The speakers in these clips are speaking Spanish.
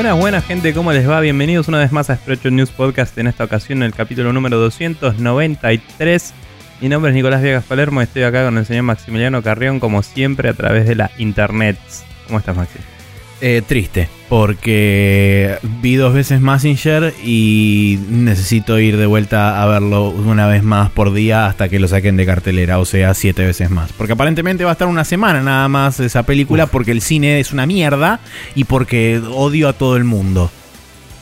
Buenas, buenas gente, ¿cómo les va? Bienvenidos una vez más a Spreadshot News Podcast, en esta ocasión en el capítulo número 293. Mi nombre es Nicolás Viegas Palermo y estoy acá con el señor Maximiliano Carrión, como siempre, a través de la internet. ¿Cómo estás, Maxi? Eh, triste, porque vi dos veces Massinger y necesito ir de vuelta a verlo una vez más por día hasta que lo saquen de cartelera, o sea, siete veces más. Porque aparentemente va a estar una semana nada más esa película porque el cine es una mierda y porque odio a todo el mundo.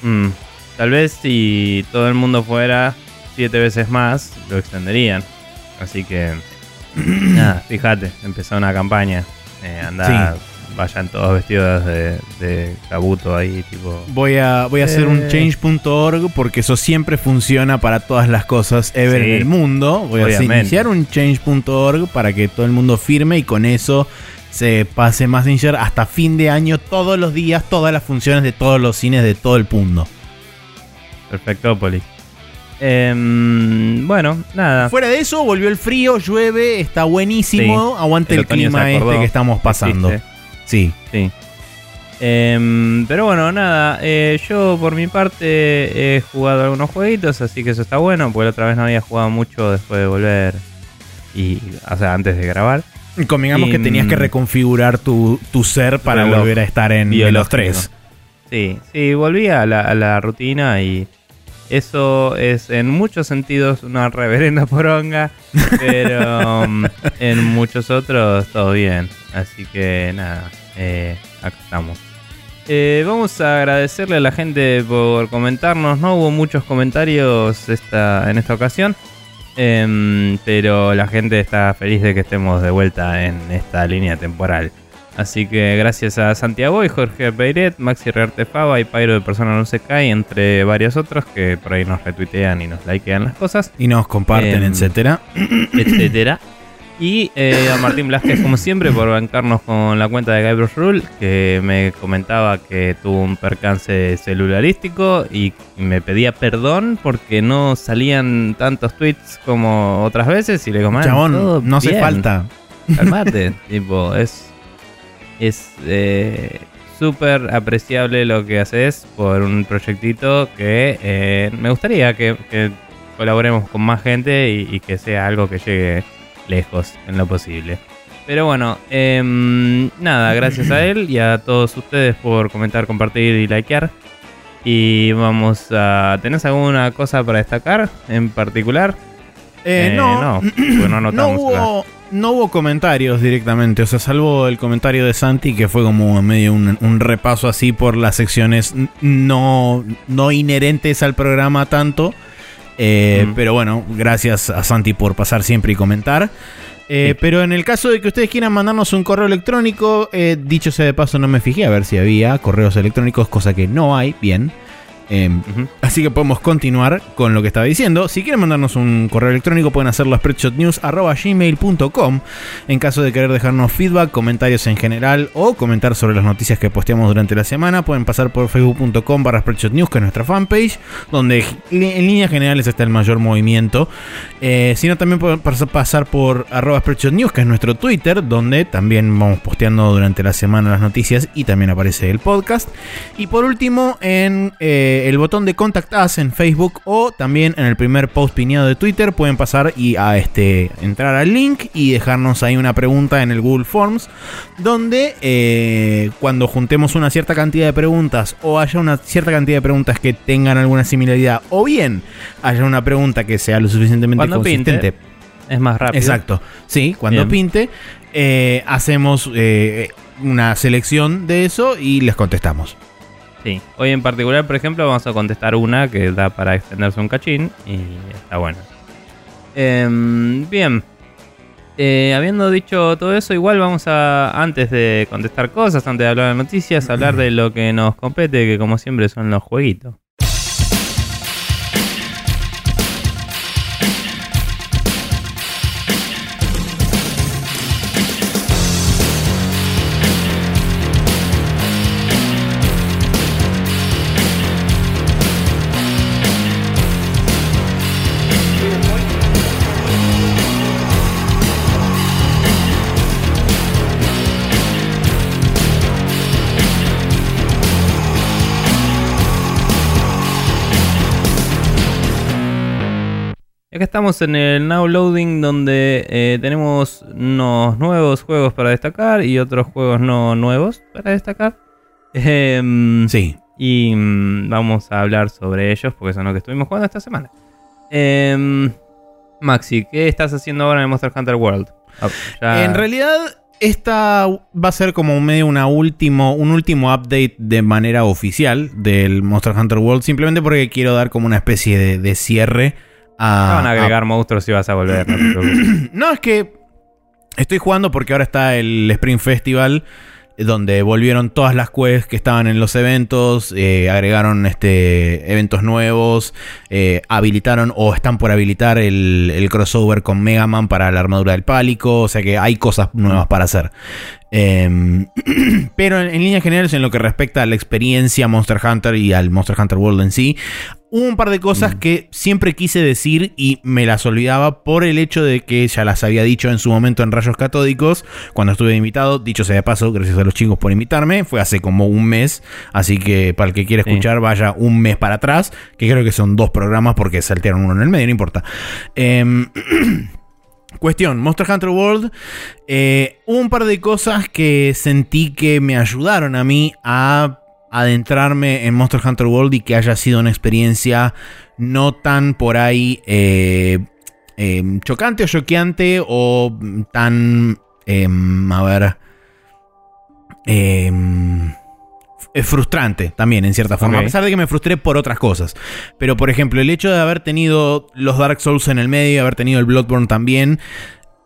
Mm, tal vez si todo el mundo fuera siete veces más, lo extenderían. Así que, nada, fíjate, empezó una campaña. Eh, anda, vayan todos vestidos de, de Kabuto ahí, tipo. Voy a, voy a hacer un Eh. change.org porque eso siempre funciona para todas las cosas ever Sí, en el mundo. Voy a iniciar un change.org para que todo el mundo firme y con eso se pase Messenger hasta fin de año, todos los días, todas las funciones de todos los cines de todo el mundo. Perfecto, Poli. Em, bueno, nada. Fuera de eso, volvió el frío, llueve, está buenísimo. Sí, Aguante el clima este que estamos pasando. Existe. Sí. Sí. Em, pero bueno, nada. eh, yo por mi parte he jugado algunos jueguitos, así que eso está bueno, porque la otra vez no había jugado mucho después de volver. Y, o sea, antes de grabar. Convengamos Y, que tenías que mm, reconfigurar tu, tu ser para reloj volver a estar en, los tres. Sí, sí, volví a la, a la rutina y eso es en muchos sentidos una reverenda poronga, pero um, en muchos otros todo bien. Así que nada, eh, acá estamos. Eh, vamos a agradecerle a la gente por comentarnos. No hubo muchos comentarios esta, en esta ocasión. em, pero la gente está feliz de que estemos de vuelta en esta línea temporal. Así que gracias a Santiago y Jorge Peiret, Maxi Rearte Fava y Pyro de Persona No Se Cae, entre varios otros que por ahí nos retuitean y nos likean las cosas, Y nos comparten, Em, etcétera. etcétera. Y eh, a Martín Blasquez, como siempre, por bancarnos con la cuenta de Guybrush Rule, que me comentaba que tuvo un percance celularístico y me pedía perdón porque no salían tantos tweets como otras veces. Y le digo, "Man, todo Chabón, no hace bien". falta. Calmate, tipo, es. Es eh, súper apreciable lo que haces por un proyectito que eh, me gustaría que, que colaboremos con más gente y, y que sea algo que llegue lejos en lo posible. Pero bueno, em, nada, gracias a él y a todos ustedes por comentar, compartir y likear. Y vamos a. ¿Tenés alguna cosa para destacar en particular? Eh, Eh, no, no, no no, anotamos hubo, no hubo comentarios directamente. O sea, salvo el comentario de Santi, que fue como medio un, un repaso así por las secciones no, no inherentes al programa tanto. Eh, Mm. Pero bueno, gracias a Santi por pasar siempre y comentar. Eh, Sí. Pero en el caso de que ustedes quieran mandarnos un correo electrónico, eh, dicho sea de paso, no me fijé a ver si había correos electrónicos, cosa que no hay, bien. Em. Así que podemos continuar con lo que estaba diciendo. Si quieren mandarnos un correo electrónico, pueden hacerlo a spreadshotnews.gmail.com. En caso de querer dejarnos feedback, comentarios en general o comentar sobre las noticias que posteamos durante la semana, pueden pasar por facebook.com barra spreadshotnews, que es nuestra fanpage, donde en líneas generales está el mayor movimiento. Eh, si no, también pueden pas- pasar por arroba spreadshotnews, que es nuestro Twitter, donde también vamos posteando durante la semana las noticias y también aparece el podcast. Y por último, en eh, el botón de Contact Us en Facebook o también en el primer post pineado de Twitter pueden pasar y a este entrar al link y dejarnos ahí una pregunta en el Google Forms donde eh, cuando juntemos una cierta cantidad de preguntas o haya una cierta cantidad de preguntas que tengan alguna similaridad o bien haya una pregunta que sea lo suficientemente Cuando pinte, consistente Es más rápido. Exacto, sí, cuando Bien. pinte, eh, hacemos eh, una selección de eso y les contestamos. Hoy en particular, por ejemplo, vamos a contestar una que da para extenderse un cachín y está bueno. Em, bien. Eh, habiendo dicho todo eso, igual vamos a, antes de contestar cosas, antes de hablar de noticias, hablar de lo que nos compete, que como siempre son los jueguitos. Acá estamos en el Now Loading donde eh, tenemos unos nuevos juegos para destacar y otros juegos no nuevos para destacar. Em, Sí. y mm, vamos a hablar sobre ellos porque son los que estuvimos jugando esta semana. Em, Maxi, ¿qué estás haciendo ahora en Monster Hunter World? Ah, ya- En realidad, esta va a ser como medio una último, un último update de manera oficial del Monster Hunter World, simplemente porque quiero dar como una especie de, de cierre a. van a agregar monstruos y vas a volver. no, es que estoy jugando porque ahora está el Spring Festival. eh, Donde volvieron todas las quests que estaban en los eventos, eh, agregaron este, eventos nuevos, eh, habilitaron o están por habilitar el, el crossover con Mega Man para la armadura del pálico, o sea que hay cosas nuevas para hacer. Em, pero en, en líneas generales, en lo que respecta a la experiencia Monster Hunter y al Monster Hunter World en sí, hubo un par de cosas que siempre quise decir y me las olvidaba por el hecho de que ya las había dicho en su momento en Rayos Catódicos, cuando estuve invitado. Dicho sea de paso, gracias a los chicos por invitarme. Fue hace como un mes, así que para el que quiera Sí. escuchar, vaya un mes para atrás, que creo que son dos programas porque saltearon uno en el medio, no importa. Em, Cuestión, Monster Hunter World. eh, un par de cosas que sentí que me ayudaron a mí a adentrarme en Monster Hunter World y que haya sido una experiencia no tan por ahí eh, eh, chocante o choqueante o tan, em, a ver, em, es frustrante también en cierta forma, a pesar de que me frustré por otras cosas. Pero por ejemplo, el hecho de haber tenido los Dark Souls en el medio, haber tenido el Bloodborne también,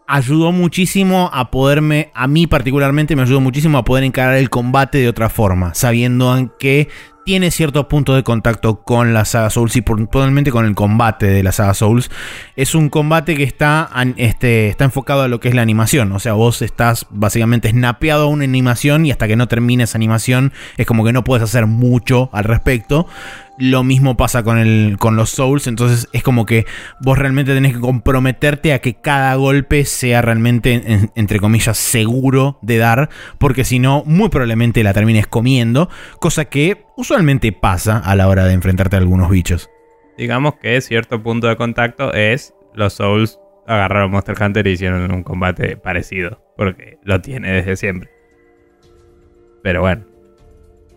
ayudó muchísimo a poderme, a mí particularmente me ayudó muchísimo a poder encarar el combate de otra forma, sabiendo que tiene cierto punto de contacto con la saga Souls y puntualmente con el combate de la saga Souls. Es un combate que está, este, está enfocado a lo que es la animación. O sea, vos estás básicamente snapeado a una animación y hasta que no termine esa animación es como que no puedes hacer mucho al respecto. Lo mismo pasa con, el, con los Souls, entonces es como que vos realmente tenés que comprometerte a que cada golpe sea realmente, en- entre comillas, seguro de dar, porque si no, muy probablemente la termines comiendo, cosa que usualmente pasa a la hora de enfrentarte a algunos bichos. Digamos que cierto punto de contacto es los Souls agarraron Monster Hunter y hicieron un combate parecido. Porque lo tiene desde siempre. Pero bueno.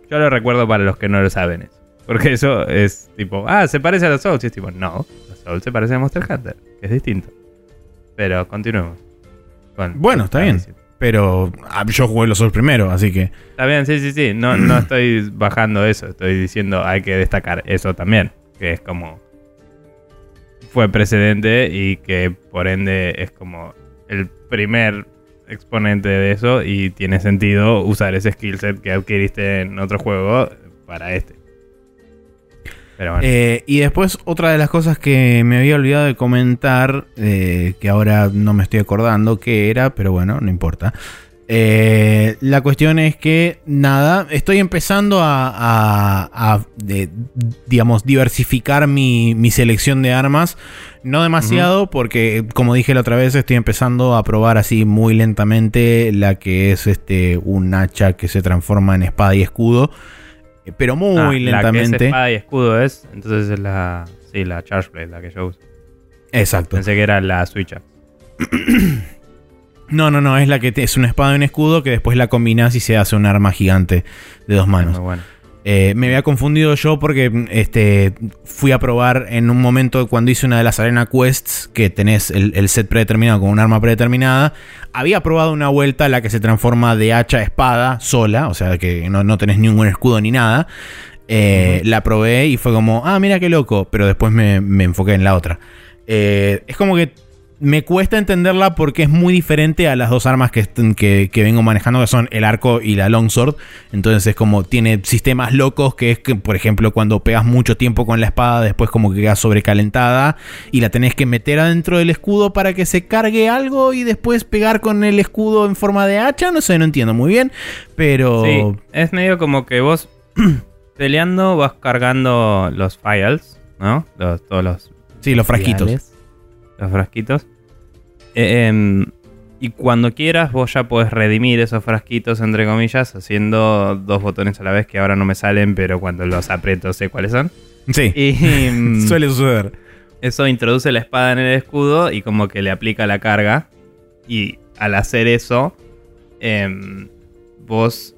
Yo lo recuerdo para los que no lo saben. Porque eso es tipo, ah, se parece a los Souls. Y es tipo, no, los Souls se parecen a Monster Hunter. Que es distinto. Pero continuemos. con- Bueno, está bien. Pero ah, yo jugué los Souls primero, así que... Está bien, sí, sí, sí. No, no estoy bajando eso. Estoy diciendo hay que destacar eso también. Que es como. Fue precedente y que por ende es como el primer exponente de eso. Y tiene sentido usar ese skill set que adquiriste en otro juego para este. Pero bueno. Eh, y después otra de las cosas que me había olvidado de comentar, eh, que ahora no me estoy acordando qué era, pero bueno, no importa. Eh, la cuestión es que, nada, estoy empezando a, a- a, de- digamos, diversificar mi, mi selección de armas. No demasiado, porque como dije la otra vez, estoy empezando a probar así muy lentamente la que es este un hacha que se transforma en espada y escudo. Eh, Pero muy Ah, La que es lentamente. espada y escudo es. Entonces es la. Sí, la Charge Blade, la que yo uso. Exacto. Pensé que era la Switch. No, no, no, es la que te- es una espada y un escudo que después la combinás y se hace un arma gigante de dos manos. Muy bueno. Eh, me había confundido yo porque este, fui a probar en un momento cuando hice una de las Arena Quests, que tenés el, el set predeterminado con un arma predeterminada. Había probado una vuelta la que se transforma de hacha a espada sola, o sea que no, no tenés ningún escudo ni nada. Eh, La probé y fue como, ah, mira qué loco, pero después me, me enfoqué en la otra. Eh, es como que me cuesta entenderla porque es muy diferente a las dos armas que, que, que vengo manejando, que son el arco y la longsword. Entonces es como tiene sistemas locos que es que, por ejemplo, cuando pegas mucho tiempo con la espada, después como que queda sobrecalentada y la tenés que meter adentro del escudo para que se cargue algo y después pegar con el escudo en forma de hacha. No sé, no entiendo muy bien, pero... Sí, es medio como que vos peleando vas cargando los files, ¿no? Los, todos los, Sí, los frasquitos. viales, los frasquitos. Eh, em, y cuando quieras, vos ya podés redimir esos frasquitos, entre comillas, haciendo dos botones a la vez que ahora no me salen, pero cuando los aprieto sé cuáles son. Sí, Y, mm, suele suceder. eso introduce la espada en el escudo y como que le aplica la carga. Y al hacer eso, em, vos...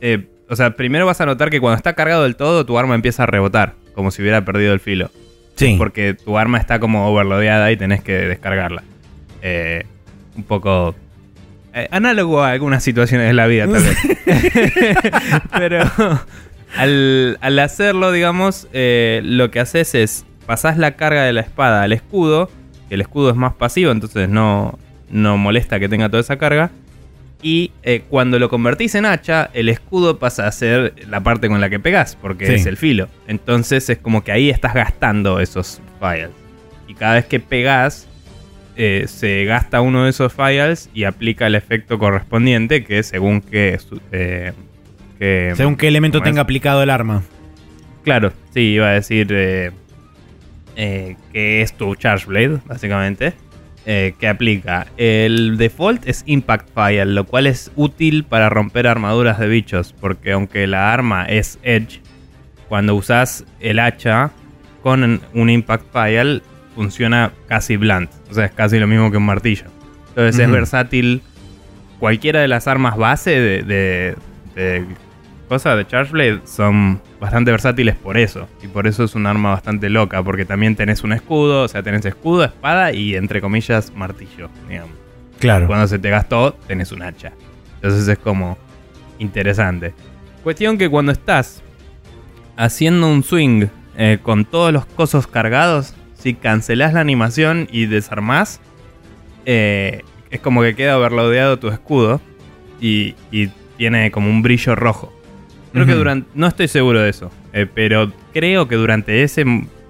eh, o sea, primero vas a notar que cuando está cargado del todo, tu arma empieza a rebotar, como si hubiera perdido el filo. Sí. Porque tu arma está como overloadeada y tenés que descargarla. Eh, un poco eh, análogo a algunas situaciones de la vida, tal vez. Pero al, al hacerlo, digamos, eh, lo que haces es pasás la carga de la espada al escudo. Que el escudo es más pasivo, entonces no, no molesta que tenga toda esa carga. Y eh, cuando lo convertís en hacha, el escudo pasa a ser la parte con la que pegás, porque Sí. es el filo. Entonces es como que ahí estás gastando esos files. Y cada vez que pegás, eh, se gasta uno de esos files y aplica el efecto correspondiente, que es según que... eh, que- Según qué elemento tenga aplicado el arma. Claro, sí, iba a decir que es tu Charge Blade, básicamente. Eh, que aplica. El default es Impact File, lo cual es útil para romper armaduras de bichos, porque aunque la arma es Edge, cuando usas el hacha con un Impact File funciona casi blunt, o sea, es casi lo mismo que un martillo. Entonces es versátil. Cualquiera de las armas base de, de, de cosas de Charge Blade son bastante versátiles por eso. Y por eso es un arma bastante loca, porque también tenés un escudo, o sea, tenés escudo, espada y entre comillas martillo, digamos. Claro. Cuando se te gastó, tenés un hacha. Entonces es como interesante. Cuestión que cuando estás haciendo un swing eh, con todos los cosos cargados, si cancelás la animación y desarmás, eh, es como que queda overloadeado tu escudo y, y tiene como un brillo rojo. Creo que durante. No estoy seguro de eso. eh, pero creo que durante ese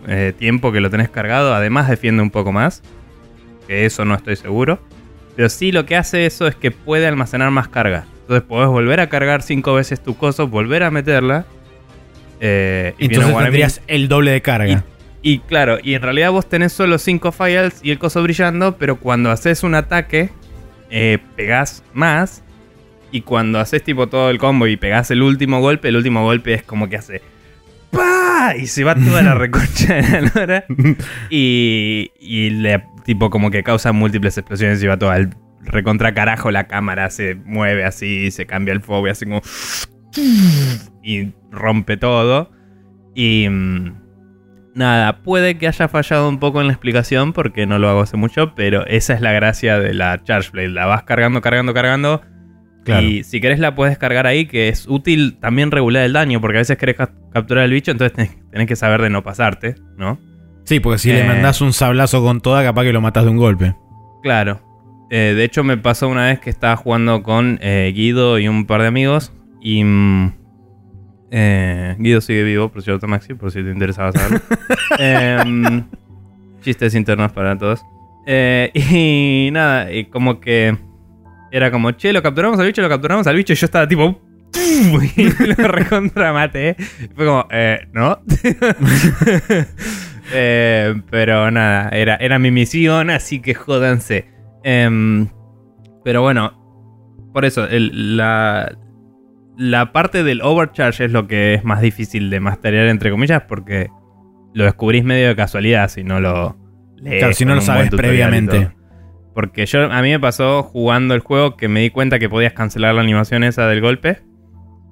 eh, tiempo que lo tenés cargado, además defiende un poco más. Que eso no estoy seguro. Pero sí lo que hace eso es que puede almacenar más carga. Entonces podés volver a cargar cinco veces tu coso, volver a meterla. eh, y Entonces tendrías el doble de carga. y claro, y en realidad vos tenés solo 5 files y el coso brillando, pero cuando haces un ataque, eh, pegás más. Y cuando haces tipo todo el combo y pegás el último golpe, el último golpe es como que hace. ¡Pah! Y se va toda la reconcha de la lora. Y, y le, tipo como que causa múltiples explosiones y va todo al recontra carajo. La cámara se mueve así, se cambia el fuego y así como. Y rompe todo. Y. mm, Nada, puede que haya fallado un poco en la explicación porque no lo hago hace mucho, pero esa es la gracia de la Charge Blade. La vas cargando, cargando, cargando. Claro. Y si querés la puedes cargar ahí, que es útil también regular el daño, porque a veces querés ca- capturar el bicho, entonces tenés, que saber de no pasarte, ¿no? Sí, porque si le Eh. mandás un sablazo con toda, capaz que lo matás de un golpe. Claro. Eh, de hecho, me pasó una vez que estaba jugando con eh, Guido y un par de amigos. Y. mm, Guido sigue vivo, por cierto, Maxi, por si te interesaba saberlo. Em, chistes internos para todos. Y nada, y como que. Era como, che, lo capturamos al bicho, lo capturamos al bicho. Y yo estaba tipo. Y lo recontra maté. Fue como, eh, ¿no? Eh, pero nada, era, era mi misión, así que jódanse. Em, pero bueno, por eso, el- la, la parte del overcharge es lo que es más difícil de masterear, entre comillas, porque lo descubrís medio de casualidad si no lo lees. Claro, si no lo sabes previamente. Porque yo, a mí me pasó jugando el juego que me di cuenta que podías cancelar la animación esa del golpe.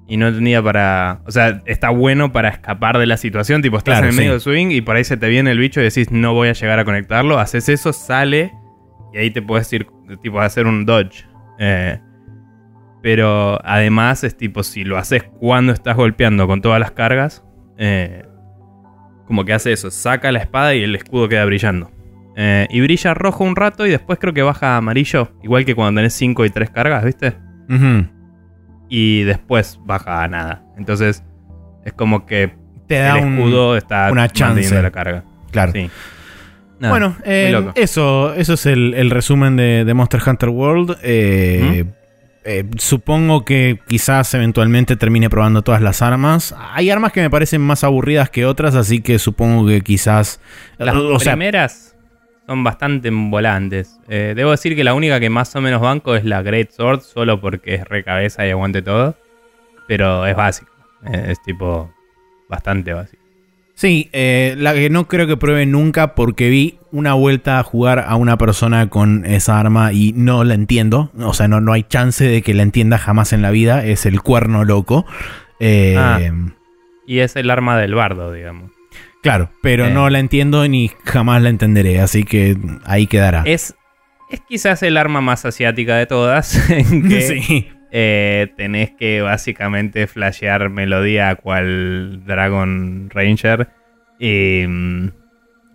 Y no tenía para. O sea, está bueno para escapar de la situación. Tipo, estás Claro, en el medio del swing y por ahí se te viene el bicho y decís, no voy a llegar a conectarlo. Haces eso, sale. Y ahí te puedes ir, tipo, a hacer un dodge. Eh, pero además es tipo, si lo haces cuando estás golpeando con todas las cargas, eh, como que hace eso, saca la espada y el escudo queda brillando. Eh, y brilla rojo un rato y después creo que baja a amarillo, igual que cuando tenés 5 y 3 cargas, ¿viste? Y después baja a nada. Entonces es como que Te da el un- escudo está una chance. la carga. Claro. Sí. Nada, bueno, eh, eso, eso es el, el resumen de, de Monster Hunter World. Eh, eh, supongo que quizás eventualmente termine probando todas las armas. Hay armas que me parecen más aburridas que otras, así que supongo que quizás... Las o sea, primeras son bastante volantes. Eh, debo decir que la única que más o menos banco es la Great Sword, solo porque es recabeza y aguante todo. Pero es básico. Eh, es tipo bastante básico. Sí, eh, la que no creo que pruebe nunca porque vi una vuelta a jugar a una persona con esa arma y no la entiendo. O sea, no, no hay chance de que la entienda jamás en la vida. Es el cuerno loco. Ah. Y es el arma del bardo, digamos. Claro, pero Eh. no la entiendo ni jamás la entenderé. Así que ahí quedará. Es, es quizás el arma más asiática de todas. En que Sí. eh, tenés que básicamente flashear melodía cual Dragon Ranger. mm,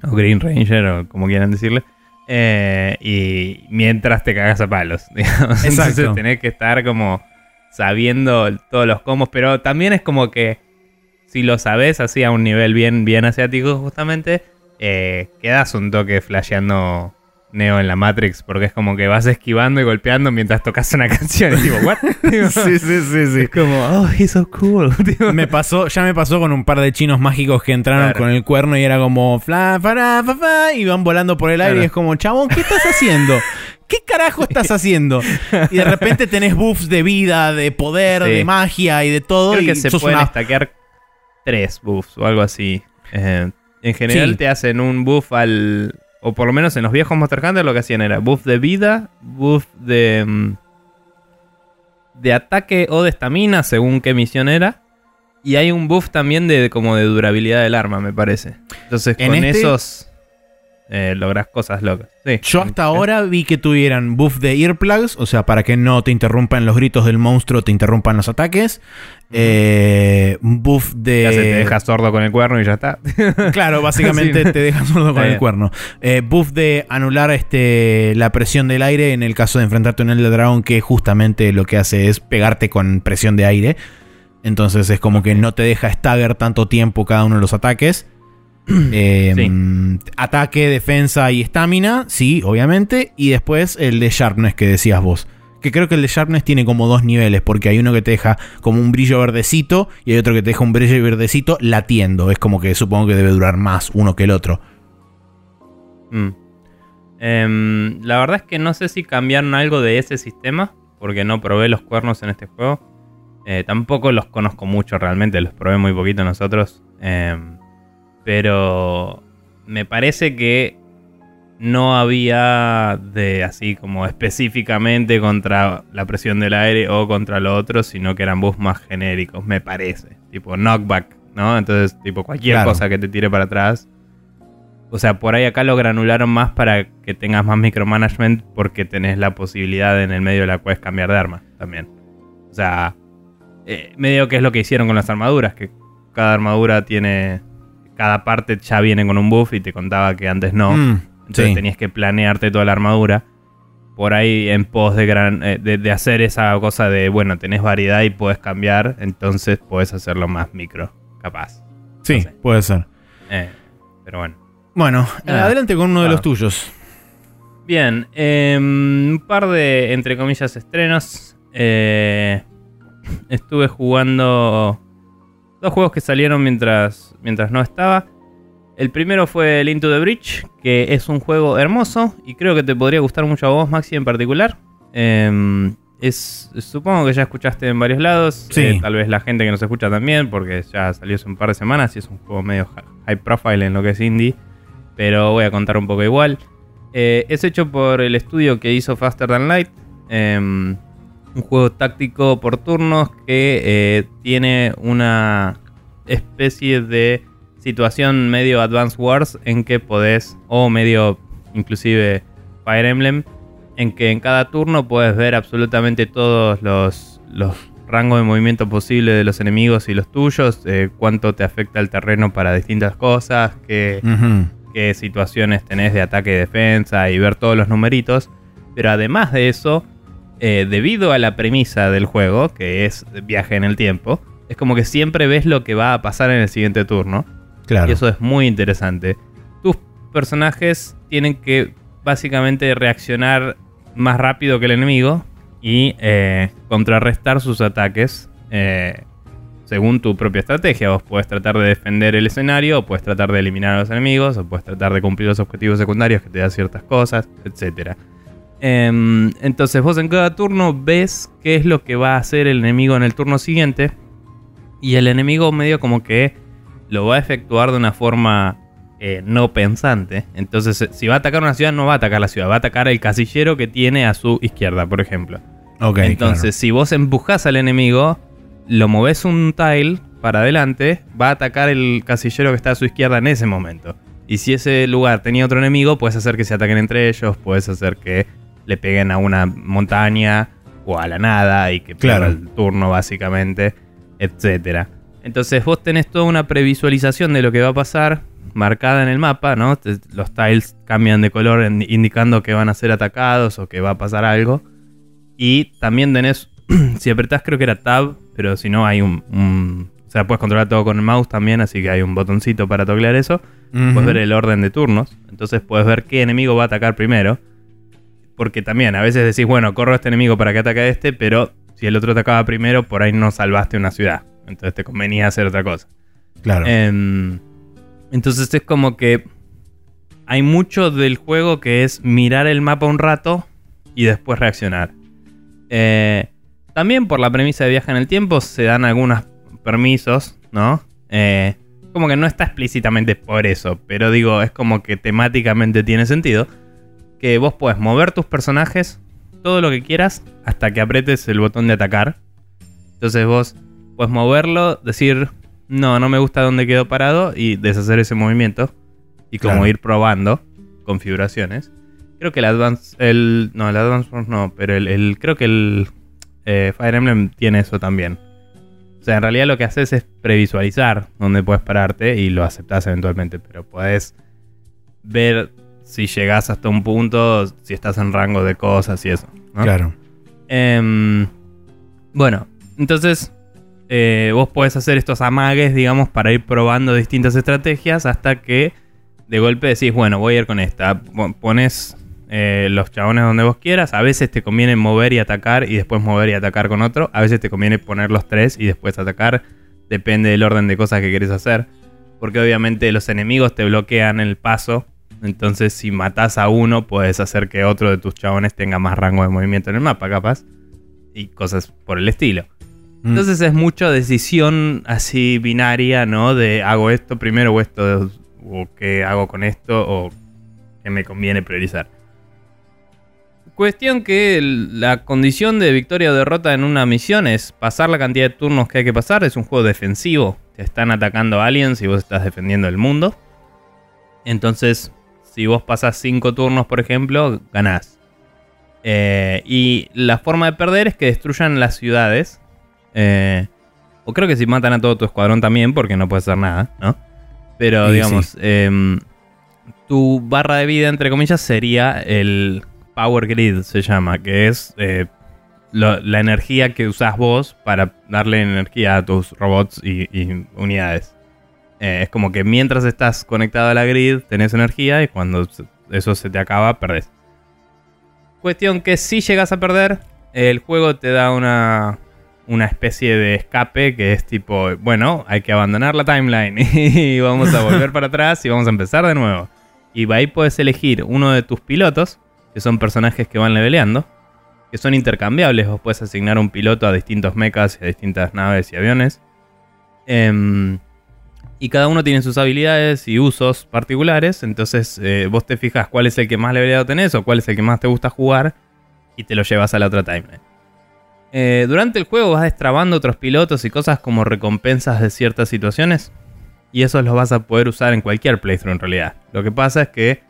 o Green Ranger, o como quieran decirle. eh, y mientras te cagas a palos. digamos. Exacto. Entonces tenés que estar como sabiendo todos los combos. Pero también es como que si lo sabes así a un nivel bien, bien asiático justamente, eh, quedas un toque flasheando Neo en la Matrix, porque es como que vas esquivando y golpeando mientras tocas una canción. Y tipo, ¿what? Sí, sí, sí, sí. Es como, oh, he's so cool. Me pasó, ya me pasó con un par de chinos mágicos que entraron Claro. con el cuerno y era como fla, fara, fa, fa, y van volando por el aire Claro. y es como, chabón, ¿qué estás haciendo? ¿Qué carajo estás haciendo? Y de repente tenés buffs de vida, de poder, Sí. de magia y de todo. Creo y que se pueden una- stackear tres buffs o algo así. Eh, en general Sí. te hacen un buff al. O por lo menos en los viejos Monster Hunter lo que hacían era buff de vida, buff de. mm, de ataque o de estamina, según qué misión era. Y hay un buff también de como de durabilidad del arma, me parece. Entonces En con este- esos eh, logras cosas locas. Sí. Yo hasta ahora vi que tuvieran buff de earplugs, o sea, para que no te interrumpan los gritos del monstruo, te interrumpan los ataques. Eh, buff de. Ya se te deja sordo con el cuerno y ya está. Claro, básicamente Sí. te dejan sordo con el cuerno. Eh, buff de anular este, la presión del aire en el caso de enfrentarte a un Elder Dragon, que justamente lo que hace es pegarte con presión de aire. Entonces es como que no te deja stagger tanto tiempo cada uno de los ataques. Eh, Sí. mm, Ataque, defensa y estamina, sí, obviamente. Y después el de Sharpness que decías vos. Que creo que el de Sharpness tiene como dos niveles, porque hay uno que te deja como un brillo verdecito y hay otro que te deja un brillo verdecito latiendo. Es como que supongo que debe durar más uno que el otro. Mm. Em, la verdad es que no sé si cambiaron algo de ese sistema, porque no probé los cuernos en este juego. Eh, tampoco los conozco mucho realmente, los probé muy poquito nosotros. Em, pero me parece que no había de así como específicamente contra la presión del aire o contra lo otro, sino que eran buffs más genéricos, me parece. Tipo knockback, ¿no? Entonces, tipo cualquier Claro. cosa que te tire para atrás. O sea, por ahí acá lo granularon más para que tengas más micromanagement porque tenés la posibilidad en el medio de la quest cambiar de arma también. O sea, eh, medio que es lo que hicieron con las armaduras, que cada armadura tiene... Cada parte ya viene con un buff y te contaba que antes no. Mm, Entonces sí. tenías que planearte toda la armadura. Por ahí en pos de, gran, eh, de, de hacer esa cosa de, bueno, tenés variedad y puedes cambiar, entonces puedes hacerlo más micro, capaz. Sí, no sé. puede ser. Eh, pero bueno. Bueno, Ah. adelante con uno de Ah. los tuyos. Bien, em, un par de, entre comillas, estrenos. Eh, estuve jugando dos juegos que salieron mientras, mientras no estaba. El primero fue el Into the Bridge, que es un juego hermoso y creo que te podría gustar mucho a vos, Maxi, en particular. Em, es, supongo que ya escuchaste en varios lados. Sí. eh, tal vez la gente que nos escucha también, porque ya salió hace un par de semanas y es un juego medio hi- high profile en lo que es indie. Pero voy a contar un poco igual. Eh, es hecho por el estudio que hizo Faster Than Light. Un juego táctico por turnos que eh, tiene una especie de situación medio Advance Wars en que podés, o medio inclusive Fire Emblem, en que en cada turno puedes ver absolutamente todos los, los rangos de movimiento posibles de los enemigos y los tuyos, eh, cuánto te afecta el terreno para distintas cosas, qué, qué situaciones tenés de ataque y defensa y ver todos los numeritos. Pero además de eso, eh, debido a la premisa del juego, que es viaje en el tiempo, es como que siempre ves lo que va a pasar en el siguiente turno. Claro. Y eso es muy interesante. Tus personajes tienen que básicamente reaccionar más rápido que el enemigo y eh, contrarrestar sus ataques eh, según tu propia estrategia. Vos puedes tratar de defender el escenario, o puedes tratar de eliminar a los enemigos, o puedes tratar de cumplir los objetivos secundarios que te dan ciertas cosas, etc. Em, entonces vos en cada turno ves qué es lo que va a hacer el enemigo en el turno siguiente. Y el enemigo medio como que lo va a efectuar de una forma eh, no pensante. Entonces, eh, si va a atacar una ciudad, no va a atacar la ciudad, va a atacar el casillero que tiene a su izquierda, por ejemplo. Ok, Entonces, si vos empujás al enemigo, lo moves un tile para adelante, va a atacar el casillero que está a su izquierda en ese momento. Y si ese lugar tenía otro enemigo, puedes hacer que se ataquen entre ellos, puedes hacer que le peguen a una montaña o a la nada y que Claro. pierda el turno básicamente, etcétera. Entonces vos tenés toda una previsualización de lo que va a pasar marcada en el mapa, ¿no? Los tiles cambian de color indicando que van a ser atacados o que va a pasar algo. Y también tenés, si apretás creo que era tab, pero si no hay un, un- O sea, puedes controlar todo con el mouse también, así que hay un botoncito para toclear eso. Puedes ver el orden de turnos. Entonces puedes ver qué enemigo va a atacar primero. Porque también a veces decís, bueno, corro a este enemigo para que ataque a este, pero si el otro atacaba primero, por ahí no salvaste una ciudad. Entonces te convenía hacer otra cosa. Claro. Em, entonces es como que hay mucho del juego que es mirar el mapa un rato y después reaccionar. Eh, también por la premisa de viaje en el tiempo se dan algunos permisos, ¿no? Eh, como que no está explícitamente por eso, pero digo, es como que temáticamente tiene sentido. Que vos puedes mover tus personajes todo lo que quieras hasta que apretes el botón de atacar. Entonces vos puedes moverlo, decir, no, no me gusta dónde quedó parado y deshacer ese movimiento. Y como Claro. ir probando configuraciones. Creo que el Advance, el, no, el Advance Wars no, pero el, el- creo que el eh, Fire Emblem tiene eso también. O sea, en realidad lo que haces es previsualizar dónde puedes pararte y lo aceptás eventualmente, pero puedes ver si llegás hasta un punto, si estás en rango de cosas y eso. ¿no? Claro. Em, bueno, entonces eh, vos podés hacer estos amagues, digamos, para ir probando distintas estrategias hasta que de golpe decís, bueno, voy a ir con esta. Po- Pones eh, los chabones donde vos quieras. A veces te conviene mover y atacar y después mover y atacar con otro. A veces te conviene poner los tres y después atacar. Depende del orden de cosas que querés hacer. Porque obviamente los enemigos te bloquean el paso. Entonces, si matás a uno, puedes hacer que otro de tus chabones tenga más rango de movimiento en el mapa, capaz. Y cosas por el estilo. Mm. Entonces es mucha decisión así binaria, ¿no? De hago esto primero o esto, o qué hago con esto, o qué me conviene priorizar. Cuestión que la condición de victoria o derrota en una misión es pasar la cantidad de turnos que hay que pasar. Es un juego defensivo. Te están atacando aliens y vos estás defendiendo el mundo. Entonces, si vos pasas 5 turnos, por ejemplo, ganás. Eh, y la forma de perder es que destruyan las ciudades. Eh, o creo que si matan a todo tu escuadrón también, porque no puedes hacer nada, ¿no? Pero digamos, em, tu barra de vida, entre comillas, sería el Power Grid, se llama, que es eh, lo- la energía que usás vos para darle energía a tus robots y, y unidades. Eh, es como que mientras estás conectado a la grid tenés energía y cuando eso se te acaba, perdés. Cuestión que si llegas a perder, el juego te da una, una especie de escape que es tipo, bueno, hay que abandonar la timeline y vamos a volver para atrás y vamos a empezar de nuevo. Y ahí puedes elegir uno de tus pilotos, que son personajes que van leveleando, que son intercambiables. Vos puedes asignar un piloto a distintos mechas y a distintas naves y aviones. Em, y cada uno tiene sus habilidades y usos particulares. Entonces eh, vos te fijas cuál es el que más leveleado tenés o cuál es el que más te gusta jugar y te lo llevas a la otra timeline. Eh, durante el juego vas destrabando otros pilotos y cosas como recompensas de ciertas situaciones. Y esos los vas a poder usar en cualquier playthrough en realidad. Lo que pasa es que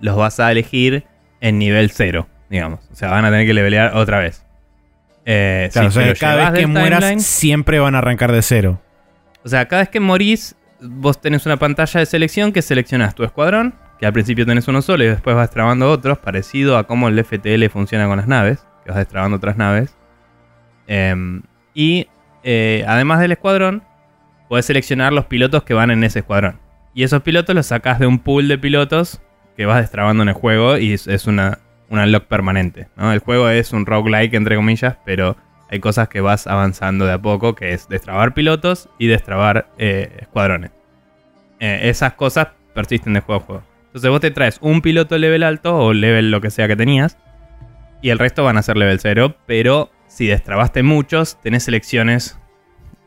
los vas a elegir en nivel 0, digamos. O sea, van a tener que levelear otra vez. Eh, Claro, si o sea, cada vez que mueras, timeline- siempre van a arrancar de cero. o sea, cada vez que morís, vos tenés una pantalla de selección que seleccionas tu escuadrón, que al principio tenés uno solo y después vas destrabando otros, parecido a cómo el FTL funciona con las naves, que vas destrabando otras naves. Em, y eh, además del escuadrón, podés seleccionar los pilotos que van en ese escuadrón. Y esos pilotos los sacás de un pool de pilotos que vas destrabando en el juego y es, una, un unlock permanente. ¿no? El juego es un roguelike, entre comillas, pero hay cosas que vas avanzando de a poco, que es destrabar pilotos y destrabar eh, escuadrones. Eh, esas cosas persisten de juego a juego. Entonces vos te traes un piloto level alto o level lo que sea que tenías, y el resto van a ser level 0, pero si destrabaste muchos, tenés selecciones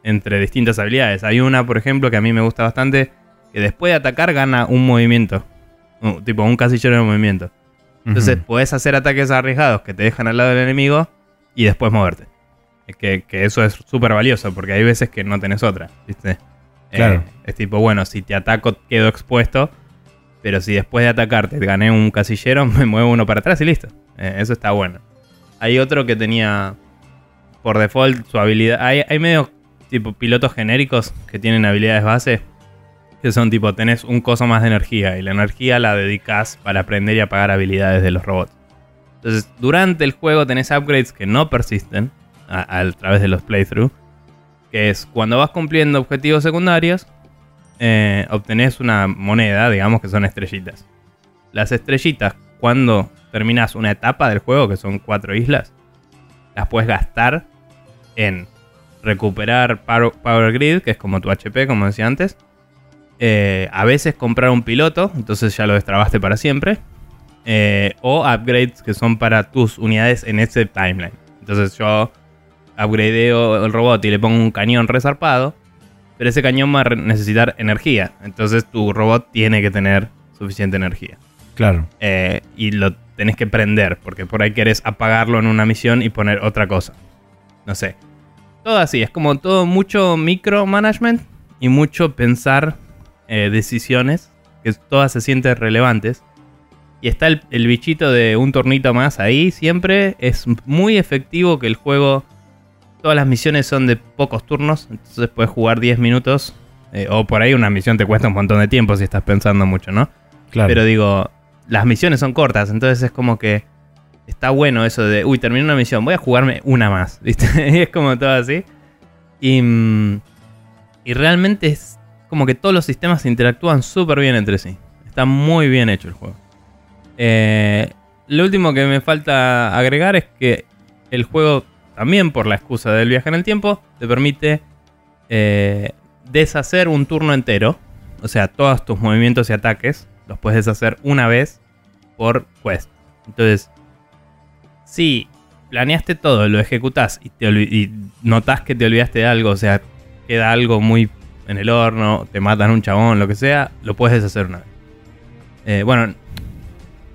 entre distintas habilidades. Hay una, por ejemplo, que a mí me gusta bastante, que después de atacar gana un movimiento. Uh, tipo un casillero de movimiento. Entonces Ujú. puedes hacer ataques arriesgados que te dejan al lado del enemigo y después moverte. Es que, que eso es súper valioso porque hay veces que no tenés otra, ¿viste? Eh, Claro. es tipo, bueno, si te ataco quedo expuesto, pero si después de atacarte gané un casillero, me muevo uno para atrás y listo. Eh, eso está bueno. Hay otro que tenía por default su habilidad. Hay, hay medio tipo pilotos genéricos que tienen habilidades base. Que son tipo, tenés un coso más de energía. Y la energía la dedicas para aprender y apagar habilidades de los robots. Entonces, durante el juego tenés upgrades que no persisten a, través de los playthrough. Que es cuando vas cumpliendo objetivos secundarios, eh, obtenés una moneda, digamos que son estrellitas. Las estrellitas, cuando terminas una etapa del juego, que son cuatro islas, las puedes gastar en recuperar Power, Power Grid, que es como tu HP, como decía antes. Eh, a veces comprar un piloto, entonces ya lo destrabaste para siempre. Eh, o upgrades que son para tus unidades en ese timeline. Entonces yo upgradeo el robot y le pongo un cañón resarpado. Pero ese cañón va a necesitar energía. Entonces tu robot tiene que tener suficiente energía. Claro. Eh, y lo tenés que prender, porque por ahí querés apagarlo en una misión y poner otra cosa. No sé. Todo así, es como todo mucho micromanagement y mucho pensar eh, decisiones que todas se sienten relevantes. Y está el, el bichito de un tornito más ahí siempre. Es muy efectivo que el juego... Todas las misiones son de pocos turnos, entonces puedes jugar 10 minutos. eh, o por ahí una misión te cuesta un montón de tiempo si estás pensando mucho, ¿no? Claro. Pero digo, las misiones son cortas, entonces es como que está bueno eso de, uy, terminé una misión, voy a jugarme una más, ¿viste? y es como todo así. Y, mm, y realmente es como que todos los sistemas interactúan súper bien entre sí. Está muy bien hecho el juego. Eh, lo último que me falta agregar es que el juego, también por la excusa del viaje en el tiempo, te permite eh, deshacer un turno entero. O sea, todos tus movimientos y ataques los puedes deshacer una vez por quest. Entonces, si planeaste todo, lo ejecutás y, te notás que te olvidaste de algo, o sea, queda algo muy en el horno, te matan un chabón, lo que sea, lo puedes deshacer una vez. Eh, bueno,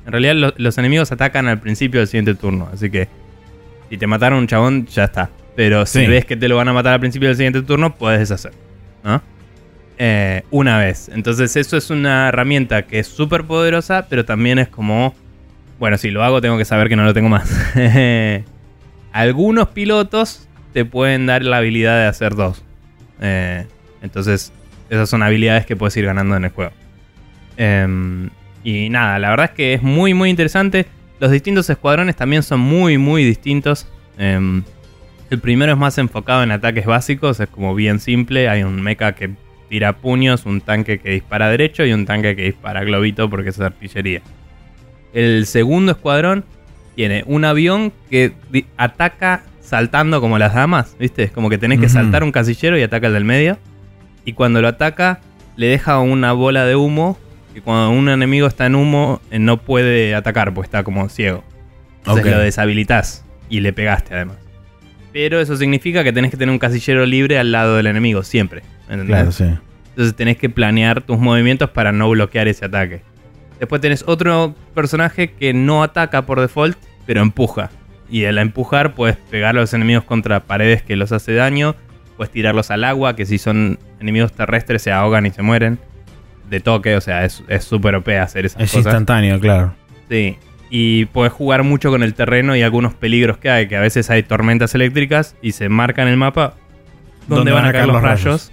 en realidad lo- los enemigos atacan al principio del siguiente turno, así que si te mataron un chabón, ya está. Pero si Sí. ves que te lo van a matar al principio del siguiente turno, puedes deshacer. ¿no? Eh, una vez. Entonces eso es una herramienta que es súper poderosa, pero también es como... Bueno, si lo hago tengo que saber que no lo tengo más. Algunos pilotos te pueden dar la habilidad de hacer dos. Eh, entonces esas son habilidades que puedes ir ganando en el juego. Em, y nada, la verdad es que es muy muy interesante. Los distintos escuadrones también son muy muy distintos. Em, el primero es más enfocado en ataques básicos, es como bien simple. Hay un mecha que tira puños, un tanque que dispara derecho y un tanque que dispara globito porque es artillería. El segundo escuadrón tiene un avión que ataca saltando como las damas, ¿viste? Es como que tenés que saltar un casillero y ataca el del medio. Y cuando lo ataca, le deja una bola de humo. Que cuando un enemigo está en humo, eh, no puede atacar, pues está como ciego. Entonces Ok. lo deshabilitas y le pegaste además. Pero eso significa que tenés que tener un casillero libre al lado del enemigo, siempre. ¿entendés? Claro, sí. Entonces tenés que planear tus movimientos para no bloquear ese ataque. Después tenés otro personaje que no ataca por default, pero empuja. Y al empujar puedes pegar a los enemigos contra paredes que los hace daño. Puedes tirarlos al agua, que si son enemigos terrestres se ahogan y se mueren. De toque, o sea, es es súper OP hacer esas Es cosas. instantáneo, claro. Sí. Y puedes jugar mucho con el terreno y algunos peligros que hay, que a veces hay tormentas eléctricas y se marca en el mapa dónde van a caer los rayos.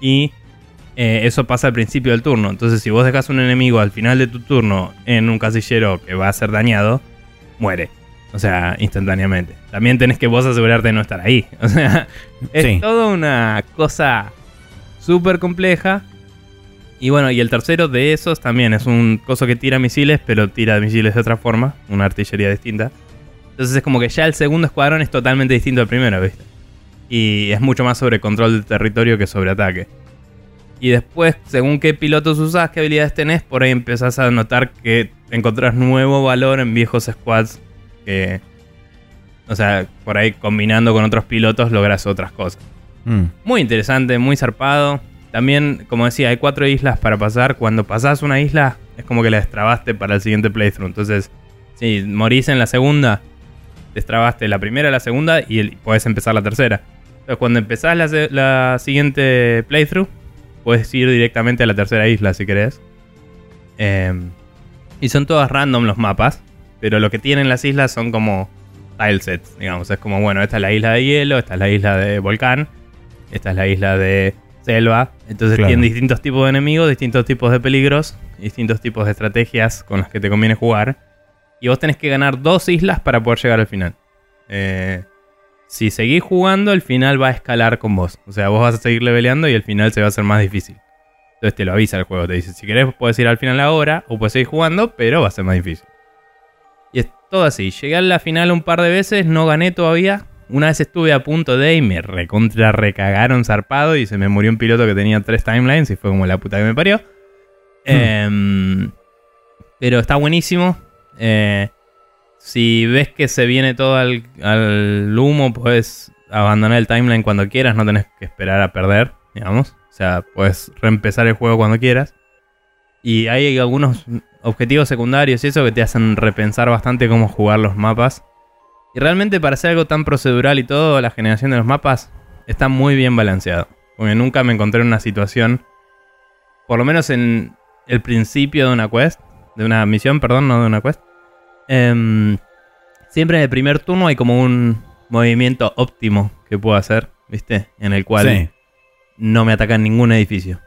Y eh, eso pasa al principio del turno. Entonces, si vos dejas un enemigo al final de tu turno en un casillero que va a ser dañado, muere. O sea, instantáneamente. También tenés que vos asegurarte de no estar ahí. O sea, es Sí. toda una cosa súper compleja. Y bueno, y el tercero de esos también es un coso que tira misiles, pero tira misiles de otra forma, una artillería distinta. Entonces es como que ya el segundo escuadrón es totalmente distinto al primero, ¿viste? Y es mucho más sobre control del territorio que sobre ataque. Y después, según qué pilotos usás, qué habilidades tenés, por ahí empezás a notar que encontrás nuevo valor en viejos squads que... O sea, por ahí combinando con otros pilotos logras otras cosas. Mm. Muy interesante, muy zarpado. También, como decía, hay cuatro islas para pasar. Cuando pasás una isla, es como que la destrabaste para el siguiente playthrough. Entonces, si morís en la segunda, destrabaste la primera, la segunda y el- podés empezar la tercera. Entonces, cuando empezás la, siguiente playthrough, puedes ir directamente a la tercera isla si querés. Em, y son todas random los mapas. Pero lo que tienen las islas son como tilesets, digamos. Es como, bueno, esta es la isla de hielo, esta es la isla de volcán, esta es la isla de selva. Entonces Claro. tienen distintos tipos de enemigos, distintos tipos de peligros, distintos tipos de estrategias con las que te conviene jugar. Y vos tenés que ganar dos islas para poder llegar al final. Eh, si seguís jugando, el final va a escalar con vos. O sea, vos vas a seguir leveleando y el final se va a hacer más difícil. Entonces te lo avisa el juego. Te dice, si querés puedes ir al final ahora o puedes seguir jugando, pero va a ser más difícil. Y es todo así. Llegué a la final un par de veces, no gané todavía. Una vez estuve a punto de y me recontra recagaron zarpado y se me murió un piloto que tenía tres timelines y fue como la puta que me parió. Em, pero está buenísimo. Eh, si ves que se viene todo al, al humo, puedes abandonar el timeline cuando quieras, no tenés que esperar a perder, digamos. O sea, puedes reempezar el juego cuando quieras. Y hay algunos objetivos secundarios y eso que te hacen repensar bastante cómo jugar los mapas. Y realmente para hacer algo tan procedural y todo, la generación de los mapas está muy bien balanceado. Porque nunca me encontré en una situación, por lo menos en el principio de una quest, de una misión, perdón, no de una quest. em, siempre en el primer turno hay como un movimiento óptimo que puedo hacer, ¿viste? En el cual Sí. no me atacan ningún edificio.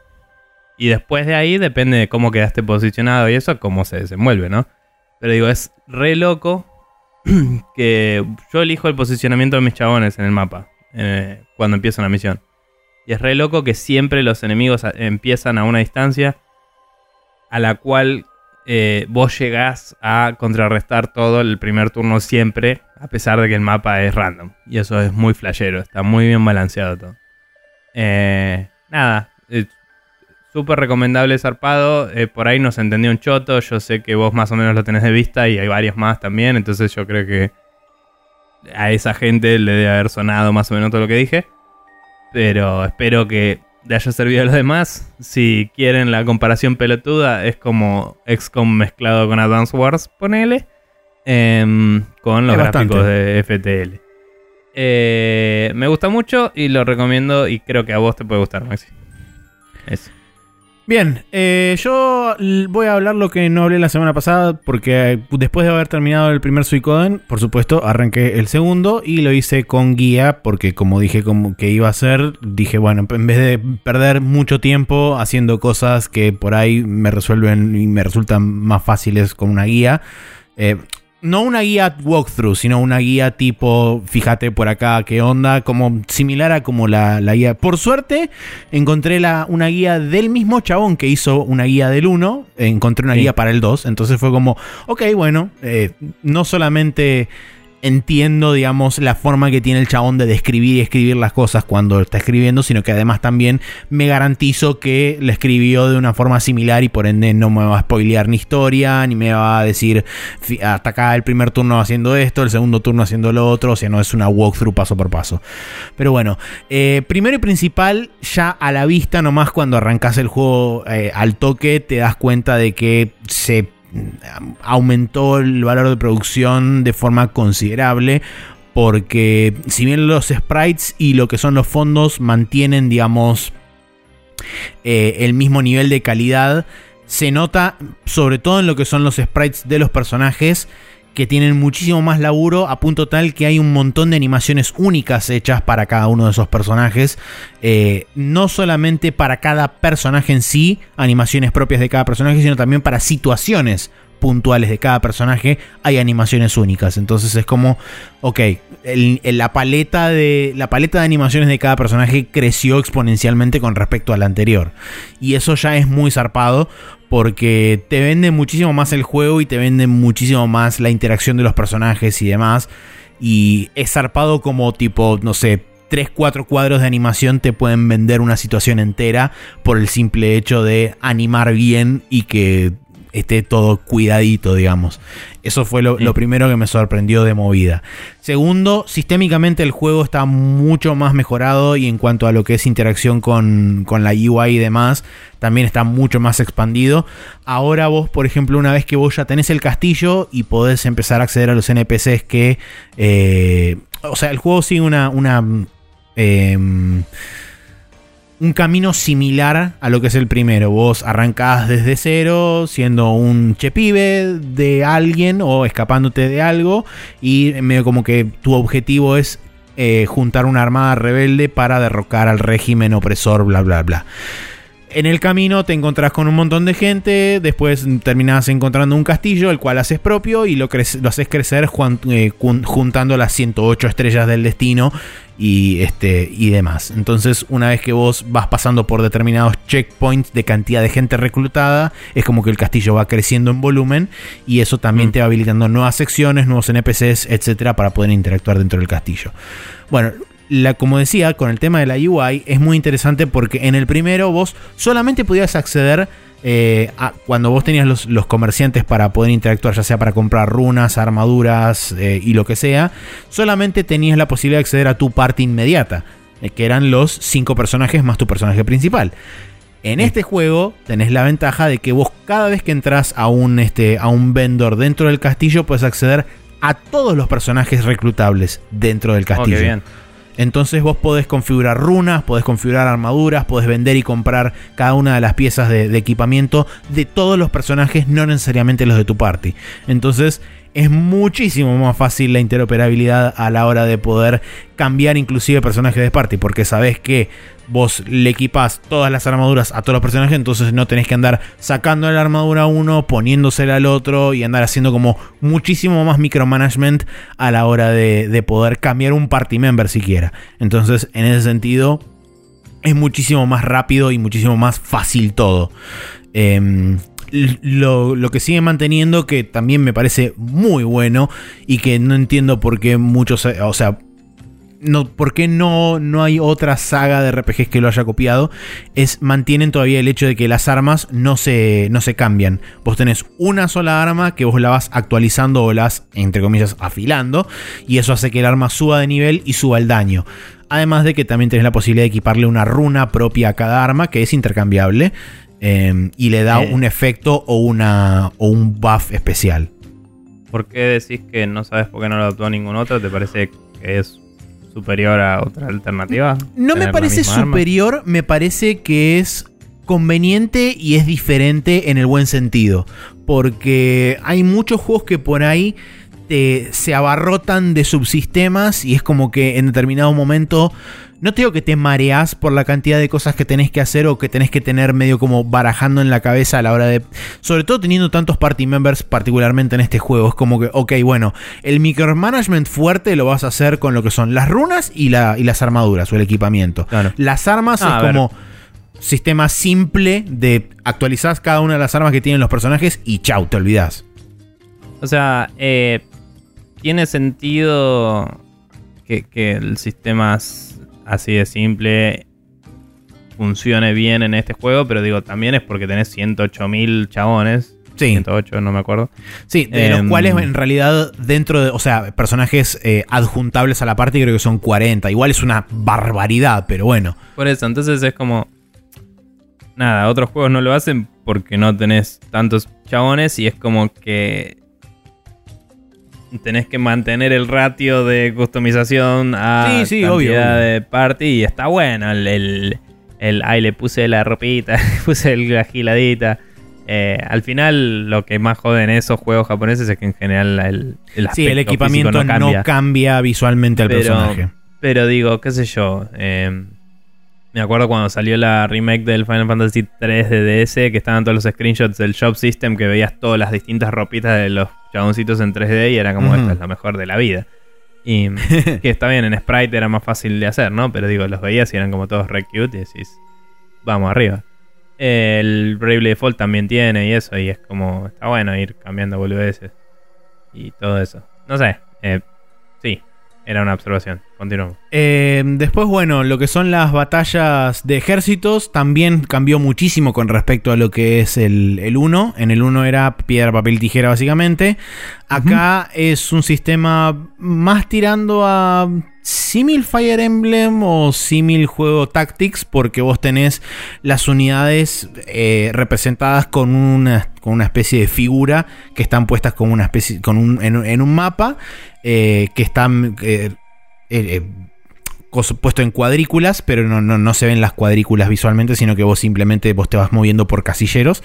Y después de ahí depende de cómo quedaste posicionado y eso, cómo se desenvuelve, ¿no? Pero digo, es re loco que yo elijo el posicionamiento de mis chabones en el mapa eh, cuando empieza una misión. Y es re loco que siempre los enemigos empiezan a una distancia a la cual eh, vos llegás a contrarrestar todo el primer turno siempre, a pesar de que el mapa es random. Y eso es muy flashero, está muy bien balanceado todo. Eh, nada, eh, súper recomendable zarpado. eh, por ahí nos entendió un choto. Yo sé que vos más o menos lo tenés de vista y hay varios más también. Entonces yo creo que a esa gente le debe haber sonado más o menos todo lo que dije. Pero espero que le haya servido a los demás. Si quieren la comparación pelotuda, es como XCOM mezclado con Advance Wars, ponele. em, con los Es gráficos bastante. de FTL. Eh, me gusta mucho y lo recomiendo y creo que a vos te puede gustar, Maxi. Eso. Bien, eh, yo voy a hablar lo que no hablé la semana pasada, porque eh, después de haber terminado el primer Suicoden, por supuesto, arranqué el segundo y lo hice con guía, porque como dije como que iba a hacer, dije, bueno, en vez de perder mucho tiempo haciendo cosas que por ahí me resuelven y me resultan más fáciles con una guía, eh, no una guía walkthrough, sino una guía tipo, fíjate por acá qué onda, como similar a como la, la guía. Por suerte, encontré la, una guía del mismo chabón que hizo una guía del 1, encontré una Sí. guía para el 2, entonces fue como, ok, bueno, eh, no solamente entiendo, digamos, la forma que tiene el chabón de describir y escribir las cosas cuando está escribiendo, sino que además también me garantizo que la escribió de una forma similar y por ende no me va a spoilear ni historia, ni me va a decir "Fi- hasta acá el primer turno haciendo esto, el segundo turno haciendo lo otro, o sea, no es una walkthrough paso por paso. Pero bueno, eh, primero y principal, ya a la vista, nomás cuando arrancas el juego eh, al toque, te das cuenta de que se aumentó el valor de producción de forma considerable. Porque si bien los sprites y lo que son los fondos mantienen, digamos, eh, el mismo nivel de calidad, se nota sobre todo en lo que son los sprites de los personajes que tienen muchísimo más laburo a punto tal que hay un montón de animaciones únicas hechas para cada uno de esos personajes. Eh, no solamente para cada personaje en sí, animaciones propias de cada personaje, sino también para situaciones puntuales de cada personaje hay animaciones únicas. Entonces es como, ok, la, paleta de, la paleta de animaciones de cada personaje creció exponencialmente con respecto al anterior. Y eso ya es muy zarpado porque te vende muchísimo más el juego y te vende muchísimo más la interacción de los personajes y demás. Y es zarpado como tipo, no sé, 3, 4 cuadros de animación te pueden vender una situación entera por el simple hecho de animar bien y que esté todo cuidadito, digamos. Eso fue lo, Sí. lo primero que me sorprendió de movida. Segundo, sistémicamente el juego está mucho más mejorado y en cuanto a lo que es interacción con, con la UI y demás, también está mucho más expandido. Ahora vos, por ejemplo, una vez que vos ya tenés el castillo y podés empezar a acceder a los NPCs que... eh, o sea, el juego sigue una... una em, un camino similar a lo que es el primero. Vos arrancás desde cero, siendo un chepibe de alguien o escapándote de algo. Y medio como que tu objetivo es eh, juntar una armada rebelde para derrocar al régimen opresor, bla, bla, bla. En el camino te encontrás con un montón de gente, después terminás encontrando un castillo, el cual haces propio y lo, lo haces crecer eh, jun- juntando las 108 estrellas del destino y, este, y demás. Entonces, una vez que vos vas pasando por determinados checkpoints de cantidad de gente reclutada, es como que el castillo va creciendo en volumen y eso también Mm. te va habilitando nuevas secciones, nuevos NPCs, etcétera, para poder interactuar dentro del castillo. Bueno, la, como decía, con el tema de la UI es muy interesante porque en el primero vos solamente podías acceder eh, a- cuando vos tenías los, los comerciantes para poder interactuar, ya sea para comprar runas, armaduras eh, y lo que sea, solamente tenías la posibilidad de acceder a tu parte inmediata, eh, que eran los cinco personajes más tu personaje principal. En este juego tenés la ventaja de que vos cada vez que entras a un, este, a un vendor dentro del castillo puedes acceder a todos los personajes reclutables dentro del Oh, qué castillo. bien. Entonces vos podés configurar runas, podés configurar armaduras, podés vender y comprar cada una de las piezas de, equipamiento de todos los personajes, no necesariamente los de tu party. Entonces es muchísimo más fácil la interoperabilidad a la hora de poder cambiar inclusive personajes de party, porque sabés que vos le equipás todas las armaduras a todos los personajes, entonces no tenés que andar sacando la armadura a uno, poniéndosela al otro y andar haciendo como muchísimo más micromanagement a la hora de, de poder cambiar un party member siquiera. Entonces, en ese sentido, es muchísimo más rápido y muchísimo más fácil todo. Em, lo, lo que sigue manteniendo, que también me parece muy bueno y que no entiendo por qué muchos, eh, o sea, no, por qué no, no hay otra saga de RPGs que lo haya copiado, es mantienen todavía el hecho de que las armas no se, no se cambian. Vos tenés una sola arma que vos la vas actualizando o la vas, entre comillas, afilando, y eso hace que el arma suba de nivel y suba el daño. Además de que también tenés la posibilidad de equiparle una runa propia a cada arma, que es intercambiable, eh, y le da Eh. un efecto o, una, o un buff especial. ¿Por qué decís que no sabes por qué no lo adoptó ningún otro? ¿Te parece que es superior a otra alternativa? No me parece arma. superior, me parece que es conveniente y es diferente en el buen sentido. Porque hay muchos juegos que por ahí te- se abarrotan de subsistemas y es como que en determinado momento, no te digo que te mareas por la cantidad de cosas que tenés que hacer o que tenés que tener medio como barajando en la cabeza a la hora de... Sobre todo teniendo tantos party members, particularmente en este juego. Es como que, ok, bueno, el micromanagement fuerte lo vas a hacer con lo que son las runas y, la, y las armaduras o el equipamiento. Claro. Las armas Ah, es como sistema simple de actualizar cada una de las armas que tienen los personajes y chau, te olvidas. O sea, eh, tiene sentido que, que el sistema así de simple funcione bien en este juego, pero digo, también es porque tenés 108.000 chabones. Sí. 108, no me acuerdo. Sí, de los Em, cuales en realidad dentro de, o sea, personajes eh, adjuntables a la parte creo que son 40. Igual es una barbaridad, pero bueno. Por eso, entonces es como. Nada, otros juegos no lo hacen porque no tenés tantos chabones y es como que. Tenés que mantener el ratio de customización a Sí, sí, cantidad obvio, obvio. de party y está bueno el, el, el- ay, le puse la ropita, le puse el- la giladita. Eh, al final lo que más joden esos juegos japoneses es que en general el, el Sí, el aspecto equipamiento no no cambia, visualmente al Pero- personaje. pero digo, qué sé yo. eh, me acuerdo cuando salió la remake del Final Fantasy 3 de DS, que estaban todos los screenshots del Shop System, que veías todas las distintas ropitas de los chaboncitos en 3D y era como, esta es la mejor de la vida. Y que está bien, en Sprite era más fácil de hacer, ¿no? Pero digo, los veías y eran como todos re cute y decís, vamos arriba. El Bravely Default también tiene y eso, y es como, está bueno ir cambiando boludeces y todo eso. No sé, eh, sí, era una observación. Continuamos. Eh, después, bueno, lo que son las batallas de ejércitos también cambió muchísimo con respecto a lo que es el, el 1. En el 1 era piedra, papel, tijera, básicamente. Acá es un sistema más tirando a símil Fire Emblem o símil juego Tactics, porque vos tenés las unidades eh, representadas con una, con una especie de figura que están puestas con una especie, con un, en, un mapa eh, que están eh, puesto en cuadrículas, pero no, no, no se ven las cuadrículas visualmente, sino que vos simplemente vos te vas moviendo por casilleros.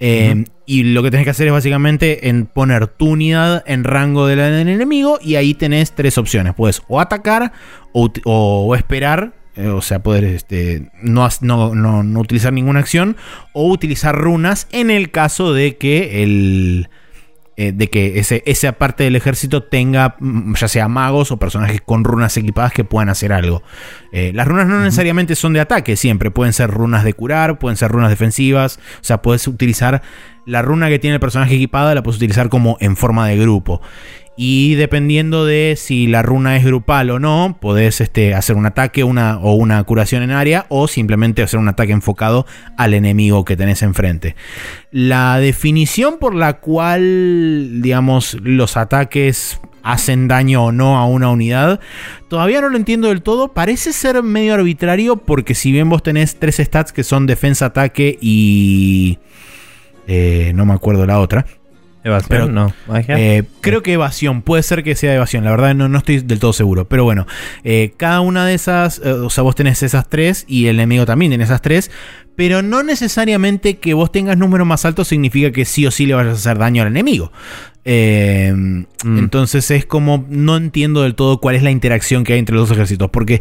Eh, Y lo que tenés que hacer es básicamente en poner tu unidad en rango del, del enemigo y ahí tenés tres opciones. Puedes o atacar o, o- o esperar. eh, O sea, poder este, no, no, no- no utilizar ninguna acción. O utilizar runas en el caso de que el, eh, de que ese, esa parte del ejército tenga mm, ya sea magos o personajes con runas equipadas que puedan hacer algo. Eh, las runas no necesariamente son de ataque siempre, pueden ser runas de curar, pueden ser runas defensivas, o sea, puedes utilizar la runa que tiene el personaje equipada, la puedes utilizar como en forma de grupo. Y dependiendo de si la runa es grupal o no, podés este, hacer un ataque una, o una curación en área o simplemente hacer un ataque enfocado al enemigo que tenés enfrente. La definición por la cual, digamos, los ataques hacen daño o no a una unidad, todavía no lo entiendo del todo. Parece ser medio arbitrario porque si bien vos tenés tres stats que son defensa, ataque y... eh, no me acuerdo la otra. Evasión, Pero- no. Magia. Eh, creo que evasión, puede ser que sea evasión, la verdad no, no estoy del todo seguro. Pero bueno, eh, cada una de esas, eh, o sea, vos tenés esas tres y el enemigo también tiene esas tres. Pero no necesariamente que vos tengas números más altos significa que sí o sí le vayas a hacer daño al enemigo. Eh, Entonces es como, no entiendo del todo cuál es la interacción que hay entre los dos ejércitos. Porque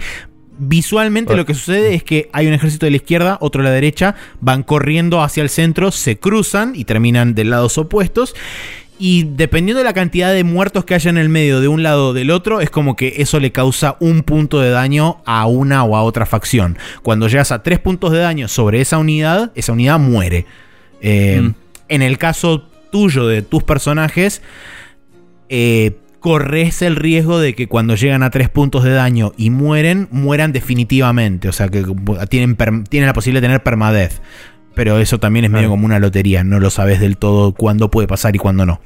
visualmente lo que sucede es que hay un ejército de la izquierda, otro de la derecha, van corriendo hacia el centro, se cruzan y terminan de lados opuestos. Y dependiendo de la cantidad de muertos que haya en el medio de un lado o del otro, es como que eso le causa un punto de daño a una o a otra facción. Cuando llegas a tres puntos de daño sobre esa unidad, esa unidad muere. Eh, Mm. En el caso tuyo de tus personajes, eh, corres el riesgo de que cuando llegan a tres puntos de daño y mueren, mueran definitivamente. O sea, que tienen, la posibilidad de tener permadez. Pero eso también es medio como una lotería. No lo sabes del todo cuándo puede pasar y cuándo no.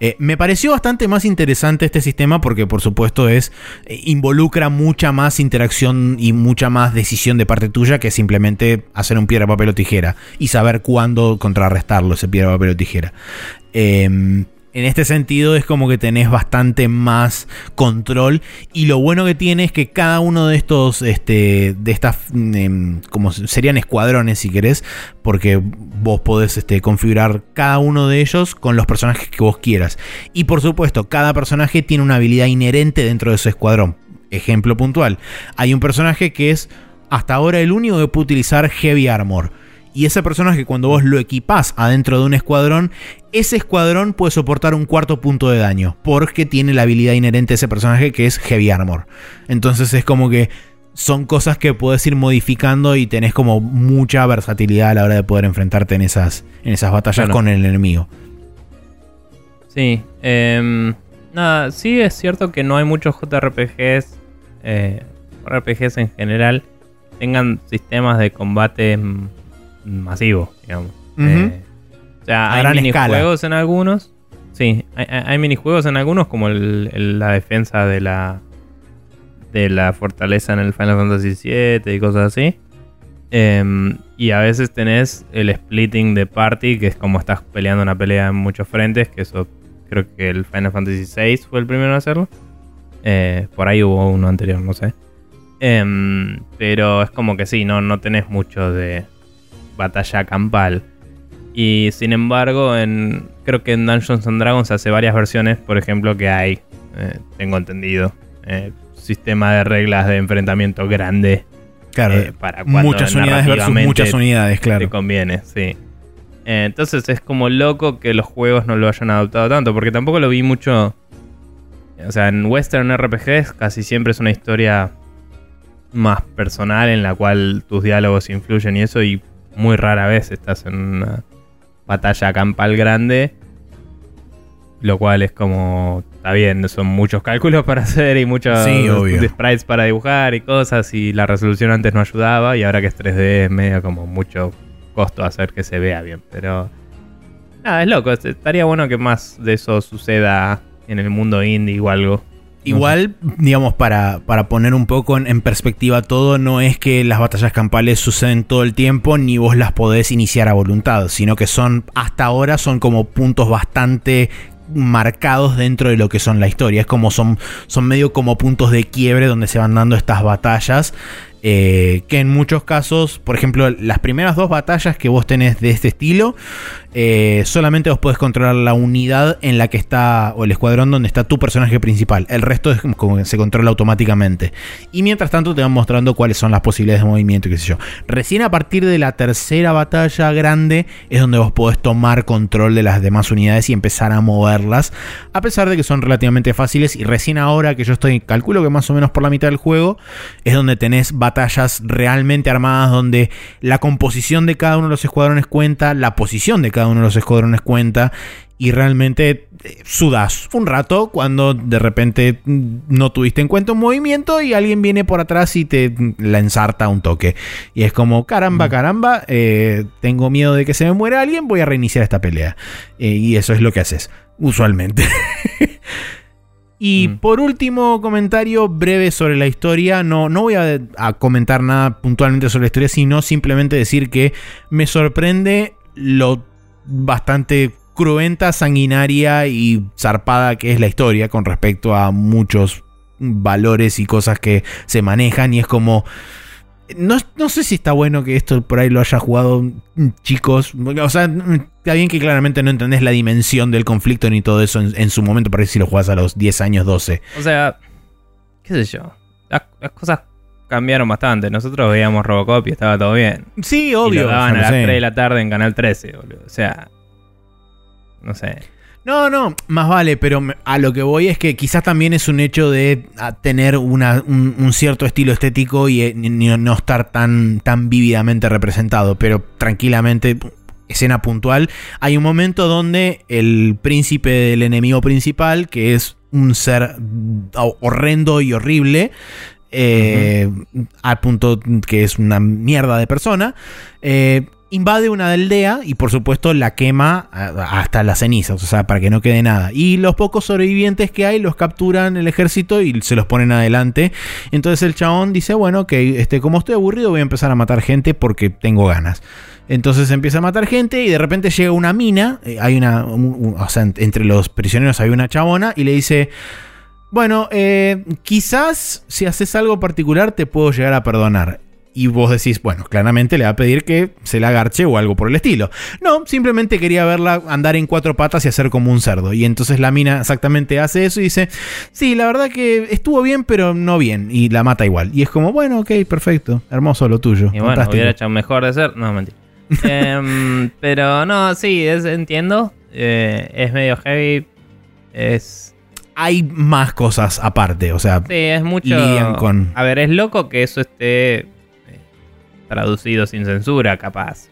Eh, me pareció bastante más interesante este sistema porque por supuesto es eh, involucra mucha más interacción y mucha más decisión de parte tuya que simplemente hacer un piedra, papel o tijera y saber cuándo contrarrestarlo ese piedra, papel o tijera. Eh, en este sentido es como que tenés bastante más control y lo bueno que tiene es que cada uno de estos, este, de estas, em, como serían escuadrones si querés, porque vos podés este, configurar cada uno de ellos con los personajes que vos quieras. Y por supuesto, cada personaje tiene una habilidad inherente dentro de su escuadrón. Ejemplo puntual, hay un personaje que es hasta ahora el único que puede utilizar Heavy Armor. Y ese personaje cuando vos lo equipás adentro de un escuadrón, ese escuadrón puede soportar un cuarto punto de daño, porque tiene la habilidad inherente de ese personaje que es Heavy Armor. Entonces es como que son cosas que puedes ir modificando y tenés como mucha versatilidad a la hora de poder enfrentarte en esas, en esas batallas Claro. con el enemigo. Sí. em, nada, sí es cierto que no hay muchos JRPGs, eh, RPGs en general, tengan sistemas de combate mm, masivo, digamos. Eh, o sea, A hay minijuegos en algunos. Sí, hay, hay- minijuegos en algunos, como el- el- la defensa de la de la fortaleza en el Final Fantasy VII y cosas así. Em, y a veces tenés el splitting de party, que es como estás peleando una pelea en muchos frentes, que eso creo que el Final Fantasy VI fue el primero en hacerlo. Eh, por ahí hubo uno anterior, no sé. Em, pero es como que sí, no, no tenés mucho de batalla campal. Y sin embargo, en, creo que en Dungeons and Dragons hace varias versiones, por ejemplo, que hay, eh, tengo entendido, eh, sistema de reglas de enfrentamiento grande Claro, eh, para cuando muchas unidades versus muchas unidades, claro. te conviene, sí. Entonces es como loco que los juegos no lo hayan adoptado tanto, porque tampoco lo vi mucho. O sea, en Western RPGs casi siempre es una historia más personal en la cual tus diálogos influyen y eso, y muy rara vez estás en una batalla campal grande, lo cual es como está bien, son muchos cálculos para hacer y muchos Sí, sprites para dibujar y cosas. Y la resolución antes no ayudaba. Y ahora que es 3D es medio como mucho costo hacer que se vea bien. Pero nada, es loco. Estaría bueno que más de eso suceda en el mundo indie o algo. Igual, digamos, para, para poner un poco en, en perspectiva todo, no es que las batallas campales suceden todo el tiempo ni vos las podés iniciar a voluntad, sino que son, hasta ahora, son como puntos bastante marcados dentro de lo que son la historia. Es como son, son medio como puntos de quiebre donde se van dando estas batallas. eh, que en muchos casos, por ejemplo, las primeras dos batallas que vos tenés de este estilo, eh, solamente vos podés controlar la unidad en la que está, o el escuadrón donde está tu personaje principal. El resto es como que se controla automáticamente. Y mientras tanto te van mostrando cuáles son las posibilidades de movimiento qué sé yo. Recién a partir de la tercera batalla grande es donde vos podés tomar control de las demás unidades y empezar a moverlas. A pesar de que son relativamente fáciles y recién ahora que yo estoy, calculo que más o menos por la mitad del juego, es donde tenés batallas realmente armadas donde la composición de cada uno de los escuadrones cuenta, la posición de cada uno de los escuadrones cuenta y realmente eh, sudas un rato cuando de repente mm, no tuviste en cuenta un movimiento y alguien viene por atrás y te mm, la ensarta un toque. Y es como, caramba, caramba, eh, tengo miedo de que se me muera alguien, voy a reiniciar esta pelea. Eh, y eso es lo que haces, usualmente. Y Mm. por último, comentario breve sobre la historia. No, no voy a, a comentar nada puntualmente sobre la historia, sino simplemente decir que me sorprende lo bastante cruenta, sanguinaria y zarpada que es la historia con respecto a muchos valores y cosas que se manejan. Y es como. No, no sé si está bueno que esto por ahí lo haya jugado chicos. O sea, está bien que claramente no entendés la dimensión del conflicto ni todo eso en, su momento. Parece si lo jugás a los 10 años, 12. O sea, qué sé yo. Las cosas cambiaron bastante. Nosotros veíamos Robocop y estaba todo bien. Sí, Y obvio. lo daban o sea, a las no sé. 3 de la tarde en Canal 13, boludo. O sea, no sé. No, no, más vale, pero a lo que voy es que quizás también es un hecho de a, tener una- un, un cierto estilo estético y eh, no estar tan, tan vívidamente representado, pero tranquilamente, escena puntual, hay un momento donde el príncipe del enemigo principal, que es un ser mm, horrendo y horrible, eh, al punto que es una mierda de persona, eh, invade una aldea y por supuesto la quema hasta las cenizas, o sea, para que no quede nada. Y los pocos sobrevivientes que hay los capturan el ejército y se los ponen adelante. Entonces el chabón dice, bueno, que este, como estoy aburrido voy a empezar a matar gente porque tengo ganas. Entonces empieza a matar gente y de repente llega una mina, eh, hay una, un- un- o sea, ent- entre los prisioneros hay una chabona y le dice, bueno, eh, quizás si haces algo particular te puedo llegar a perdonar. Y vos decís, bueno, claramente le va a pedir que se la agarche o algo por el estilo. No, simplemente quería verla andar en cuatro patas y hacer como un cerdo. Y entonces la mina exactamente hace eso y dice, sí, la verdad que estuvo bien, pero no bien. Y la mata igual. Y es como, bueno, ok, perfecto. Hermoso lo tuyo. Y bueno, hubiera hecho mejor de ser. No, mentira. Em, pero no, sí, es, entiendo. Eh, es medio heavy. Es. Hay más cosas aparte, o sea, Sí, es mucho. Lidian con- A ver, es loco que eso esté eh, traducido sin censura, capaz.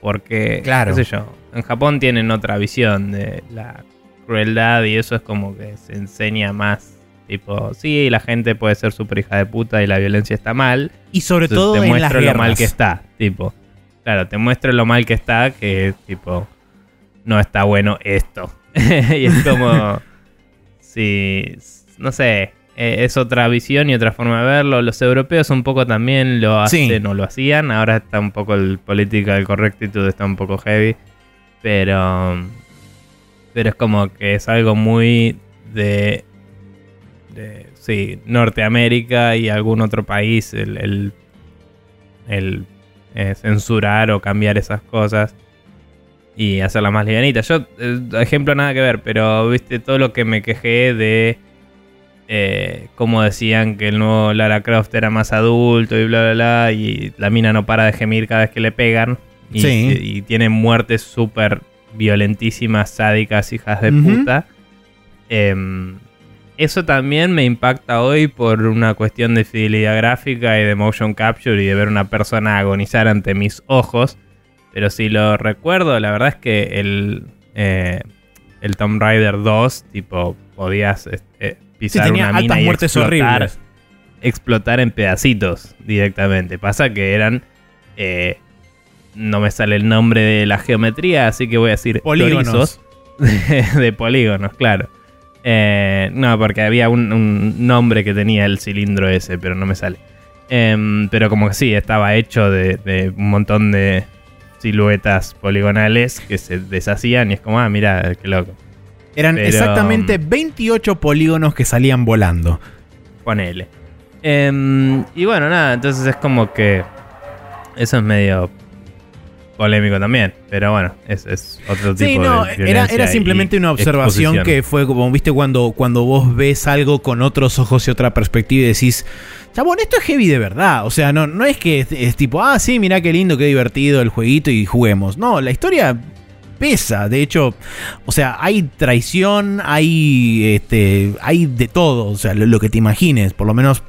Porque, Claro. qué sé yo, en Japón tienen otra visión de la crueldad y eso es como que se enseña más. Tipo, sí, la gente puede ser súper hija de puta y la violencia está mal. y sobre Entonces, todo te en las muestro lo mal que está, tipo. Claro, te muestro lo mal que está, que tipo, no está bueno esto. y es como, sí, no sé, eh, es otra visión y otra forma de verlo. Los europeos un poco también lo Sí. hacen o lo hacían. Ahora está un poco el political correctitude, está un poco heavy. Pero, pero es como que es algo muy de, de sí, Norteamérica y algún otro país, el, el, el, eh, censurar o cambiar esas cosas y hacerlas más livianitas. Yo, eh, ejemplo, nada que ver, pero viste todo lo que me quejé de eh, cómo decían que el nuevo Lara Croft era más adulto y bla, bla, bla, y la mina no para de gemir cada vez que le pegan. Y, Sí. y tiene muertes súper violentísimas, sádicas, hijas de puta. Em, eso también me impacta hoy por una cuestión de fidelidad gráfica y de motion capture y de ver una persona agonizar ante mis ojos. Pero si lo recuerdo, la verdad es que el, eh, el Tomb Raider 2, tipo, podías este, pisar tenía una mina y muertes explotar, horribles. explotar en pedacitos directamente. Pasa que eran... eh, no me sale el nombre de la geometría, así que voy a decir Polígonos. de, de polígonos, claro. Eh, no, porque había un, un nombre que tenía el cilindro ese, pero no me sale. Em, pero como que sí, estaba hecho de, de un montón de siluetas poligonales que se deshacían y es como, ah, mira, qué loco. Eran Pero, exactamente 28 polígonos que salían volando. Ponele. Em, y bueno, nada, entonces es como que eso es medio polémico también, pero bueno, es, es otro tipo Sí, no, de era, era simplemente una observación exposición. que fue como, viste, cuando, cuando vos ves algo con otros ojos y otra perspectiva y decís, chabón, esto es heavy de verdad. O sea, no, no es que es, es tipo, ah, sí, mirá qué lindo, qué divertido el jueguito y juguemos. No, la historia pesa. De hecho, o sea, hay traición, hay, este, hay de todo. O sea, lo, lo que te imagines, por lo menos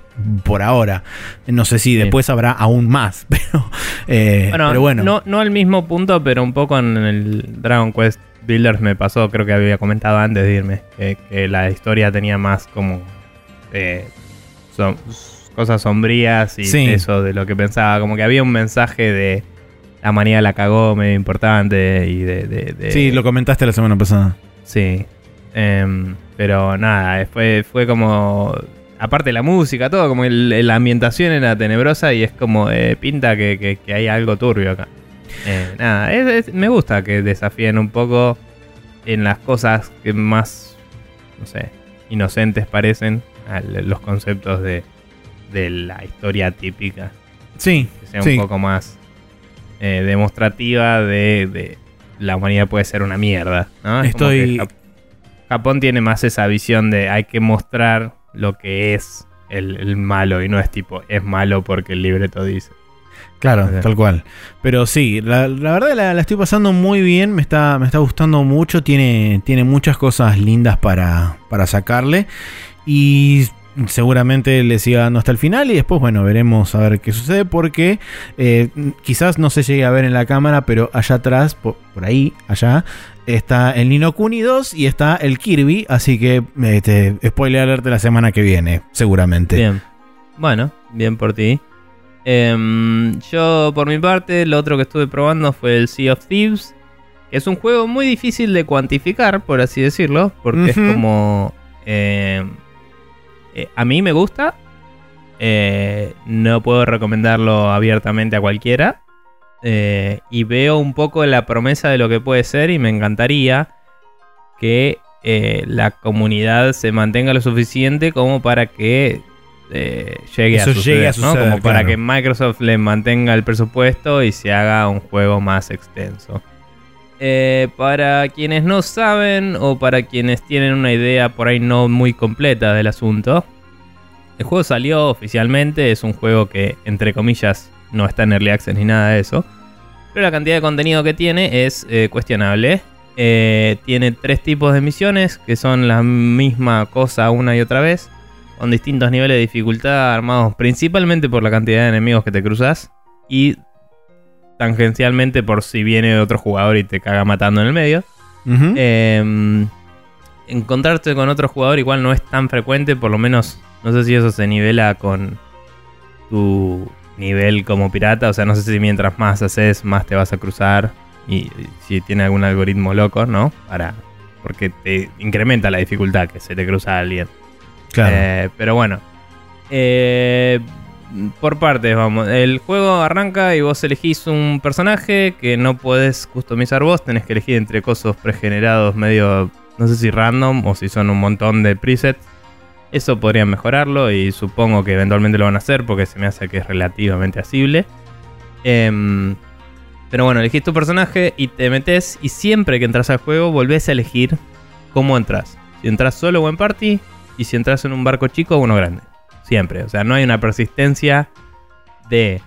por ahora. No sé si después habrá aún más, pero, eh, Bueno, pero bueno. No, no al mismo punto, pero un poco en el Dragon Quest Builders me pasó, creo que había comentado antes de irme, que, que la historia tenía más como eh, cosas sombrías y Sí. eso de lo que pensaba, como que había un mensaje de la manía la cagó medio importante y de... de- de- Sí, lo comentaste la semana pasada. Sí. Em, pero nada, fue, fue como. Aparte la música, todo, como el- la ambientación era tenebrosa y es como eh, pinta que, que- que hay algo turbio acá. Eh, nada, es- es- me gusta que desafíen un poco en las cosas que más, no sé, inocentes parecen a los conceptos de, de la historia típica. Sí, Que sea sí. un poco más eh, demostrativa de, de la humanidad puede ser una mierda. ¿no? Es como Estoy- que Japón tiene más esa visión de hay que mostrar lo que es el, el malo y no es tipo es malo porque el libreto dice. Claro, tal cual. Pero sí, la, la verdad la, la estoy pasando muy bien, me está, me está gustando mucho, tiene, tiene muchas cosas lindas para, para sacarle y seguramente le siga dando hasta el final y después, bueno, veremos a ver qué sucede porque eh, quizás no se llegue a ver en la cámara, pero allá atrás, por, por ahí, allá, está el Nino Kuni 2 y está el Kirby, así que este, spoiler alert de la semana que viene, seguramente. Bien. Bueno, bien por ti. Em, yo, por mi parte, lo otro que estuve probando fue el Sea of Thieves. Que es un juego muy difícil de cuantificar, por así decirlo. Porque es como. em, eh, a mí me gusta. eh, no puedo recomendarlo abiertamente a cualquiera. Eh, y veo un poco la promesa de lo que puede ser. Y me encantaría que eh, la comunidad se mantenga lo suficiente como para que eh, llegue, Eso a suceder, llegue a Como para que Microsoft le mantenga el presupuesto y se haga un juego más extenso. Eh, para quienes no saben o para quienes tienen una idea por ahí no muy completa del asunto, el juego salió oficialmente, es un juego que entre comillas no está en Early Access ni nada de eso, pero la cantidad de contenido que tiene es eh, cuestionable. Eh, tiene tres tipos de misiones que son la misma cosa una y otra vez, con distintos niveles de dificultad armados principalmente por la cantidad de enemigos que te cruzas y tangencialmente por si viene otro jugador y te caga matando en el medio. Eh, encontrarte con otro jugador igual no es tan frecuente, por lo menos no sé si eso se nivela con tu nivel como pirata, o sea, no sé si mientras más haces, más te vas a cruzar y, y si tiene algún algoritmo loco, ¿no? Para porque te incrementa la dificultad que se te cruza alguien. claro. Eh, pero bueno. Eh, por partes, vamos. El juego arranca y vos elegís un personaje que no podés customizar vos. Tenés que elegir entre cosas pregenerados medio, no sé si random o si son un montón de presets. Eso podrían mejorarlo y supongo que eventualmente lo van a hacer porque se me hace que es relativamente asible. Em, pero bueno, elegís tu personaje y te metes y siempre que entras al juego volvés a elegir cómo entras. Si entras solo o en party y si entras en un barco chico o uno grande. Siempre. O sea, no hay una persistencia de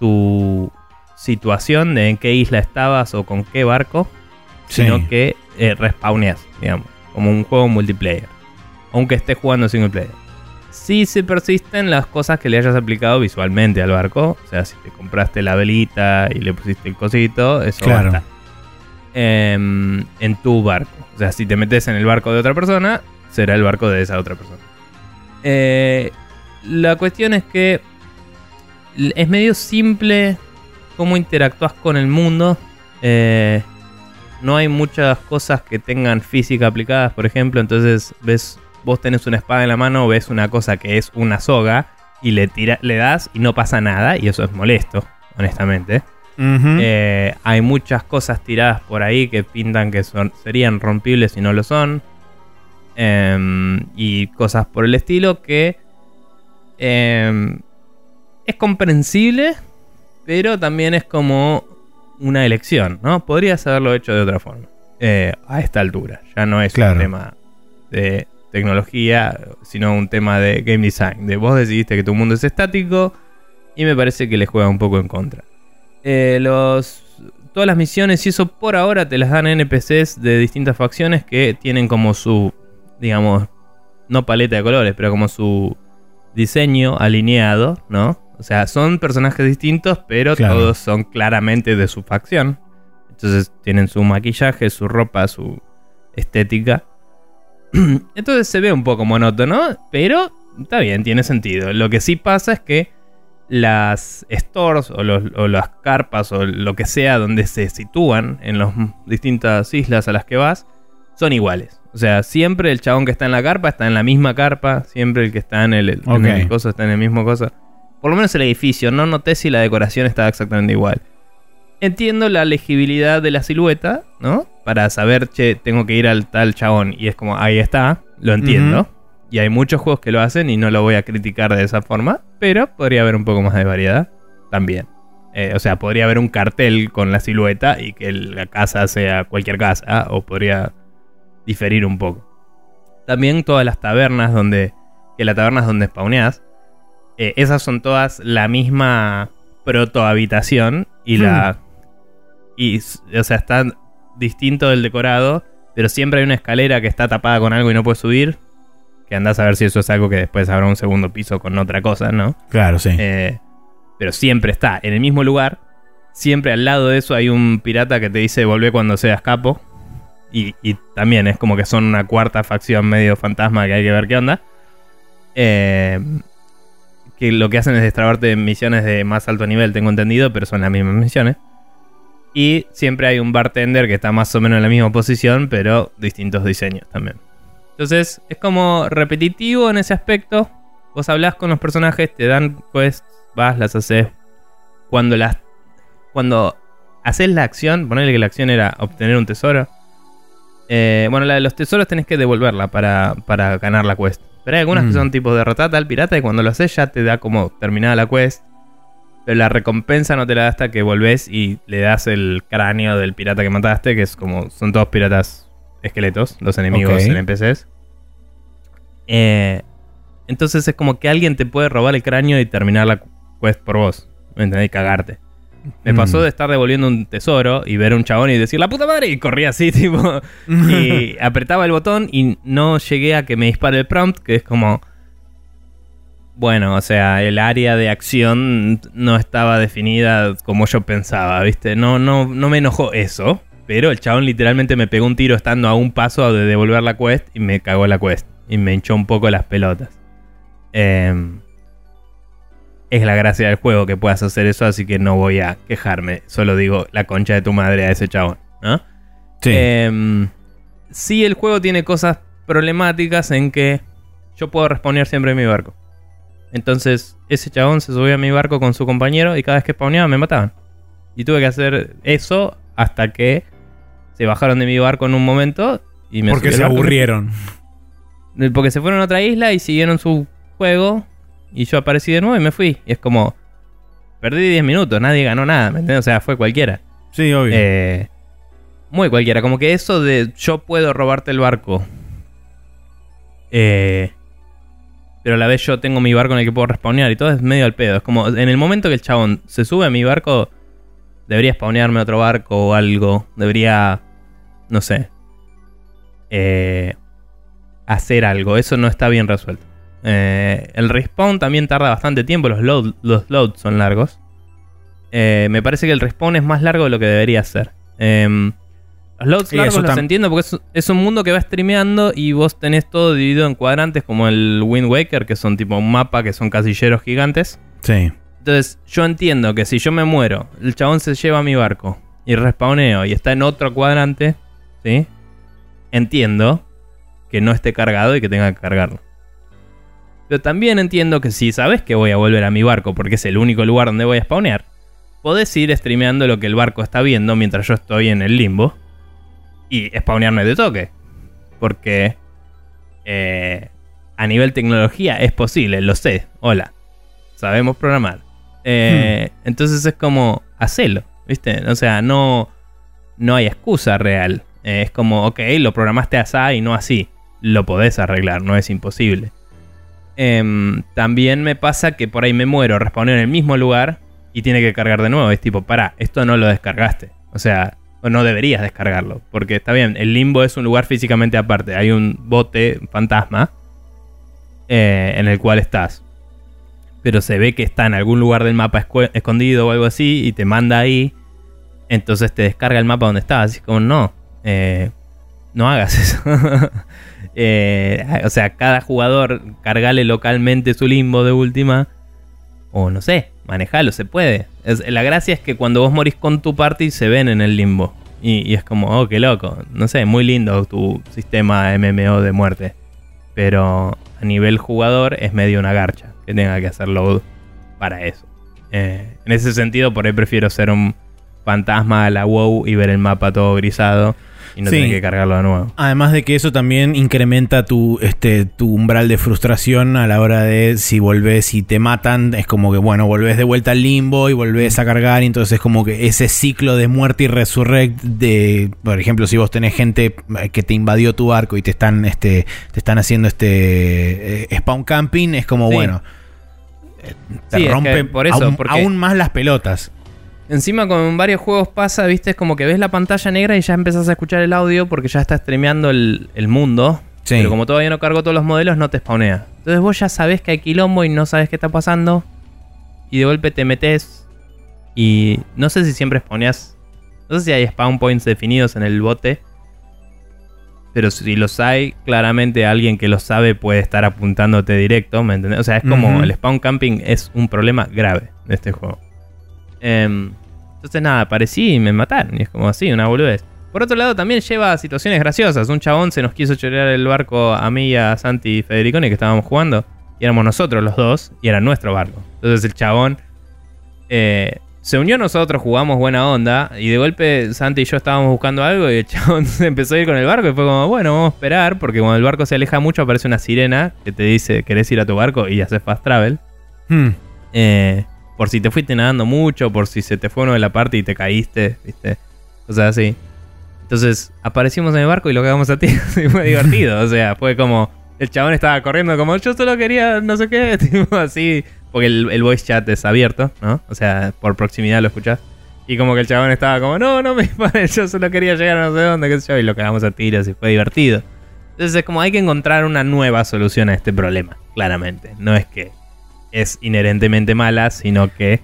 tu situación, de en qué isla estabas o con qué barco, Sí. sino que eh, respawneas, digamos, como un juego multiplayer. Aunque estés jugando single player. Si se persisten las cosas que le hayas aplicado visualmente al barco, o sea, si te compraste la velita y le pusiste el cosito, eso Claro. Em, en tu barco. O sea, si te metes en el barco de otra persona, será el barco de esa otra persona. Eh, la cuestión es que es medio simple cómo interactúas con el mundo. Eh, no hay muchas cosas que tengan física aplicadas, por ejemplo. Entonces, ves, vos tenés una espada en la mano, ves una cosa que es una soga y le, tira, le das y no pasa nada. Y eso es molesto, honestamente. Eh, hay muchas cosas tiradas por ahí que pintan que son, serían rompibles y no lo son. Em, y cosas por el estilo que em, es comprensible, pero también es como una elección, ¿no? Podrías haberlo hecho de otra forma. Eh, a esta altura. Ya no es un tema de tecnología, sino un tema de game design. De vos decidiste que tu mundo es estático y me parece que le juega un poco en contra. Eh, los, todas las misiones y eso por ahora te las dan NPCs de distintas facciones que tienen como su, digamos, no paleta de colores, pero como su diseño alineado, ¿no? O sea, son personajes distintos, pero todos son claramente de su facción. Entonces tienen su maquillaje, su ropa, su estética. Entonces se ve un poco monótono, pero está bien, tiene sentido. Lo que sí pasa es que las stores o, las carpas o lo que sea donde se sitúan en las distintas islas a las que vas son iguales. O sea, siempre el chabón que está en la carpa está en la misma carpa, siempre el que está en el, el cosa está en el mismo cosa. Por lo menos el edificio, no noté si la decoración estaba exactamente igual. Entiendo la legibilidad de la silueta, ¿no? Para saber, che, tengo que ir al tal chabón y es como, ahí está, lo entiendo. Y hay muchos juegos que lo hacen y no lo voy a criticar de esa forma, pero podría haber un poco más de variedad también. Eh, o sea, podría haber un cartel con la silueta y que la casa sea cualquier casa, o podría diferir un poco. También todas las tabernas donde. Que las tabernas donde spawneas. Eh, esas son todas la misma proto-habitación. Y la. Y. O sea, está distinto del decorado. Pero siempre hay una escalera que está tapada con algo y no puedes subir. Que andás a ver si eso es algo que después habrá un segundo piso con otra cosa, ¿no? Claro, sí. Eh, pero siempre está en el mismo lugar. Siempre al lado de eso hay un pirata que te dice volvé cuando seas capo. Y, también es como que son una cuarta facción medio fantasma que hay que ver qué onda. Eh, que lo que hacen es destrabarte misiones de más alto nivel, tengo entendido, pero son las mismas misiones. Y siempre hay un bartender que está más o menos en la misma posición, pero distintos diseños también. Entonces es como repetitivo en ese aspecto. Vos hablas con los personajes, te dan quests, vas, las haces. Cuando las. Cuando haces la acción, ponerle que la acción era obtener un tesoro. Eh, bueno, la de los tesoros tenés que devolverla para, para ganar la quest. Pero hay algunas que mm. son tipo derrotar al pirata y cuando lo haces ya te da como terminada la quest. Pero la recompensa no te la da hasta que volvés y le das el cráneo del pirata que mataste, que es como. Son todos piratas esqueletos, los enemigos en NPCs. Eh, entonces es como que alguien te puede robar el cráneo y terminar la quest por vos. ¿Me entendés? Y cagarte. Me mm. pasó de estar devolviendo un tesoro y ver a un chabón y decir, ¡la puta madre! Y corría así, tipo. y apretaba el botón y no llegué a que me dispare el prompt, que es como. Bueno, o sea, el área de acción no estaba definida como yo pensaba, ¿viste? No, no, no me enojó eso. Pero el chabón literalmente me pegó un tiro estando a un paso de devolver la quest y me cagó la quest. Y me hinchó un poco las pelotas. Em, es la gracia del juego que puedas hacer eso, así que no voy a quejarme. Solo digo la concha de tu madre a ese chabón, ¿no? Sí. Em, sí, el juego tiene cosas problemáticas en que yo puedo responder siempre en mi barco. Entonces, ese chabón se subió a mi barco con su compañero y cada vez que spawneaba me mataban. Y tuve que hacer eso hasta que se bajaron de mi barco en un momento y me Porque se aburrieron. Porque se fueron a otra isla y siguieron su juego. Y yo aparecí de nuevo y me fui. Y es como. Perdí 10 minutos, nadie ganó nada, ¿me entiendes? O sea, fue cualquiera. Sí, obvio. Eh, muy cualquiera. Como que eso de yo puedo robarte el barco. Eh, pero a la vez yo tengo mi barco en el que puedo respawnear y todo es medio al pedo. Es como en el momento que el chabón se sube a mi barco, debería spawnearme otro barco o algo. Debería, no sé, eh, hacer algo. Eso no está bien resuelto. Eh, el respawn también tarda bastante tiempo. Los, los loads son largos. Eh, me parece que el respawn es más largo de lo que debería ser. Em, Los loads Sí, largos los entiendo porque es, es un mundo que va streameando y vos tenés todo dividido en cuadrantes como el Wind Waker, que son tipo un mapa que son casilleros gigantes. Sí. Entonces, yo entiendo que si yo me muero, el chabón se lleva mi barco y respawneo y está en otro cuadrante, ¿sí? Entiendo que no esté cargado y que tenga que cargarlo. Pero también entiendo que si sabes que voy a volver a mi barco porque es el único lugar donde voy a spawnear, podés ir streameando lo que el barco está viendo mientras yo estoy en el limbo y spawnearme de toque. Porque eh, a nivel tecnología es posible, lo sé. Hola, sabemos programar. Eh, Entonces es como, hacelo, ¿viste? O sea, no, no hay excusa real. Eh, es como, ok, lo programaste así y no así. Lo podés arreglar, no es imposible. Em, también me pasa que por ahí me muero, respawneo en el mismo lugar y tiene que cargar de nuevo. Es tipo, para, esto no lo descargaste. O sea, o no deberías descargarlo. Porque está bien, el limbo es un lugar físicamente aparte. Hay un bote fantasma eh, en el cual estás. Pero se ve que está en algún lugar del mapa escondido o algo así y te manda ahí. Entonces te descarga el mapa donde estás. Así como, no, eh, no hagas eso. Eh, o sea, cada jugador cargale localmente su limbo de última. O no sé, manejalo, se puede. Es- la gracia es que cuando vos morís con tu party se ven en el limbo. Y, es como, oh, qué loco. No sé, muy lindo tu sistema MMO de muerte. Pero a nivel jugador es medio una garcha que tenga que hacer load para eso. Eh, en ese sentido, por ahí prefiero ser un fantasma a la WoW y ver el mapa todo grisado y no Sí. que cargarlo de nuevo. Además de que eso también incrementa tu, este, tu umbral de frustración a la hora de si volvés y te matan, es como que, bueno, volvés de vuelta al limbo y volvés a cargar, y entonces es como que ese ciclo de muerte y resurrect de, por ejemplo, si vos tenés gente eh, que te invadió tu barco y te están, este, te están haciendo este eh, spawn camping, es como, Sí. bueno, eh, te Sí, es que rompe por eso, aún, porque- aún más las pelotas. Encima con varios juegos pasa, viste, es como que ves la pantalla negra y ya empezás a escuchar el audio porque ya está streameando el, el mundo. Sí. Pero como todavía no cargó todos los modelos, no te spawnea. Entonces vos ya sabés que hay quilombo y no sabes qué está pasando. Y de golpe te metes. Y no sé si siempre spawneas. No sé si hay spawn points definidos en el bote. Pero si los hay, claramente alguien que lo sabe puede estar apuntándote directo, ¿me entendés? O sea, es como el spawn camping es un problema grave de este juego. Em, entonces nada, aparecí y me mataron. Y es como así, una boludez. Por otro lado, también lleva a situaciones graciosas. Un chabón se nos quiso chorear el barco a mí y a Santi y Federicone que estábamos jugando. Y éramos nosotros los dos. Y era nuestro barco. Entonces el chabón eh, se unió a nosotros, jugamos buena onda. Y de golpe Santi y yo estábamos buscando algo. Y el chabón se empezó a ir con el barco. Y fue como, bueno, vamos a esperar. Porque cuando el barco se aleja mucho, aparece una sirena que te dice, ¿querés ir a tu barco? Y haces fast travel. Hmm. Eh, por si te fuiste nadando mucho, por si se te fue uno de la parte y te caíste, ¿viste? Cosas así. Entonces aparecimos en el barco y lo cagamos a ti. fue divertido. O sea, fue como. El chabón estaba corriendo como yo solo quería no sé qué, así. Porque el, el voice chat es abierto, ¿no? O sea, por proximidad lo escuchás. Y como que el chabón estaba como, no, no me dispares, yo solo quería llegar a no sé dónde, qué sé yo, y lo cagamos a tiros y fue divertido. Entonces es como hay que encontrar una nueva solución a este problema, claramente. No es que es inherentemente mala, sino que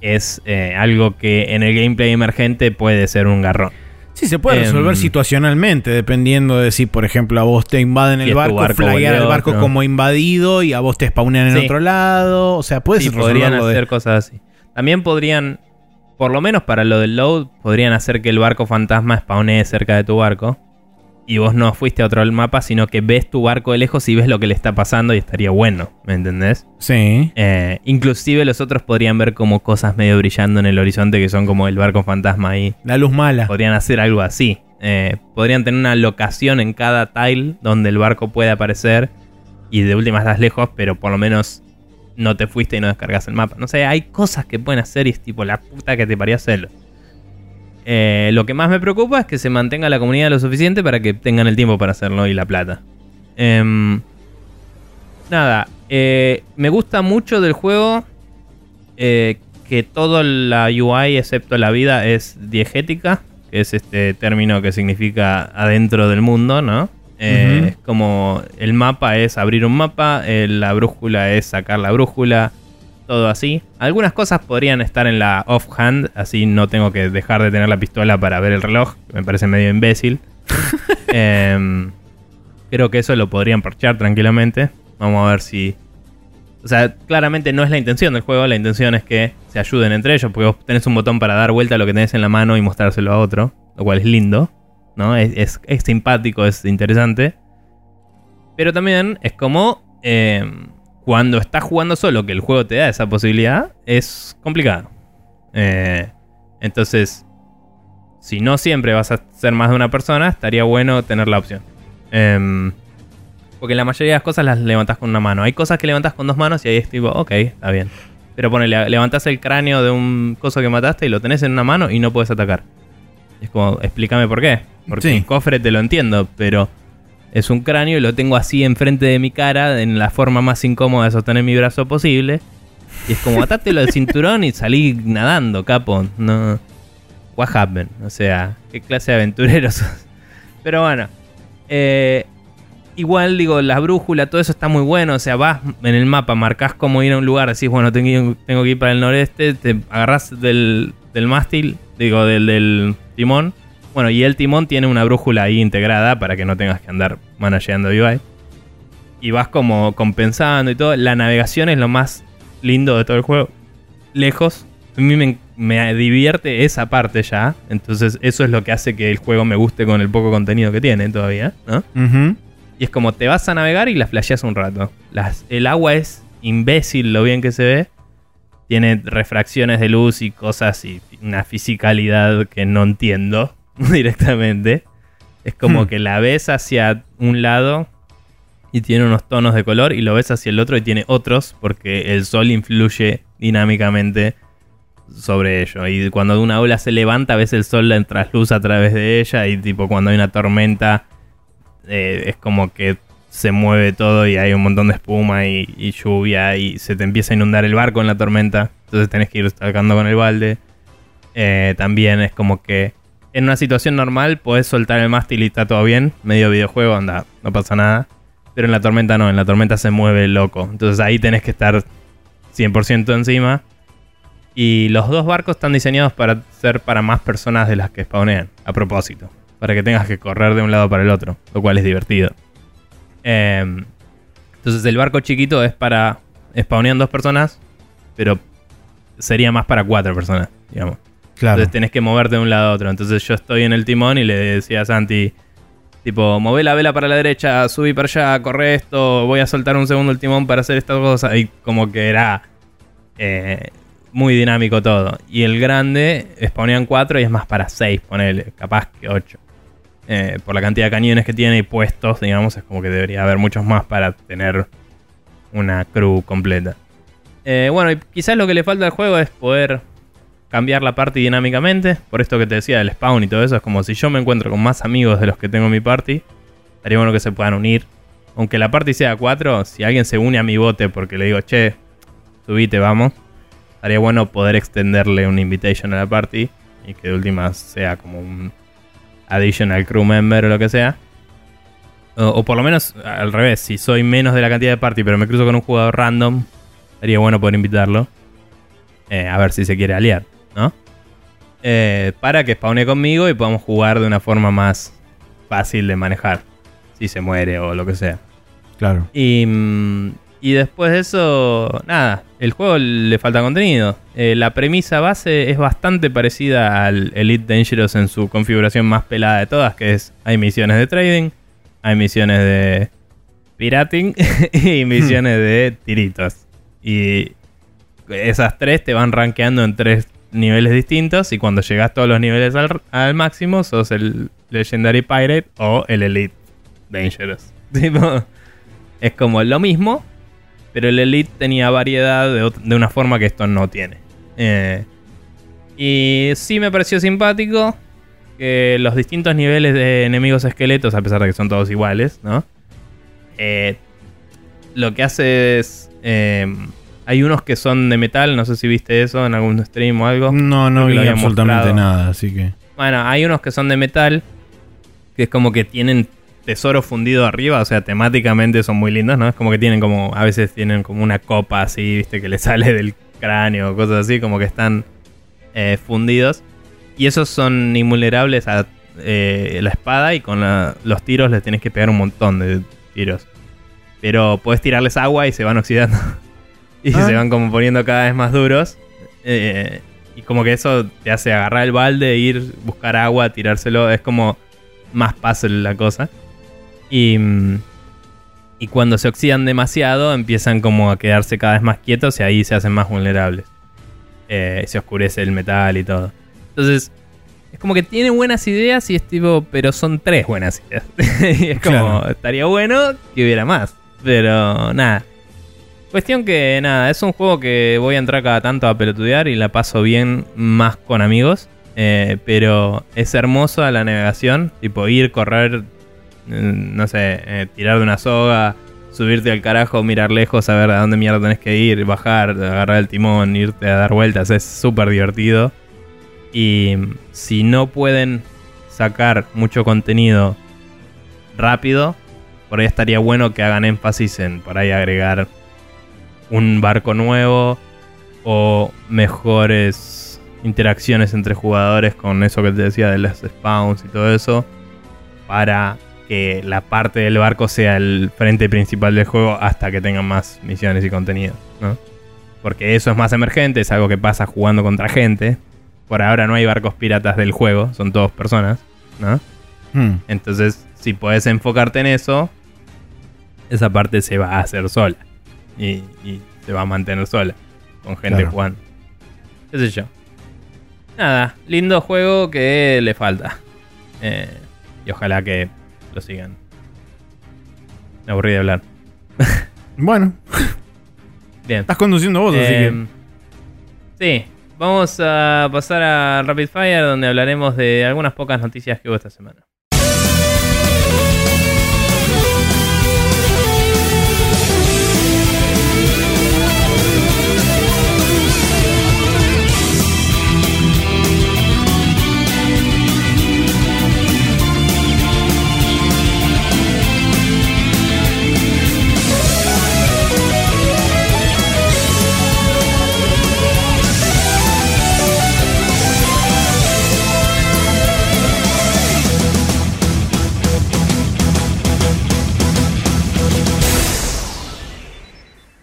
es eh, algo que en el gameplay emergente puede ser un garrón. Sí, se puede resolver Em, situacionalmente, dependiendo de si, por ejemplo, a vos te invaden el barco, barco flaggear el barco otro. como invadido y a vos te spawnean en Sí. otro lado. O sea, puedes Sí, podrían de- hacer cosas así. También podrían, por lo menos para lo del load, podrían hacer que el barco fantasma spawnee cerca de tu barco. Y vos no fuiste a otro mapa, sino que ves tu barco de lejos y ves lo que le está pasando y estaría bueno, ¿me entendés? Sí. Eh, inclusive los otros podrían ver como cosas medio brillando en el horizonte que son como el barco fantasma ahí. La luz mala. Podrían hacer algo así. Eh, podrían tener una locación en cada tile donde el barco puede aparecer. Y de última estás lejos, pero por lo menos no te fuiste y no descargas el mapa. No sé, hay cosas que pueden hacer y es tipo la puta que te paría hacerlo. Eh, lo que más me preocupa es que se mantenga la comunidad lo suficiente para que tengan el tiempo para hacerlo y la plata. Em, nada, eh, me gusta mucho del juego eh, que toda la UI, excepto la vida, es diegética, que es este término que significa adentro del mundo, ¿no? Eh. Es como el mapa es abrir un mapa, eh, la brújula es sacar la brújula, todo así. Algunas cosas podrían estar en la off-hand, así no tengo que dejar de tener la pistola para ver el reloj, que me parece medio imbécil. Em, creo que eso lo podrían parchar tranquilamente. Vamos a ver si... O sea, claramente no es la intención del juego, la intención es que se ayuden entre ellos, porque vos tenés un botón para dar vuelta a lo que tenés en la mano y mostrárselo a otro, lo cual es lindo, ¿no? Es, es, simpático, es interesante. Pero también es como... Em, cuando estás jugando solo, que el juego te da esa posibilidad, es complicado. Eh, entonces, si no siempre vas a ser más de una persona, estaría bueno tener la opción. Em, porque la mayoría de las cosas las levantas con una mano. Hay cosas que levantas con dos manos y ahí es tipo, ok, está bien. Pero ponele, levantas el cráneo de un coso que mataste y lo tenés en una mano y no puedes atacar. Es como, explícame por qué. Porque el cofre te lo entiendo, pero es un cráneo y lo tengo así enfrente de mi cara, en la forma más incómoda de sostener mi brazo posible. Y es como atátelo del cinturón y salí nadando, capo. No. What happened? O sea, qué clase de aventureros. Pero bueno. Eh, igual digo, la brújula, todo eso está muy bueno. O sea, vas en el mapa, marcas cómo ir a un lugar, decís, bueno, tengo, tengo que ir para el noreste, te agarras del, del mástil, digo, del, del timón bueno, y el timón tiene una brújula ahí integrada para que no tengas que andar manageando UI. Y vas como compensando y todo. La navegación es lo más lindo de todo el juego. Lejos. A mí me, divierte esa parte ya. Entonces eso es lo que hace que el juego me guste con el poco contenido que tiene todavía. ¿no? Y es como te vas a navegar y la flasheas un rato. el agua es imbécil lo bien que se ve. Tiene refracciones de luz y cosas y una fisicalidad que no entiendo. directamente. Es como hmm. que la ves hacia un lado y tiene unos tonos de color y lo ves hacia el otro y tiene otros porque el sol influye dinámicamente sobre ello. Y cuando una ola se levanta, ves el sol en trasluz a través de ella y tipo cuando hay una tormenta eh, es como que se mueve todo y hay un montón de espuma y, lluvia y se te empieza a inundar el barco en la tormenta. Entonces tenés que ir sacando con el balde. Eh, también es como que en una situación normal podés soltar el mástil y está todo bien. Medio videojuego, anda, no pasa nada. Pero en la tormenta no, en la tormenta se mueve loco. Entonces ahí tenés que estar 100% encima. Y los dos barcos están diseñados para ser para más personas de las que spawnean, a propósito. Para que tengas que correr de un lado para el otro, lo cual es divertido. Em, entonces el barco chiquito es para... Spawnean dos personas, pero sería más para cuatro personas, digamos. Entonces tenés que moverte de un lado a otro. Entonces yo estoy en el timón y le decía a Santi, tipo, move la vela para la derecha, subí para allá, corre esto, voy a soltar un segundo el timón para hacer esta cosa. Y como que era eh, muy dinámico todo. Y el grande exponían 4 y es más para 6, ponele, capaz que 8. Eh, por la cantidad de cañones que tiene y puestos, digamos, es como que debería haber muchos más para tener una crew completa. Eh, bueno, y quizás lo que le falta al juego es poder cambiar la party dinámicamente. Por esto que te decía del spawn y todo eso, es como si yo me encuentro con más amigos de los que tengo en mi party, estaría bueno que se puedan unir. Aunque la party sea 4, si alguien se une a mi bote porque le digo, che, subite, vamos, estaría bueno poder extenderle un invitation a la party y que de última sea como un additional crew member o lo que sea. O, por lo menos al revés, si soy menos de la cantidad de party pero me cruzo con un jugador random, estaría bueno poder invitarlo. Eh, a ver si se quiere aliar. Eh, para que spawne conmigo y podamos jugar de una forma más fácil de manejar. Si se muere o lo que sea. Claro. Y, mm, y después de eso, nada, el juego le falta contenido. Eh, la premisa base es bastante parecida al Elite Dangerous en su configuración más pelada de todas, que es hay misiones de trading, hay misiones de pirating y misiones de tiritos. Y esas tres te van rankeando en tres niveles distintos y cuando llegas todos los niveles al, máximo sos el Legendary Pirate o el Elite Dangerous. es como lo mismo, pero el Elite tenía variedad de, una forma que esto no tiene. Eh, y sí me pareció simpático que los distintos niveles de enemigos esqueletos, a pesar de que son todos iguales, ¿no? Eh, lo que hace es... Eh, hay unos que son de metal, no sé si viste eso en algún stream o algo. No, no vi absolutamente nada, así que. Bueno, hay unos que son de metal, que es como que tienen tesoro fundido arriba, o sea, temáticamente son muy lindos, ¿no? Es como que tienen como, a veces tienen como una copa así, viste, que le sale del cráneo, cosas así, como que están eh, fundidos. Y esos son invulnerables a eh, la espada y con la- los tiros les tienes que pegar un montón de tiros. Pero puedes tirarles agua y se van oxidando. y Ah. se van como poniendo cada vez más duros. Eh, y como que eso te hace agarrar el balde, ir, buscar agua, tirárselo. Es como más puzzle la cosa. Y, mm, y cuando se oxidan demasiado, empiezan como a quedarse cada vez más quietos y ahí se hacen más vulnerables. Eh, se oscurece el metal y todo. Entonces, es como que tiene buenas ideas y es tipo, pero son tres buenas ideas. y es como, Claro. estaría bueno que hubiera más. Pero nada. Cuestión que nada, es un juego que voy a entrar cada tanto a pelotudear y la paso bien más con amigos. Eh, pero es hermoso la navegación, tipo ir, correr, eh, no sé, eh, tirar de una soga, subirte al carajo, mirar lejos, a ver a dónde mierda tenés que ir, bajar, agarrar el timón, irte a dar vueltas, es súper divertido. Y si no pueden sacar mucho contenido rápido, por ahí estaría bueno que hagan énfasis en por ahí agregar un barco nuevo o mejores interacciones entre jugadores con eso que te decía de las spawns y todo eso para que la parte del barco sea el frente principal del juego hasta que tengan más misiones y contenido, ¿no? Porque eso es más emergente, es algo que pasa jugando contra gente. Por ahora no hay barcos piratas del juego, son todos personas, ¿no? Hmm. Entonces, si puedes enfocarte en eso, esa parte se va a hacer sola. Y, y se va a mantener sola. Con gente Claro. jugando. ¿Qué sé yo? Nada, lindo juego que le falta. Eh, y ojalá que lo sigan. Me aburrí de hablar. Bueno, Bien. estás conduciendo vos, así que. Em, Sí, vamos a pasar a Rapid Fire donde hablaremos de algunas pocas noticias que hubo esta semana.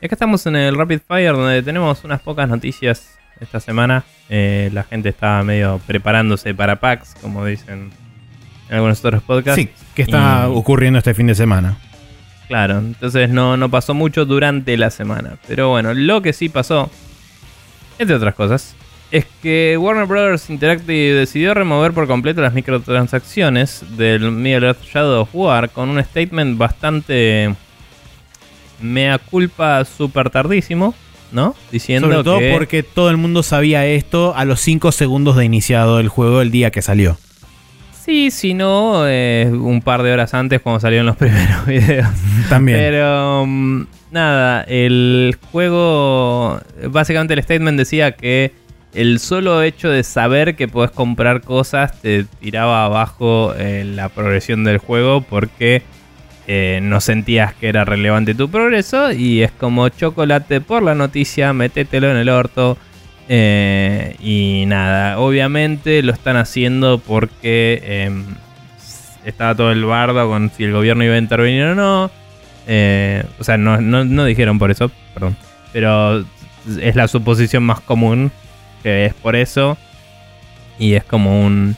Acá estamos en el Rapid Fire donde tenemos unas pocas noticias esta semana. Eh, la gente está medio preparándose para PAX, como dicen en algunos otros podcasts. Sí, que está Y- ocurriendo este fin de semana. Claro, entonces no, no pasó mucho durante la semana. Pero bueno, lo que sí pasó, entre otras cosas, es que Warner Bros. Interactive decidió remover por completo las microtransacciones del Middle Earth Shadow of War con un statement bastante mea culpa súper tardísimo, ¿no? Diciendo Sobre todo que... porque todo el mundo sabía esto a los 5 segundos de iniciado el juego el día que salió. Sí, si no, eh, un par de horas antes cuando salieron los primeros videos. También. Pero mm, nada, el juego, básicamente el statement decía que el solo hecho de saber que podés comprar cosas te tiraba abajo eh, la progresión del juego porque eh, no sentías que era relevante tu progreso y es como chocolate por la noticia, métetelo en el orto. Eh, y nada, obviamente lo están haciendo porque em, estaba todo el bardo con si el gobierno iba a intervenir o no. Eh, o sea, no, no- dijeron por eso, perdón. Pero es la suposición más común, que es por eso. Y es como un...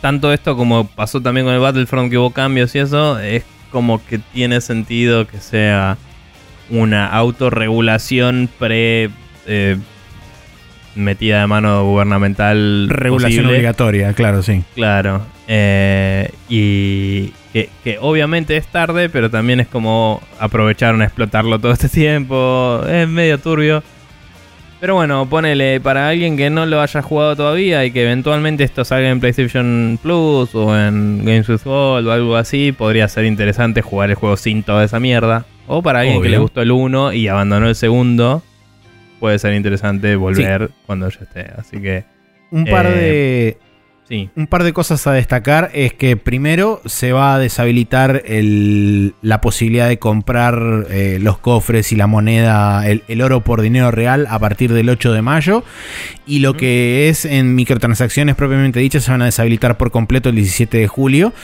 tanto esto como pasó también con el Battlefront, que hubo cambios y eso, es como que tiene sentido que sea una autorregulación pre... eh, metida de mano gubernamental. Regulación posible. obligatoria, claro, sí. Claro. eh, y que, que obviamente es tarde, pero también es como aprovecharon a explotarlo todo este tiempo. Es medio turbio. Pero bueno, ponele para alguien que no lo haya jugado todavía y que eventualmente esto salga en PlayStation Plus o en Games with Gold o algo así, podría ser interesante jugar el juego sin toda esa mierda. O para alguien que le gustó el 1 y abandonó el segundo, puede ser interesante volver cuando ya esté. Así que Un par Eh, de. Sí. Un par de cosas a destacar es que primero se va a deshabilitar el- la posibilidad de comprar eh, los cofres y la moneda, el, el oro por dinero real a partir del 8 de mayo. Y lo que es en microtransacciones propiamente dichas se van a deshabilitar por completo el 17 de julio.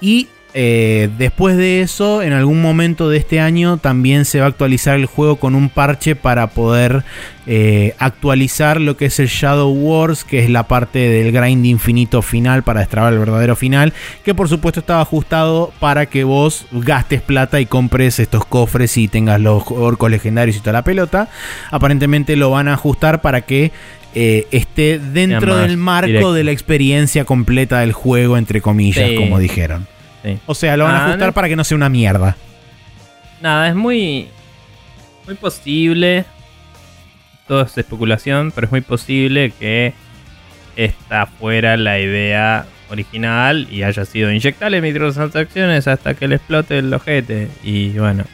Y eh, después de eso, en algún momento de este año, también se va a actualizar el juego con un parche para poder eh, actualizar lo que es el Shadow Wars, que es la parte del grind infinito final para destrabar el verdadero final, que por supuesto estaba ajustado para que vos gastes plata y compres estos cofres y tengas los orcos legendarios y toda la pelota. Aparentemente lo van a ajustar para que eh, esté dentro del marco directo. de la experiencia completa del juego, entre comillas, Sí. como dijeron. Sí. O sea, lo van a Ah, ajustar no. para que no sea una mierda. Nada, es muy. Muy posible. Todo es especulación, pero es muy posible que esta fuera la idea original y haya sido inyectarle microtransacciones hasta que le explote el ojete. Y bueno,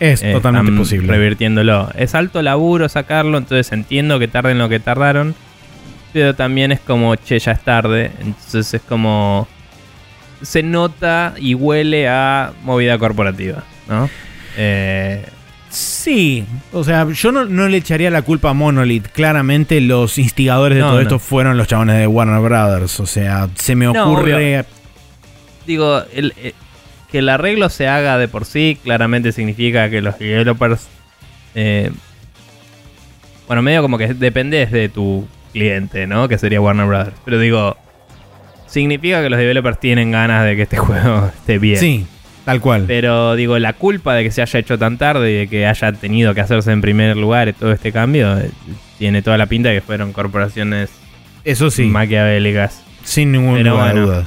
Es eh, totalmente posible. Revirtiéndolo. Es alto laburo sacarlo, entonces entiendo que tarden lo que tardaron. Pero también es como, che, ya es tarde. Entonces es como. Se nota y huele a movida corporativa, ¿no? Eh, Sí, o sea, yo no, no le echaría la culpa a Monolith. Claramente los instigadores de No, todo no. esto fueron los chabones de Warner Brothers. O sea, se me ocurre... digo, el, eh, que el arreglo se haga de por sí claramente significa que los developers. eh, bueno, medio como que dependes de tu cliente, ¿no? Que sería Warner Brothers. Pero digo, significa que los developers tienen ganas de que este juego esté bien. Sí, tal cual. Pero digo, la culpa de que se haya hecho tan tarde y de que haya tenido que hacerse en primer lugar todo este cambio, eh, tiene toda la pinta de que fueron corporaciones Eso sí, maquiavélicas. sin ninguna Pero bueno. duda.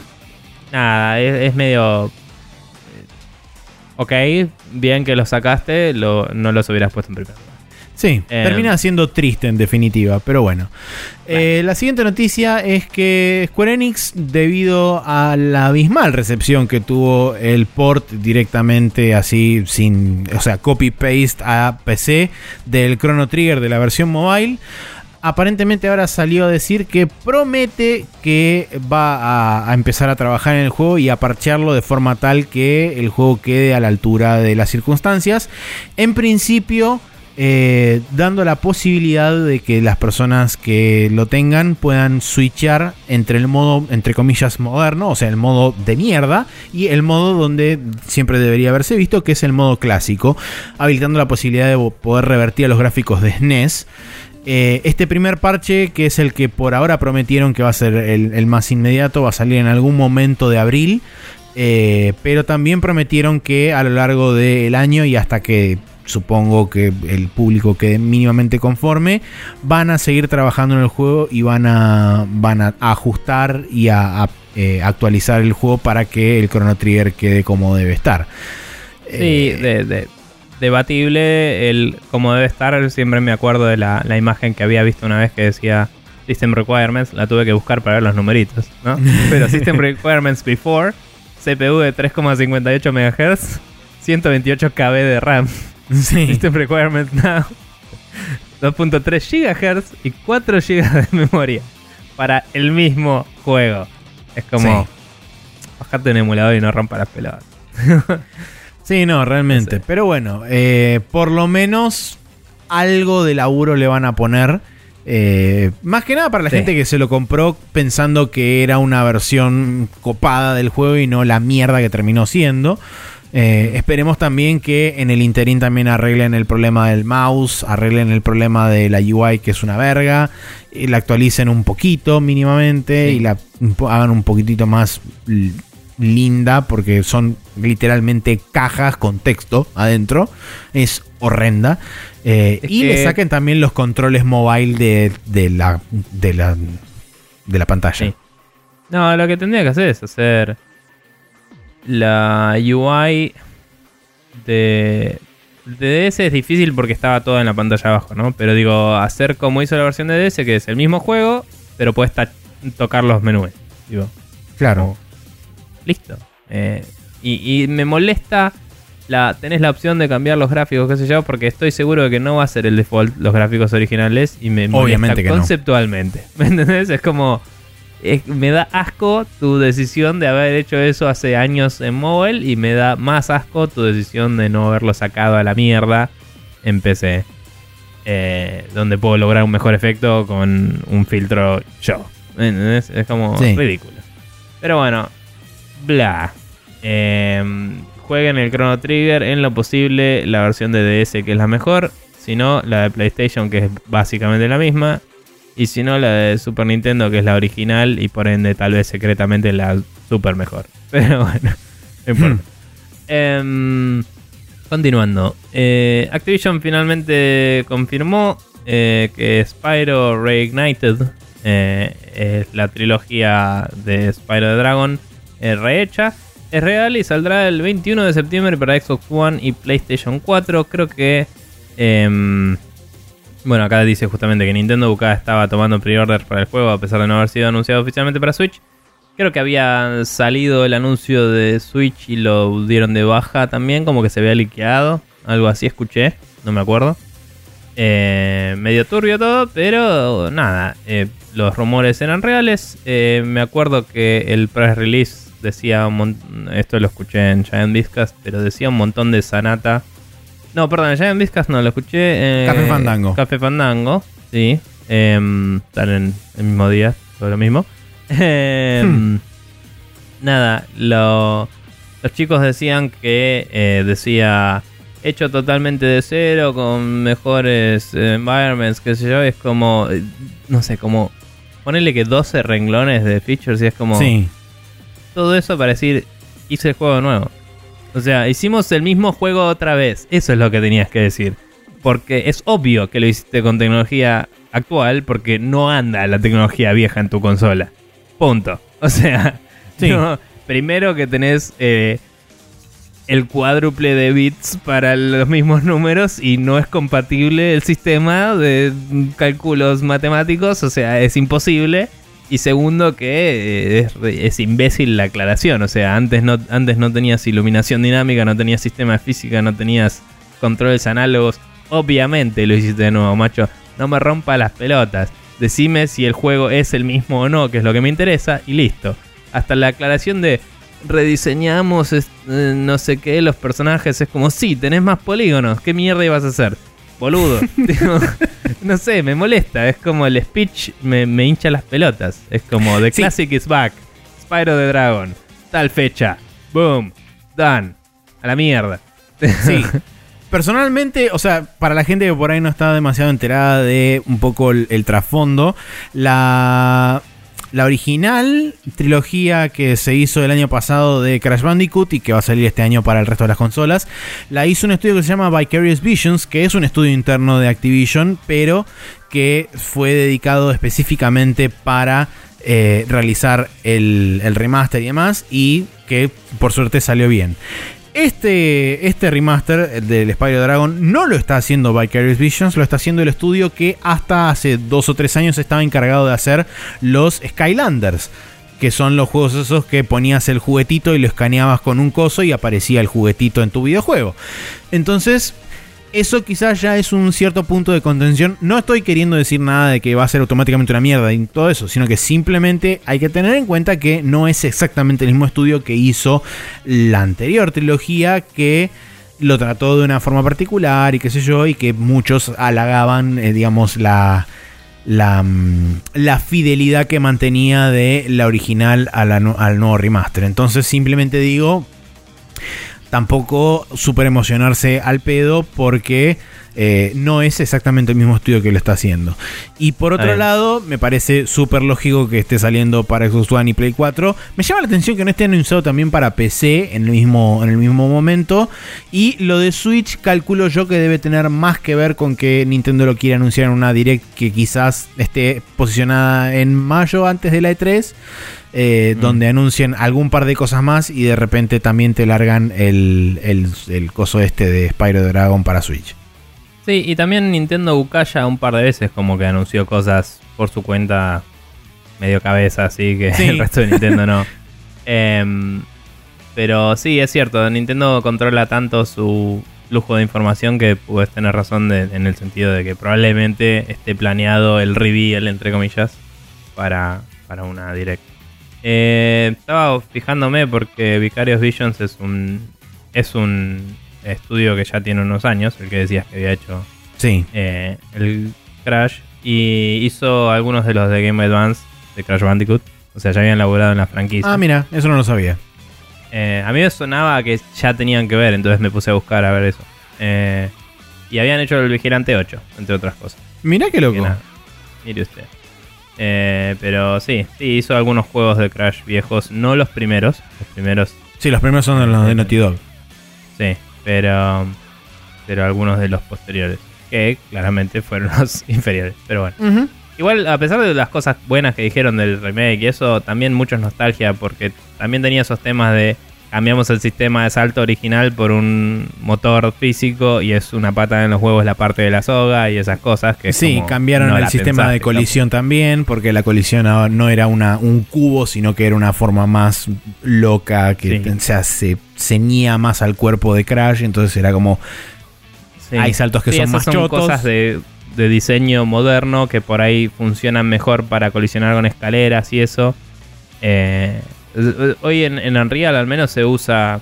Nada, es, es medio. eh, Ok, bien que lo sacaste, lo, no los hubieras puesto en primer lugar. Sí, Eh, termina siendo triste en definitiva, pero bueno. Eh, la siguiente noticia es que Square Enix, debido a la abismal recepción que tuvo el port directamente así, sin, o sea, copy-paste a PC del Chrono Trigger de la versión mobile, aparentemente ahora salió a decir que promete que va a, a empezar a trabajar en el juego y a parchearlo de forma tal que el juego quede a la altura de las circunstancias. En principio, eh, dando la posibilidad de que las personas que lo tengan puedan switchar entre el modo, entre comillas, moderno, o sea, el modo de mierda, y el modo donde siempre debería haberse visto, que es el modo clásico, habilitando la posibilidad de poder revertir a los gráficos de SNES. Eh, este primer parche, que es el que por ahora prometieron que va a ser el, el más inmediato, va a salir en algún momento de abril. eh, pero también prometieron que a lo largo del año y hasta que supongo que el público quede mínimamente conforme, van a seguir trabajando en el juego y van a, van a ajustar y a, a, eh, actualizar el juego para que el Chrono Trigger quede como debe estar. Sí, Eh, de- de- debatible el como debe estar. Siempre me acuerdo de la, la imagen que había visto una vez que decía System Requirements. La tuve que buscar para ver los numeritos, ¿no? Pero System Requirements Before, CPU de 3,58 MHz, 128 KB de RAM. sí. System Requirements Now, 2.3 GHz y 4 GB de memoria para el mismo juego. Es como, Sí. bajate un emulador y no rompa las pelotas. Sí, no, realmente. No sé. Pero bueno, eh, por lo menos algo de laburo le van a poner. Eh, más que nada para la Sí. gente que se lo compró pensando que era una versión copada del juego y no la mierda que terminó siendo. Eh, esperemos también que en el interín también arreglen el problema del mouse, arreglen el problema de la UI que es una verga, y la actualicen un poquito mínimamente Sí. y la hagan un poquitito más linda porque son literalmente cajas con texto adentro. Es horrenda. Eh, Es y le que- saquen también los controles mobile de, de la, de, la, de la pantalla. Sí. No, lo que tendría que hacer es hacer la UI de, de DS es difícil porque estaba todo en la pantalla abajo, ¿no? Pero digo, hacer como hizo la versión de DS, que es el mismo juego, pero puedes tocar los menús. Digo, Claro. listo. Eh, y, y me molesta la tenés la opción de cambiar los gráficos, qué sé yo, porque estoy seguro de que no va a ser el default los gráficos originales y me molesta Obviamente que no. conceptualmente. ¿Me entendés? Es como me da asco tu decisión de haber hecho eso hace años en mobile y me da más asco tu decisión de no haberlo sacado a la mierda en PC. eh, donde puedo lograr un mejor efecto con un filtro yo. Es como Sí. ridículo. Pero bueno, bla. Eh, jueguen el Chrono Trigger en lo posible la versión de DS que es la mejor. Si no, la de PlayStation que es básicamente la misma. Y si no, la de Super Nintendo que es la original y por ende tal vez secretamente la super mejor. Pero bueno, no importa. Em, continuando. Eh, Activision finalmente confirmó eh, que Spyro Reignited eh, es la trilogía de Spyro the Dragon eh, rehecha. Es real y saldrá el 21 de septiembre para Xbox One y PlayStation 4. Creo que... bueno, acá dice justamente que Nintendo UK estaba tomando pre-order para el juego a pesar de no haber sido anunciado oficialmente para Switch. Creo que había salido el anuncio de Switch y lo dieron de baja también, como que se había liqueado. Algo así escuché, no me acuerdo. Eh, medio turbio todo, pero nada, eh, los rumores eran reales. Eh, me acuerdo que el press release decía, un esto lo escuché en Giant Viscas, pero decía un montón de Sanata. No, perdón, en Giant Viscas no, lo escuché. eh, Café Fandango. Café Fandango, sí. Em, están en el mismo día, todo lo mismo. Em, Nada, lo- los chicos decían que eh, decía hecho totalmente de cero, con mejores eh, environments, qué sé yo, es como, eh, no sé, como ponerle que 12 renglones de features y es como Sí. todo eso para decir, hice el juego nuevo. O sea, hicimos el mismo juego otra vez. Eso es lo que tenías que decir. Porque es obvio que lo hiciste con tecnología actual porque no anda la tecnología vieja en tu consola. Punto. O sea, Sí. no, primero que tenés eh, el cuádruple de bits para los mismos números y no es compatible el sistema de cálculos matemáticos, o sea, es imposible. Y segundo que eh, es, es imbécil la aclaración, o sea, antes no, antes no tenías iluminación dinámica, no tenías sistema de física, no tenías controles análogos. Obviamente lo hiciste de nuevo, macho. No me rompa las pelotas. Decime si el juego es el mismo o no, que es lo que me interesa, y listo. Hasta la aclaración de rediseñamos eh, no sé qué, los personajes, es como, sí, tenés más polígonos, ¿qué mierda ibas a hacer? Boludo. Digo, no sé, me molesta, es como el speech me, me hincha las pelotas. Es como, The Sí. Classic is back, Spyro the Dragon, tal fecha, boom, done, a la mierda. Sí. Personalmente, o sea, para la gente que por ahí no está demasiado enterada de un poco el, el trasfondo, la, la original trilogía que se hizo el año pasado de Crash Bandicoot y que va a salir este año para el resto de las consolas, la hizo un estudio que se llama Vicarious Visions, que es un estudio interno de Activision, pero que fue dedicado específicamente para eh, realizar el, el remaster y demás, y que por suerte salió bien. Este, este remaster del Spyro Dragon no lo está haciendo Vicarious Visions, lo está haciendo el estudio que hasta hace dos o tres años estaba encargado de hacer los Skylanders. Que son los juegos esos que ponías el juguetito y lo escaneabas con un coso y aparecía el juguetito en tu videojuego. Entonces, eso quizás ya es un cierto punto de contención. No estoy queriendo decir nada de que va a ser automáticamente una mierda y todo eso, sino que simplemente hay que tener en cuenta que no es exactamente el mismo estudio que hizo la anterior trilogía que lo trató de una forma particular y qué sé yo, y que muchos halagaban, eh, digamos, la, la, mm, la fidelidad que mantenía de la original al nuevo remaster. Entonces simplemente digo, tampoco super emocionarse al pedo porque eh, no es exactamente el mismo estudio que lo está haciendo. Y por otro lado, me parece súper lógico que esté saliendo para Xbox One y Play 4. Me llama la atención que no esté anunciado también para PC en el mismo, en el mismo momento. Y lo de Switch calculo yo que debe tener más que ver con que Nintendo lo quiere anunciar en una Direct que quizás esté posicionada en mayo antes de la E3 eh, Mm. donde anuncian algún par de cosas más y de repente también te largan el, el, el coso este de Spyro Dragon para Switch. Sí, y también Nintendo UK ya un par de veces como que anunció cosas por su cuenta medio cabeza, así que Sí. el resto de Nintendo no. Em, pero sí, es cierto, Nintendo controla tanto su flujo de información que puedes tener razón de- en el sentido de que probablemente esté planeado el reveal, entre comillas, para para una direct. Eh, estaba fijándome porque Vicarious Visions es un es un estudio que ya tiene unos años, el que decías que había hecho Sí. eh, el Crash y hizo algunos de los de Game Advance de Crash Bandicoot. O sea, ya habían laburado en la franquicia. Ah, mira, eso no lo sabía. Eh, a mí me sonaba que ya tenían que ver, entonces me puse a buscar a ver eso. Eh, y habían hecho el Vigilante 8, entre otras cosas. Mira qué Que loco. nada, mire usted. Eh, pero sí, sí, hizo algunos juegos de Crash viejos, no los primeros. Los primeros, Sí, los primeros son los de Naughty Dog. sí, pero, pero algunos de los posteriores. Que claramente fueron los inferiores. Pero bueno. Igual, a pesar de las cosas buenas que dijeron del remake y eso, también mucho es nostalgia porque también tenía esos temas de cambiamos el sistema de salto original por un motor físico y es una pata en los huevos la parte de la soga y esas cosas que Sí, cambiaron no el sistema de colisión también, porque la colisión no era una, un cubo, sino que era una forma más loca, que Sí. o sea, se ceñía más al cuerpo de Crash, entonces era como... Sí. Hay saltos que Sí, son más son chotos. cosas de, de diseño moderno que por ahí funcionan mejor para colisionar con escaleras y eso. Eh, hoy en, en Unreal al menos se usa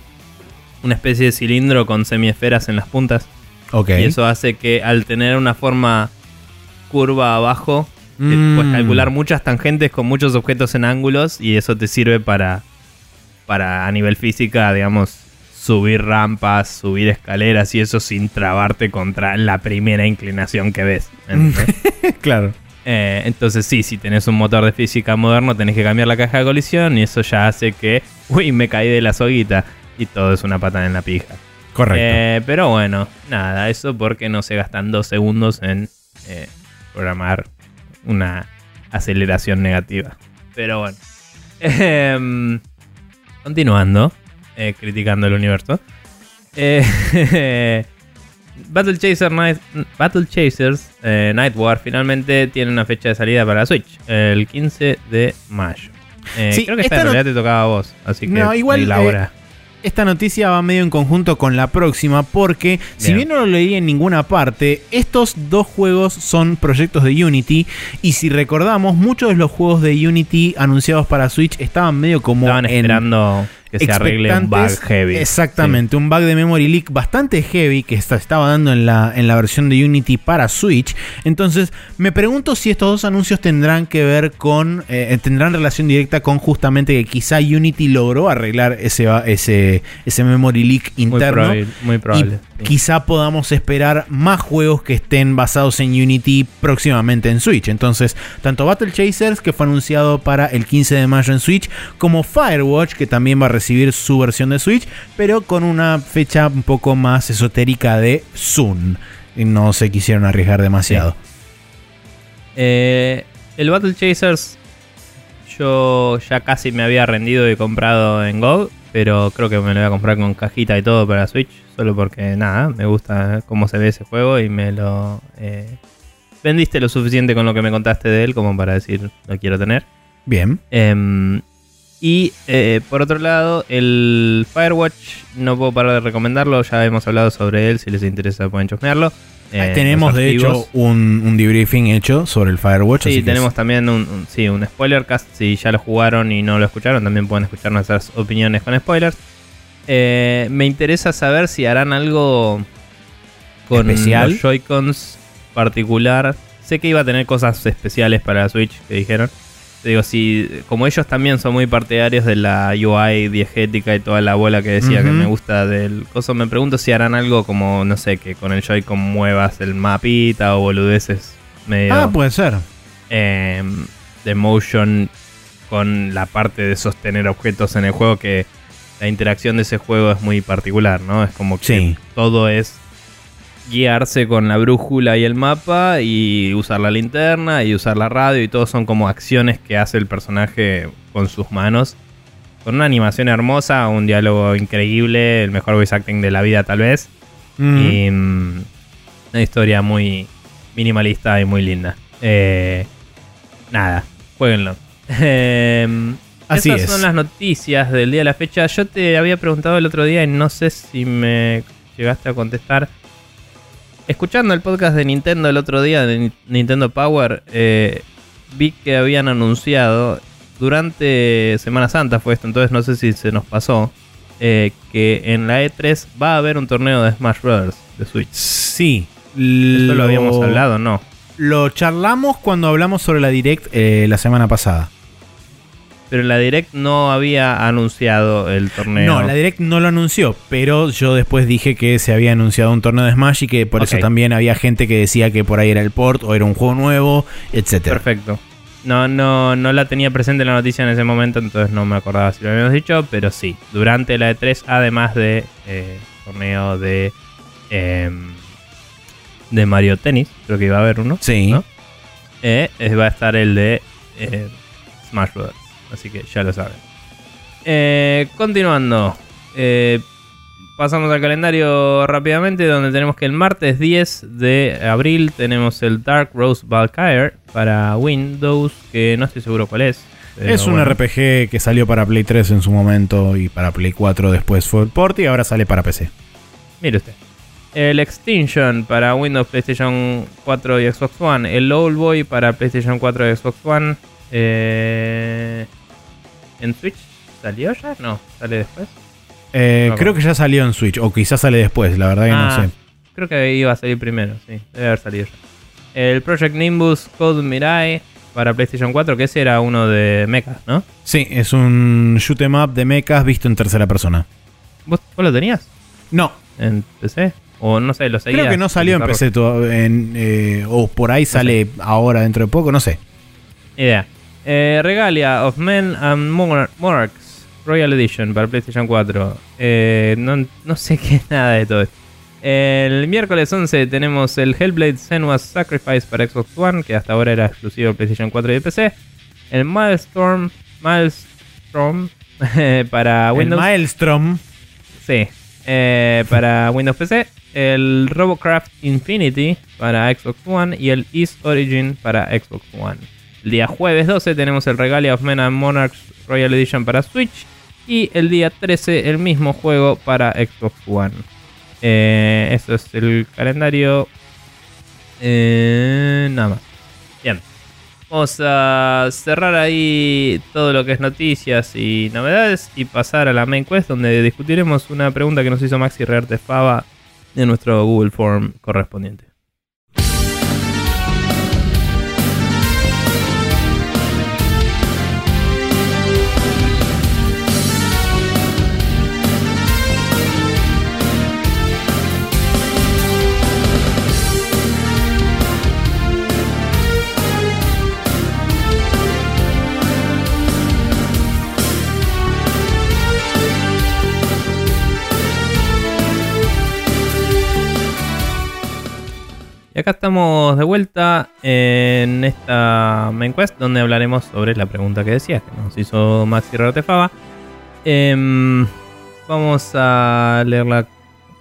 una especie de cilindro con semiesferas en las puntas. Ok. Y eso hace que al tener una forma curva abajo, te Mm. puedes calcular muchas tangentes con muchos objetos en ángulos y eso te sirve para, para a nivel física, digamos, subir rampas, subir escaleras y eso sin trabarte contra la primera inclinación que ves. claro. Eh, entonces sí, si tenés un motor de física moderno tenés que cambiar la caja de colisión y eso ya hace que, uy, me caí de la soguita y todo es una patada en la pija. Correcto. Eh, pero bueno, nada, eso porque no se gastan dos segundos en eh, programar una aceleración negativa. Pero bueno. Em, continuando, criticando el universo. Eh, Battle, Chaser Night- Battle Chasers eh, Night War finalmente tiene una fecha de salida para Switch, el 15 de mayo. Eh, Sí, creo que esta esta en no- realidad te tocaba a vos, así que No, igual, elabora. Esta noticia va medio en conjunto con la próxima porque, si Bien. bien no lo leí en ninguna parte, estos dos juegos son proyectos de Unity y si recordamos, muchos de los juegos de Unity anunciados para Switch estaban medio como Estaban en esperando que se arregle un bug heavy. Exactamente, un bug de memory leak bastante heavy que esta- estaba dando en la, en la versión de Unity para Switch. Entonces, me pregunto si estos dos anuncios tendrán que ver con, eh, tendrán relación directa con justamente que quizá Unity logró arreglar ese, ese, ese memory leak Muy interno. probable. Muy probable y sí. quizá podamos esperar más juegos que estén basados en Unity próximamente en Switch. Entonces, tanto Battle Chasers, que fue anunciado para el 15 de mayo en Switch, como Firewatch, que también va a recibir su versión de Switch, pero con una fecha un poco más esotérica de Soon. No se quisieron arriesgar demasiado. Eh, el Battle Chasers yo ya casi me había rendido y comprado en Go, pero creo que me lo voy a comprar con cajita y todo para Switch, solo porque nada, me gusta cómo se ve ese juego y me lo... eh, vendiste lo suficiente con lo que me contaste de él como para decir lo quiero tener. Bien. Em, y eh, por otro lado, el Firewatch, no puedo parar de recomendarlo, ya hemos hablado sobre él, si les interesa pueden chusmearlo. Eh, tenemos de hecho un, un debriefing hecho sobre el Firewatch. Sí, así tenemos es- también un, un- sí, un spoiler cast. Si ya lo jugaron y no lo escucharon, también pueden escuchar nuestras opiniones con spoilers. Eh, me interesa saber si harán algo con ¿Especial? los Joy-Cons particular. Sé que iba a tener cosas especiales para la Switch, que dijeron. Digo, si como ellos también son muy partidarios de la UI diegética y toda la bola que decía que me gusta del coso, me pregunto si harán algo como, no sé, que con el Joy-Con muevas el mapita o boludeces medio Ah, puede ser. eh, de motion con la parte de sostener objetos en el juego que la interacción de ese juego es muy particular, ¿no? Es como que Sí. todo es guiarse con la brújula y el mapa y usar la linterna y usar la radio y todo son como acciones que hace el personaje con sus manos. Con una animación hermosa, un diálogo increíble, el mejor voice acting de la vida tal vez. Mm. Y mm, una historia muy minimalista y muy linda. Eh, nada, jueguenlo. Eh, Así esas es. son las noticias del día de la fecha. Yo te había preguntado el otro día y no sé si me llegaste a contestar. Escuchando el podcast de Nintendo el otro día, de Ni- Nintendo Power, eh, vi que habían anunciado durante Semana Santa fue esto, entonces no sé si se nos pasó, eh, que en la E3 va a haber un torneo de Smash Bros. de Switch. Sí. Esto lo habíamos hablado, ¿no? Lo charlamos cuando hablamos sobre la Direct eh, la semana pasada. Pero la Direct no había anunciado el torneo. No, la Direct no lo anunció, pero yo después dije que se había anunciado un torneo de Smash y que por eso también había gente que decía que por ahí era el port o era un juego nuevo, etcétera. Perfecto. No, no, no la tenía presente la noticia en ese momento, entonces no me acordaba si lo habíamos dicho, pero sí. Durante la E3, además de eh, torneo de em, de Mario Tennis, creo que iba a haber uno. Sí. ¿no? Eh, eh, va a estar el de eh, Smash Bros. Así que ya lo saben. Eh, continuando. Eh, pasamos al calendario rápidamente, donde tenemos que el martes 10 de abril tenemos el Dark Rose Valkyrie para Windows, que no estoy seguro cuál es. pero Es un bueno. RPG que salió para Play 3 en su momento y para Play 4 después fue el port y ahora sale para PC. Mire usted. El Extinction para Windows, PlayStation 4 y Xbox One. El Old Boy para PlayStation 4 y Xbox One. Eh, ¿En Switch salió ya? No, sale después. Eh, No, creo que ya salió en Switch o quizás sale después, la verdad que Ah, no sé. Creo que iba a salir primero, sí. Debe haber salido ya. El Project Nimbus Code Mirai para PlayStation 4, que ese era uno de mechas, ¿no? Sí, es un shoot 'em up de mechas visto en tercera persona. ¿Vos, vos lo tenías No, en PC? O no sé, lo seguías. creo que no salió en? PC en, eh, o por ahí sale ahora dentro de poco, no sé. Idea. Eh, Regalia of Men and Monarch- Monarchs Royal Edition para PlayStation 4. Eh, no, no sé qué es nada de todo esto. El miércoles 11 tenemos el Hellblade Senua's Sacrifice para Xbox One, que hasta ahora era exclusivo de PlayStation 4 y PC. El Milestorm, Milestorm para El Windows. Maelstrom. Sí, eh, para Windows PC. El Robocraft Infinity para Xbox One y el East Origin para Xbox One. El día jueves 12 tenemos el Regalia of Men and Monarchs Royal Edition para Switch. Y el día 13 el mismo juego para Xbox One. Eh, eso es el calendario. Eh, nada más. Bien. Vamos a cerrar ahí todo lo que es noticias y novedades y pasar a la main quest donde discutiremos una pregunta que nos hizo Maxi Rearte Fava de nuestro Google Form correspondiente. Acá estamos de vuelta en esta main quest donde hablaremos sobre la pregunta que decías, que nos hizo Maxi Rotefava. Em, vamos a leerla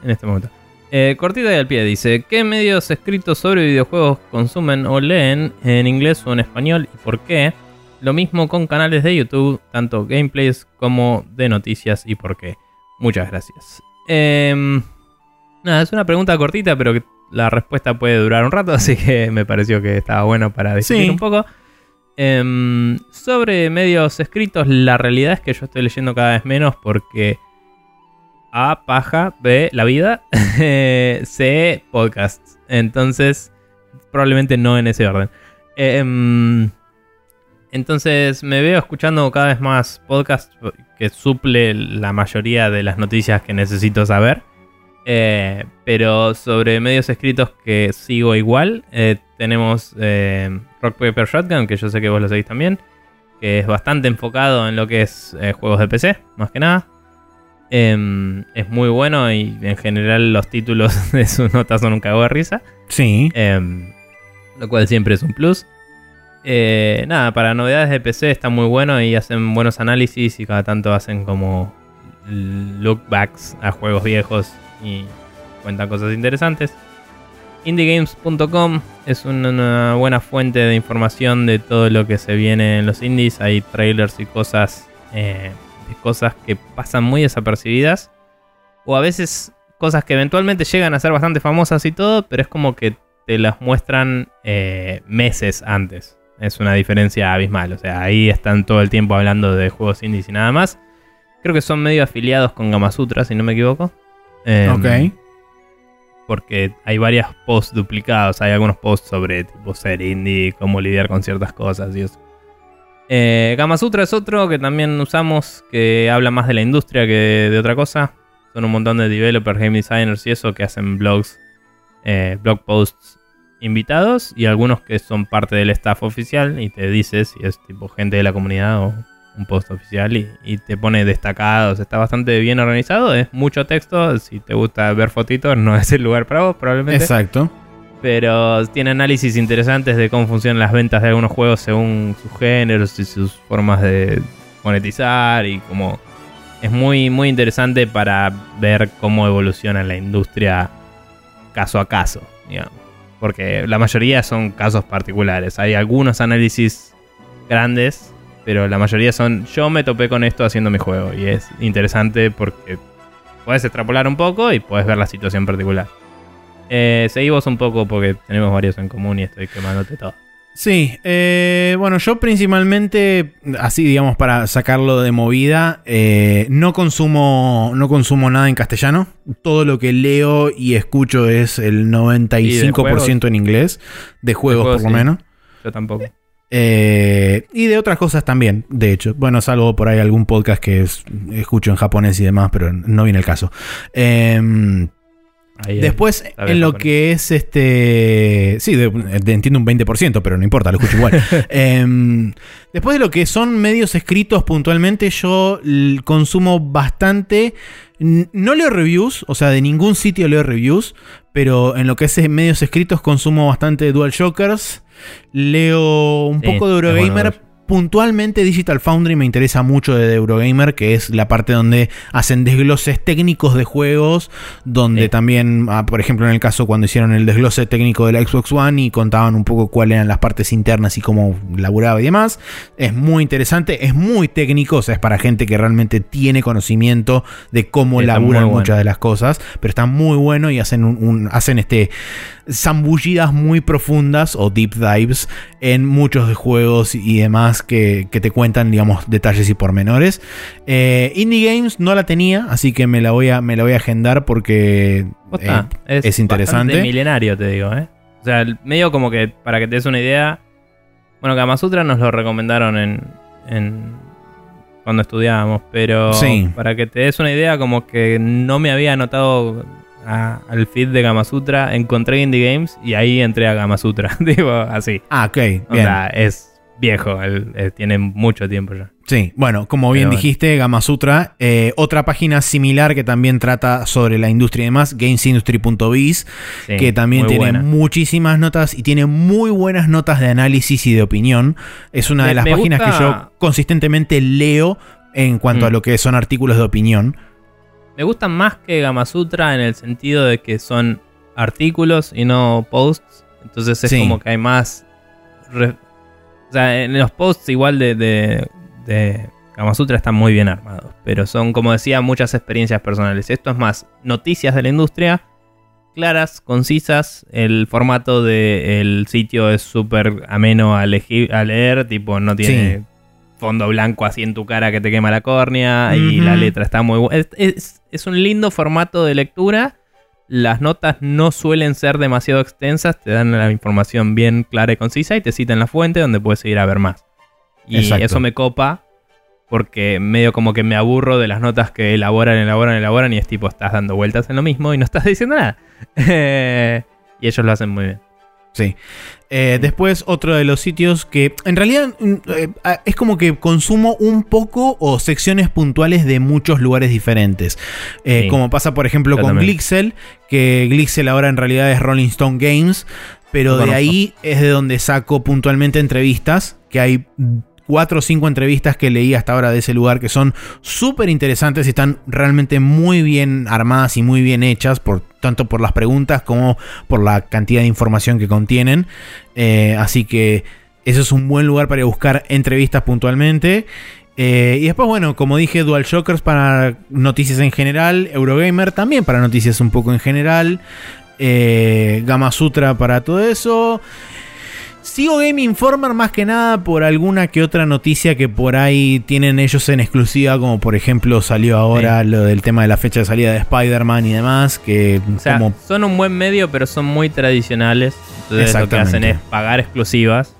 en este momento. Eh, cortita y al pie dice: ¿Qué medios escritos sobre videojuegos consumen o leen en inglés o en español y por qué? Lo mismo con canales de YouTube, tanto gameplays como de noticias y por qué. Muchas gracias. Em, nada, es una pregunta cortita, pero que la respuesta puede durar un rato, así que me pareció que estaba bueno para discutir Sí. un poco. Em, sobre medios escritos, la realidad es que yo estoy leyendo cada vez menos porque A, paja, B, la vida, C, podcasts. Entonces, probablemente no en ese orden. Em, entonces me veo escuchando cada vez más podcasts que suple la mayoría de las noticias que necesito saber. Eh, pero sobre medios escritos que sigo igual, eh, tenemos eh, Rock Paper Shotgun, que yo sé que vos lo seguís también, que es bastante enfocado en lo que es juegos de PC, más que nada. Em, es muy bueno y en general los títulos de sus notas son un cago de risa. Sí. Em, lo cual siempre es un plus. Nada, para novedades de PC está muy bueno y hacen buenos análisis y cada tanto hacen como lookbacks a juegos viejos y cuentan cosas interesantes. IndieGames.com es una, buena fuente de información de todo lo que se viene en los indies. Hay trailers y cosas eh, de cosas que pasan muy desapercibidas. O a veces cosas que eventualmente llegan a ser bastante famosas y todo, pero es como que te las muestran eh, meses antes. Es una diferencia abismal. O sea, ahí están todo el tiempo hablando de juegos indies y nada más. Creo que son medio afiliados con Gamasutra, si no me equivoco. Em, ok. Porque hay varias posts duplicados. Hay algunos posts sobre tipo ser indie, cómo lidiar con ciertas cosas y eso. Eh, Gamasutra es otro que también usamos que habla más de la industria que de otra cosa. Son un montón de developers, game designers y eso que hacen blogs, eh, blog posts invitados y algunos que son parte del staff oficial y te dice si es tipo gente de la comunidad o un post oficial y, y te pone destacados. Está bastante bien organizado, es mucho texto. Si te gusta ver fotitos, no es el lugar para vos, probablemente. Exacto. Pero tiene análisis interesantes de cómo funcionan las ventas de algunos juegos según sus géneros y sus formas de monetizar y como es muy muy interesante para ver cómo evoluciona la industria caso a caso, digamos. Porque la mayoría son casos particulares. Hay algunos análisis grandes, pero la mayoría son yo me topé con esto haciendo mi juego y es interesante porque puedes extrapolar un poco y puedes ver la situación particular. Eh, seguí vos un poco porque tenemos varios en común y estoy quemándote todo. Sí, eh, bueno, yo principalmente, así digamos, para sacarlo de movida, eh, no, consumo, no consumo nada en castellano. Todo lo que leo y escucho es el 95% en inglés, de juegos, juegos, por lo sí. menos. Yo tampoco. Eh, y de otras cosas también, de hecho. Bueno, salvo por ahí algún podcast que es- escucho en japonés y demás, pero no viene el caso. Em. Después, en lo japonés. que es este. Sí, de- de- entiendo un 20%, pero no importa, lo escucho igual. Em, después de lo que son medios escritos puntualmente, yo consumo bastante. No leo reviews, o sea, de ningún sitio leo reviews, pero en lo que es medios escritos consumo bastante DualShockers. Leo un Sí, poco de bueno Eurogamer. Puntualmente Digital Foundry me interesa mucho de Eurogamer, que es la parte donde hacen desgloses técnicos de juegos, donde Sí. también, ah, por ejemplo, en el caso cuando hicieron el desglose técnico de la Xbox One y contaban un poco cuáles eran las partes internas y cómo laburaba y demás. Es muy interesante, es muy técnico, o sea, es para gente que realmente tiene conocimiento de cómo Está laburan bueno. muchas de las cosas, pero está muy bueno y hacen un, un- hacen este zambullidas muy profundas o deep dives en muchos de juegos y demás que, que te cuentan, digamos, detalles y pormenores. Eh, Indie Games no la tenía, así que me la voy a, me la voy a agendar porque eh, es interesante. milenario, te digo, ¿eh? O sea, medio como que, para que te des una idea. Bueno, Gamasutra nos lo recomendaron en. en- cuando estudiábamos, pero. Sí. Para que te des una idea, como que no me había anotado a- al feed de Gamasutra. Encontré Indie Games y ahí entré a Gamasutra. digo, así. Ah, ok, O bien. sea, es viejo, eh, tiene mucho tiempo ya. Sí, bueno, como bien bueno. dijiste, Gamasutra, eh, otra página similar que también trata sobre la industria y demás, gamesindustry.biz, Sí, que también tiene buena. muchísimas notas y tiene muy buenas notas de análisis y de opinión. Es una Me- de las páginas gusta- que yo consistentemente leo en cuanto a Mm. lo que son artículos de opinión. Me gustan más que Gamasutra en el sentido de que son artículos y no posts. Entonces es Sí. como que hay más. re- o sea, en los posts igual de, de, de Gamasutra están muy bien armados. Pero son, como decía, muchas experiencias personales. Esto es más noticias de la industria. Claras, concisas. El formato del sitio es súper ameno a, leer. Tipo, no tiene Sí. Fondo blanco así en tu cara que te quema la córnea. Y la letra está muy buena. Es, es- es un lindo formato de lectura. Las notas no suelen ser demasiado extensas. Te dan la información bien clara y concisa. Y te citan la fuente donde puedes ir a ver más. Y Exacto. eso me copa. Porque medio como que me aburro de las notas que elaboran, elaboran, elaboran. Y es tipo, estás dando vueltas en lo mismo y no estás diciendo nada. y ellos lo hacen muy bien. Sí. Eh, después, otro de los sitios que en realidad mm, eh, es como que consumo un poco o secciones puntuales de muchos lugares diferentes. Eh, Sí. Como pasa, por ejemplo, Yo con también. Glixel, que Glixel ahora en realidad es Rolling Stone Games, pero de ahí es de donde saco puntualmente entrevistas, que hay cuatro o cinco entrevistas que leí hasta ahora de ese lugar que son súper interesantes y están realmente muy bien armadas y muy bien hechas, por, tanto por las preguntas como por la cantidad de información que contienen. Eh, así que eso es un buen lugar para buscar entrevistas puntualmente. Eh, y después, bueno, como dije, DualShockers para noticias en general, Eurogamer también para noticias un poco en general, eh, Sutra para todo eso. Sigo Game Informer más que nada por alguna que otra noticia que por ahí tienen ellos en exclusiva, como por ejemplo salió ahora lo del tema de la fecha de salida de Spider-Man y demás, que O sea, como son un buen medio, pero son muy tradicionales. Entonces lo que hacen es pagar exclusivas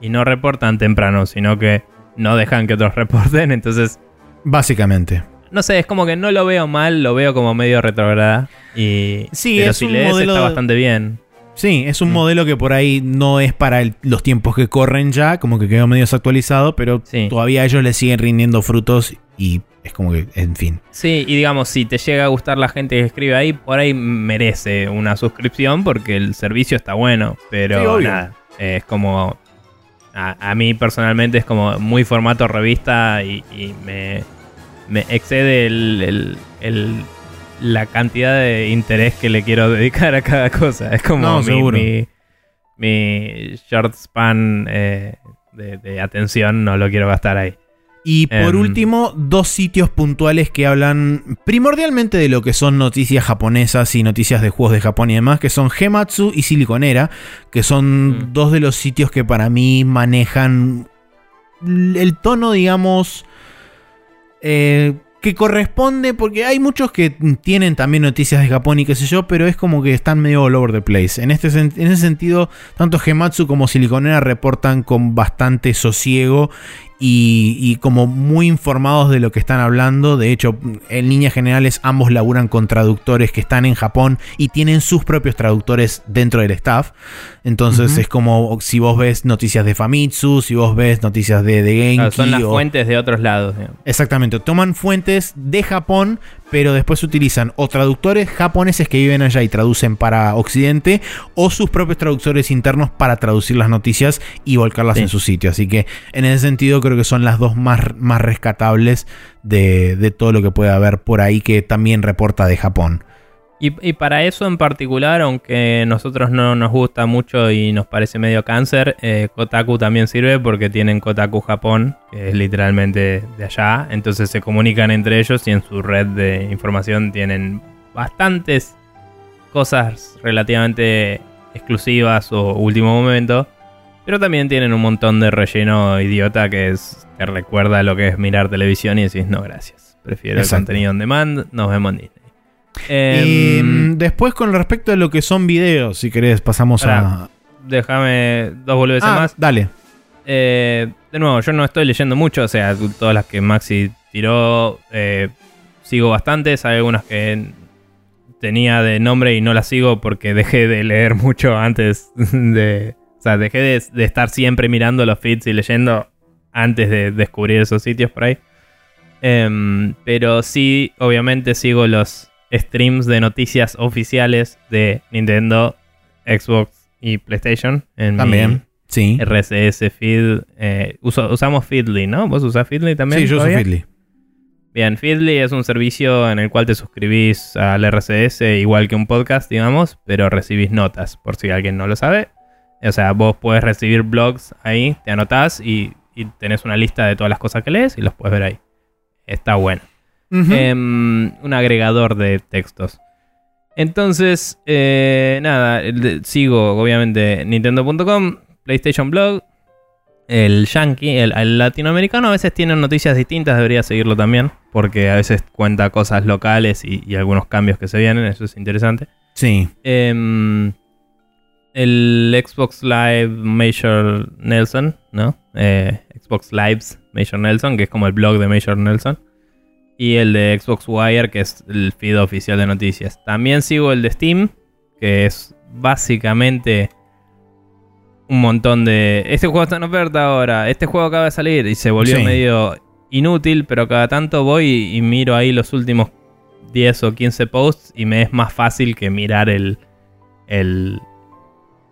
y no reportan temprano, sino que no dejan que otros reporten. Entonces, básicamente. no sé, es como que no lo veo mal, lo veo como medio retrograda. Y Sí, pero es si un lees modelo está bastante bien. Sí, es un Mm. modelo que por ahí no es para el- los tiempos que corren ya, como que quedó medio desactualizado, pero Sí. todavía ellos les siguen rindiendo frutos y es como que, en fin. Sí, y digamos, si te llega a gustar la gente que escribe ahí, por ahí merece una suscripción porque el servicio está bueno. Pero Sí, nada, es como. A, a mí personalmente es como muy formato revista y, y me, me excede el, el- el- la cantidad de interés que le quiero dedicar a cada cosa. Es como No, mi, seguro. mi, mi short span eh, de, de atención, no lo quiero gastar ahí. Y por Em. último, dos sitios puntuales que hablan primordialmente de lo que son noticias japonesas y noticias de juegos de Japón y demás, que son Gematsu y Siliconera, que son Mm. dos de los sitios que para mí manejan el tono, digamos, eh, que corresponde, porque hay muchos que tienen también noticias de Japón y qué sé yo, pero es como que están medio all over the place. En, este, en ese sentido, tanto Gematsu como Siliconera reportan con bastante sosiego y, y como muy informados de lo que están hablando. De hecho, en líneas generales, ambos laburan con traductores que están en Japón y tienen sus propios traductores dentro del staff. Entonces es como si vos ves noticias de Famitsu, si vos ves noticias de, de Genki. Claro, son las o- fuentes de otros lados. digamos. Exactamente, toman fuentes de Japón, pero después utilizan o traductores japoneses que viven allá y traducen para Occidente, o sus propios traductores internos para traducir las noticias y volcarlas Sí. en su sitio. Así que en ese sentido creo que son las dos más, más rescatables de, de todo lo que puede haber por ahí que también reporta de Japón. Y, y para eso en particular, aunque nosotros no nos gusta mucho y nos parece medio cáncer, eh, Kotaku también sirve porque tienen Kotaku Japón, que es literalmente de allá. Entonces se comunican entre ellos y en su red de información tienen bastantes cosas relativamente exclusivas o último momento. Pero también tienen un montón de relleno idiota que es te recuerda lo que es mirar televisión y decís no gracias. Prefiero Exacto. el contenido on demand, nos vemos en Disney. Y Em, mm, después con respecto a lo que son videos, si querés, pasamos a... Déjame dos boludeces Ah, más. dale. Eh, de nuevo, yo no estoy leyendo mucho, o sea, todas las que Maxi tiró, eh, sigo bastantes. Hay algunas que tenía de nombre y no las sigo porque dejé de leer mucho antes de... O sea, dejé de, de estar siempre mirando los feeds y leyendo antes de descubrir esos sitios por ahí. Em, pero sí, obviamente sigo los streams de noticias oficiales de Nintendo, Xbox y PlayStation en mi También. Sí. RSS feed. eh, uso- usamos Feedly, ¿no? ¿Vos usás Feedly también? Sí, yo todavía? Fitly. Bien, Feedly es un servicio en el cual te suscribís al RSS igual que un podcast, digamos, pero recibís notas, por si alguien no lo sabe. O sea, vos puedes recibir blogs ahí, te anotás y, y tenés una lista de todas las cosas que lees y los puedes ver ahí. Está bueno. Em, un agregador de textos. Entonces, eh, nada, sigo obviamente Nintendo.com, PlayStation Blog, el Yankee, el, el latinoamericano a veces tiene noticias distintas, debería seguirlo también, porque a veces cuenta cosas locales y, y algunos cambios que se vienen, eso es interesante. Sí. Em, el Xbox Live Major Nelson, ¿no? Eh, Xbox Lives Major Nelson, que es como el blog de Major Nelson. Y el de Xbox Wire, que es el feed oficial de noticias. También sigo el de Steam, que es básicamente un montón de... Este juego está en oferta ahora, este juego acaba de salir y se volvió Sí. medio inútil, pero cada tanto voy y, miro ahí los últimos 10 o 15 posts y me es más fácil que mirar el, el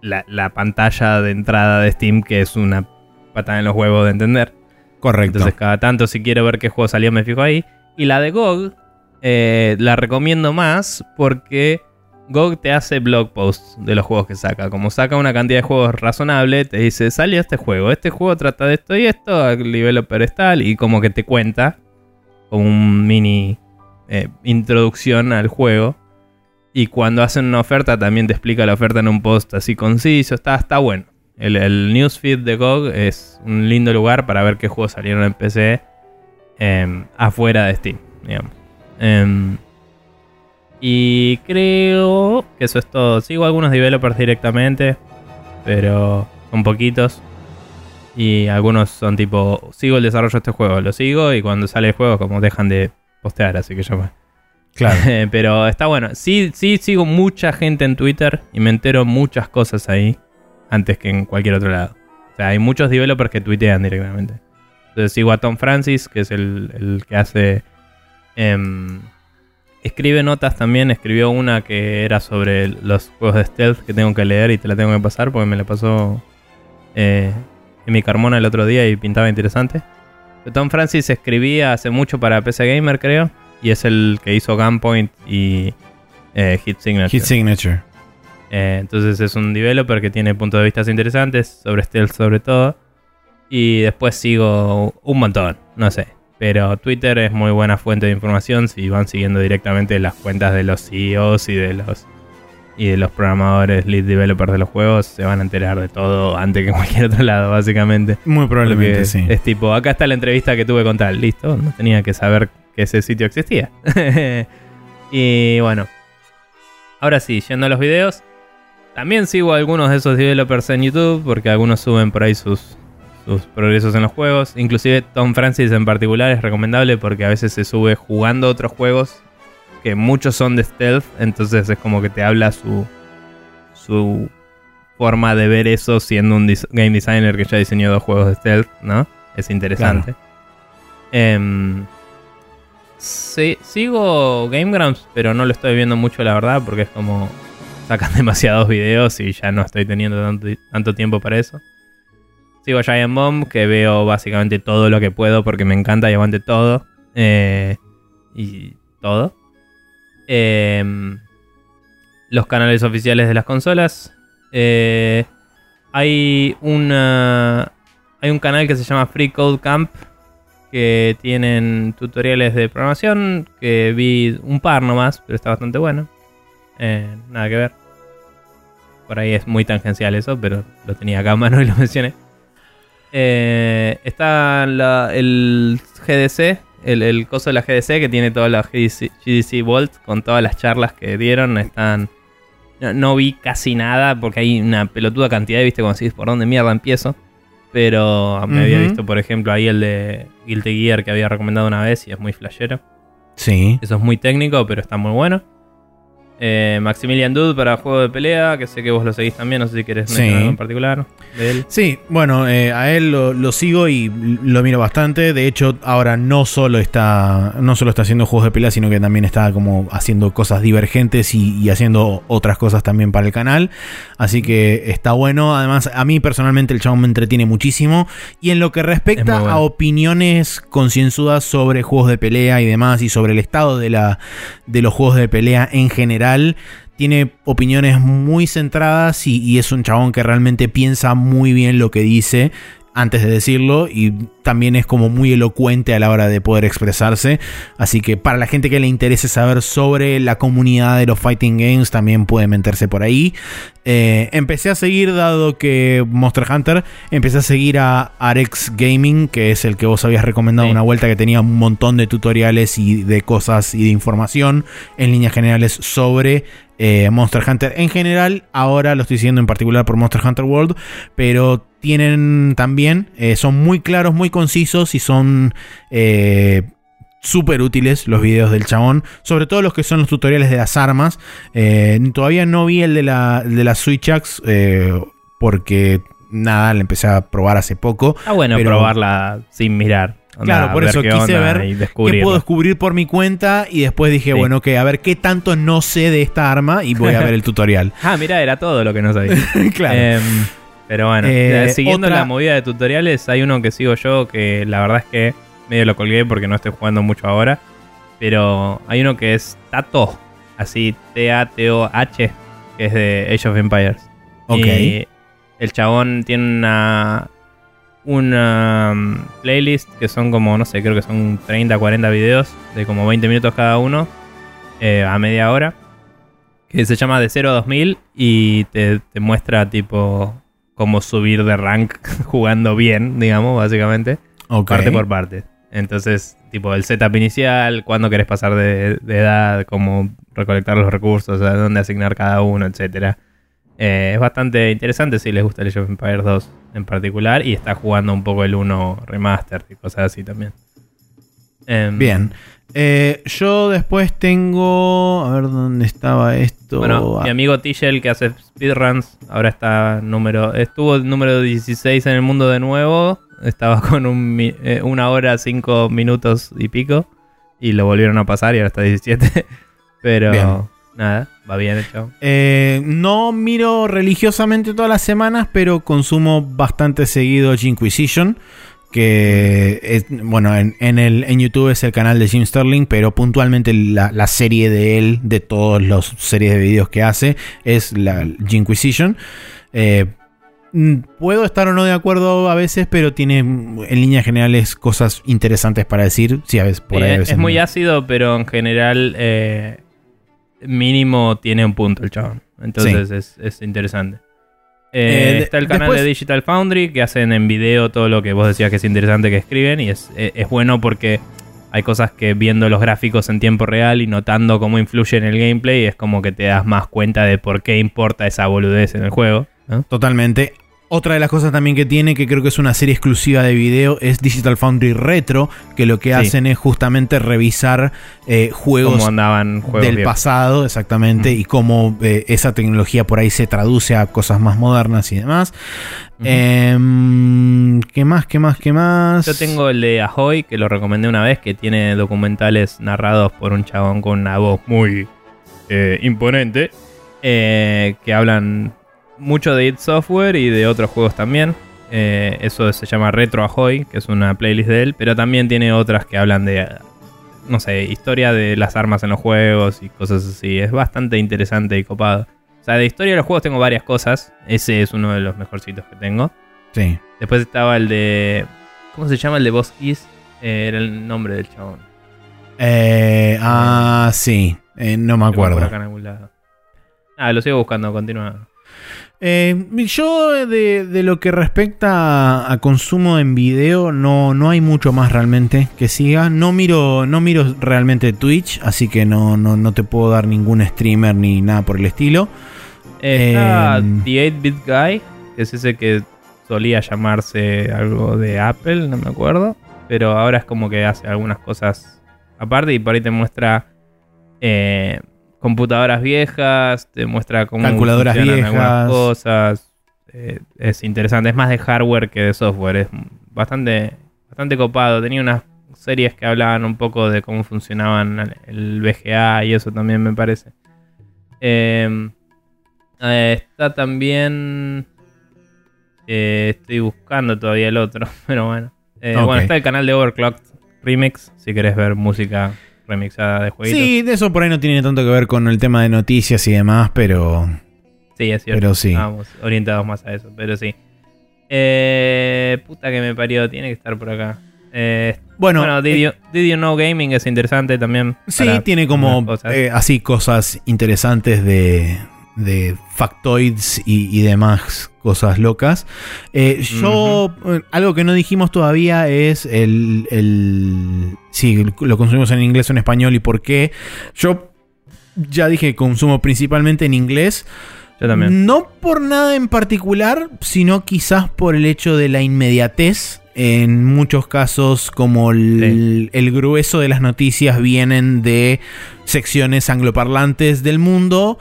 la, la pantalla de entrada de Steam, que es una patada en los huevos de entender. Correcto. Entonces, cada tanto, si quiero ver qué juego salió, me fijo ahí. Y la de GOG eh, la recomiendo más porque GOG te hace blog posts de los juegos que saca. Como saca una cantidad de juegos razonable, te dice, salió este juego. Este juego trata de esto y esto, el developer es y como que te cuenta como un mini eh, introducción al juego. Y cuando hacen una oferta, también te explica la oferta en un post así conciso. Está, está bueno. El, el newsfeed de GOG es un lindo lugar para ver qué juegos salieron en PC em, afuera de Steam, digamos. Em, y creo que eso es todo. Sigo algunos developers directamente, pero son poquitos. Y algunos son tipo, sigo el desarrollo de este juego, lo sigo y cuando sale el juego como dejan de postear, así que ya fue. Claro. pero está bueno. Sí, sí, sigo mucha gente en Twitter y me entero muchas cosas ahí antes que en cualquier otro lado. O sea, hay muchos developers que tuitean directamente. Entonces sigo a Tom Francis, que es el, el que hace... em, escribe notas también, escribió una que era sobre los juegos de stealth que tengo que leer y te la tengo que pasar porque me la pasó eh, en mi Carmona el otro día y pintaba interesante. Pero Tom Francis escribía hace mucho para PC Gamer, creo, y es el que hizo Gunpoint y eh, Hit Signature. Hit Signature. Eh, entonces es un developer que tiene puntos de vista interesantes sobre stealth sobre todo. Y después sigo un montón, no sé. Pero Twitter es muy buena fuente de información si van siguiendo directamente las cuentas de los CEOs y de los y de los programadores, lead developers de los juegos, se van a enterar de todo antes que en cualquier otro lado, básicamente. Muy probablemente, Porque sí. Es tipo, acá está la entrevista que tuve con tal, listo, no tenía que saber que ese sitio existía. y bueno, ahora sí, yendo a los videos, también sigo a algunos de esos developers en YouTube, porque algunos suben por ahí sus, sus progresos en los juegos. Inclusive Tom Francis en particular es recomendable porque a veces se sube jugando otros juegos que muchos son de stealth, entonces es como que te habla su su forma de ver eso siendo un game designer que ya diseñó dos juegos de stealth, ¿no? Es interesante. Em, sí- sigo Game Grumps, pero no lo estoy viendo mucho, la verdad, porque es como sacan demasiados videos y ya no estoy teniendo tanto, tanto tiempo para eso. Sigo a Giant Bomb, que veo básicamente todo lo que puedo porque me encanta y aguante todo. Eh, y todo. Em, los canales oficiales de las consolas. Eh, hay una. Hay un canal que se llama Free Code Camp. Que tienen tutoriales de programación. Que vi un par nomás, pero está bastante bueno. Eh, nada que ver. Por ahí es muy tangencial eso, pero lo tenía acá a mano y lo mencioné. Eh, está la- el GDC, el, el coso de la GDC que tiene toda la GDC, GDC Vault con todas las charlas que dieron. Están. No, no vi casi nada porque hay una pelotuda cantidad, viste, como decís, por dónde mierda empiezo. Pero me había visto, por ejemplo, ahí el de Guilty Gear que había recomendado una vez y es muy flashero. Sí. Eso es muy técnico, pero está muy bueno. Eh, Maximilian Dude para juego de pelea, que sé que vos lo seguís también, no sé si querés Sí. mencionar algo en particular de él. Sí, bueno, eh, a él lo, lo sigo y lo miro bastante. De hecho, ahora no solo está, no solo está haciendo juegos de pelea, sino que también está como haciendo cosas divergentes y, y haciendo otras cosas también para el canal. Así que está bueno. Además, a mí personalmente el chabón me entretiene muchísimo. Y en lo que Es respecta bueno. a opiniones concienzudas sobre juegos de pelea y demás, y sobre el estado de, la, de los juegos de pelea en general, tiene opiniones muy centradas y, y es un chabón que realmente piensa muy bien lo que dice antes de decirlo y también es como muy elocuente a la hora de poder expresarse. Así que para la gente que le interese saber sobre la comunidad de los fighting games también puede meterse por ahí. Eh, empecé a seguir, dado que Monster Hunter, empecé a seguir a Arex Gaming, que es el que vos habías recomendado Sí. una vuelta que tenía un montón de tutoriales y de cosas y de información en líneas generales sobre eh, Monster Hunter en general. Ahora lo estoy siguiendo en particular por Monster Hunter World, pero tienen también, eh, son muy claros, muy concisos y son... eh, Súper útiles los videos del chabón, sobre todo los que son los tutoriales de las armas. Eh, todavía no vi el de, la, el de las Switch Axe, eh, porque nada, la empecé a probar hace poco. Está bueno Pero- probarla sin mirar. Claro, por ver eso quise ver ¿Qué puedo descubrir por mi cuenta? Y después dije, Sí. bueno, que a ver qué tanto no sé de esta arma y voy a ver el tutorial. Ah, mira, era todo lo que no sabía. claro. Em, pero bueno, Eh, siguiendo otra- la movida de tutoriales, hay uno que sigo yo que la verdad es que medio lo colgué porque no estoy jugando mucho ahora. Pero hay uno que es Tato, así T-A-T-O-H, que es de Age of Empires. ok. Y el chabón tiene una, una um, playlist que son como, no sé, creo que son 30, 40 videos de como 20 minutos cada uno eh, a media hora. Que se llama De 0 a 2000 y te, te muestra tipo cómo subir de rank jugando bien, digamos, básicamente. Parte por parte. Entonces, tipo, el setup inicial, cuándo querés pasar de, de edad, cómo recolectar los recursos, a dónde asignar cada uno, etcétera. Eh, es bastante interesante si les gusta el Age of Empires 2 en particular y está jugando un poco el 1 remaster y cosas así también. Em, Bien. Eh, yo después tengo. A ver dónde estaba esto. Bueno, mi amigo Tigel que hace speedruns, ahora está número. Estuvo número 16 en el mundo de nuevo. Estaba con un, eh, una hora, cinco minutos y pico. Y lo volvieron a pasar y ahora está 17. Pero Bien. nada, va bien hecho. Eh, no miro religiosamente todas las semanas, pero consumo bastante seguido Inquisition. Que es, bueno, en, en el, en YouTube es el canal de Jim Sterling, pero puntualmente la, la serie de él, de todas las series de videos que hace, es la Inquisition. Eh, mm, puedo estar o no de acuerdo a veces, pero tiene en líneas generales cosas interesantes para decir. Sí, a veces por Sí, ahí a es, veces es muy no. ácido, pero en general eh, mínimo tiene un punto el chabón. Entonces es, es interesante. Eh, Eh, está el canal después- de Digital Foundry que hacen en video todo lo que vos decías que es interesante que escriben y es, eh, es bueno porque hay cosas que viendo los gráficos en tiempo real y notando cómo influye en el gameplay es como que te das más cuenta de por qué importa esa boludez en el juego. ¿no? Totalmente. Otra de las cosas también que tiene, que creo que es una serie exclusiva de video, es Digital Foundry Retro, que lo que Sí. hacen es justamente revisar eh, juegos andaban juegos del viejos. pasado, exactamente, y cómo eh, esa tecnología por ahí se traduce a cosas más modernas y demás. Em, ¿Qué más? ¿Qué más? ¿Qué más? Yo tengo el de Ahoy, que lo recomendé una vez, que tiene documentales narrados por un chabón con una voz muy eh, imponente, que hablan mucho de id Software y de otros juegos también. Eh, eso se llama Retro Ahoy, que es una playlist de él, pero también tiene otras que hablan de, no sé, historia de las armas en los juegos y cosas así. Es bastante interesante y copado. O sea, de historia de los juegos tengo varias cosas. Ese es uno de los mejorcitos que tengo. Sí. Después estaba el de. ¿Cómo se llama el de Boss Keys? Eh, era el nombre del chabón. Eh, ah, sí. No me acuerdo. Por acá en algún lado. Ah, lo sigo buscando, continúa. Eh, yo de, de lo que respecta a, a consumo en video no, no hay mucho más realmente que siga. No miro, no miro realmente Twitch, así que no, no, no te puedo dar ningún streamer ni nada por el estilo. Eh, está Em. The 8-Bit Guy, que es ese que solía llamarse algo de Apple, no me acuerdo. Pero ahora es como que hace algunas cosas aparte y por ahí te muestra eh, computadoras viejas, te muestra cómo Calculadoras funcionan viejas. algunas cosas. Eh, es interesante, es más de hardware que de software, es bastante, bastante copado. Tenía unas series que hablaban un poco de cómo funcionaban el VGA y eso también me parece. Eh, eh, está también. eh, estoy buscando todavía el otro, pero bueno. Bueno, está el canal de Overclocked Remix, si querés ver música remixada de jueguitos. Sí, de eso por ahí no tiene tanto que ver con el tema de noticias y demás, pero, Sí, es cierto. pero sí. Vamos, orientados más a eso, pero sí. Eh, puta que me parió, tiene que estar por acá. Eh, Bueno, bueno, Did, eh, you, Did You Know Gaming es interesante también. sí, tiene como cosas. eh, así cosas interesantes de, de factoids y, y demás cosas locas. Eh, yo, eh, algo que no dijimos todavía es el, el... Sí, lo consumimos en inglés o en español y por qué. Yo ya dije que consumo principalmente en inglés. Yo también. No por nada en particular, sino quizás por el hecho de la inmediatez. En muchos casos, como el, el grueso de las noticias vienen de secciones angloparlantes del mundo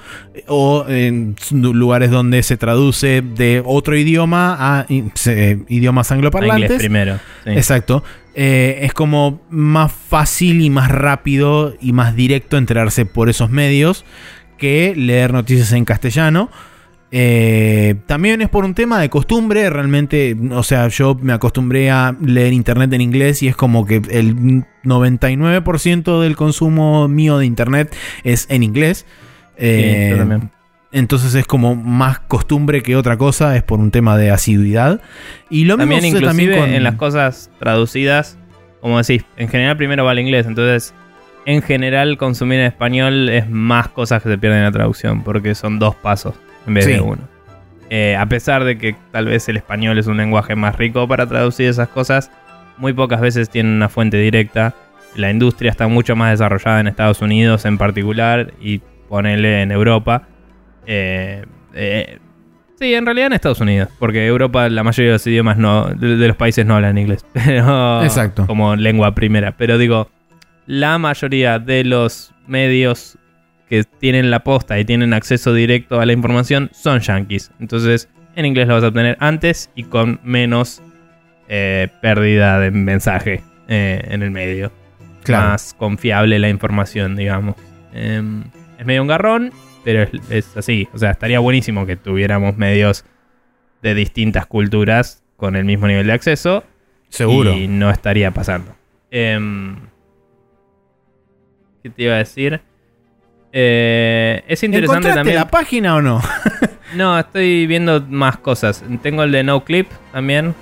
o en lugares donde se traduce de otro idioma a se- idiomas angloparlantes. inglés primero. sí. Exacto. Eh, es como más fácil y más rápido y más directo enterarse por esos medios que leer noticias en castellano. Eh, también es por un tema de costumbre, realmente, o sea, yo me acostumbré a leer internet en inglés y es como que el 99% del consumo mío de internet es en inglés. Eh, yo también. entonces es como más costumbre que otra cosa, es por un tema de asiduidad. Y lo También mismo también con en las cosas traducidas, como decís, en general primero va el inglés, entonces en general consumir en español es más cosas que se pierden en la traducción, porque son dos pasos en vez Sí. de uno. Eh, a pesar de que tal vez el español es un lenguaje más rico para traducir esas cosas, muy pocas veces tienen una fuente directa. La industria está mucho más desarrollada en Estados Unidos en particular y ponele en Europa. Eh, eh, sí, en realidad en Estados Unidos, porque Europa la mayoría de los idiomas no, de, de los países no hablan inglés, pero Exacto. como lengua primera. Pero digo, la mayoría de los medios que tienen la posta y tienen acceso directo a la información son yankees. Entonces, en inglés lo vas a obtener antes y con menos eh, pérdida de mensaje eh, en el medio. Claro. Más confiable la información, digamos. Em, es medio un garrón, pero es, es así. O sea, estaría buenísimo que tuviéramos medios de distintas culturas con el mismo nivel de acceso. Seguro. Y no estaría pasando. Em, ¿Qué te iba a decir? Eh, es interesante ¿Encontraste también. la página o no? No, estoy viendo más cosas. Tengo el de No Clip también.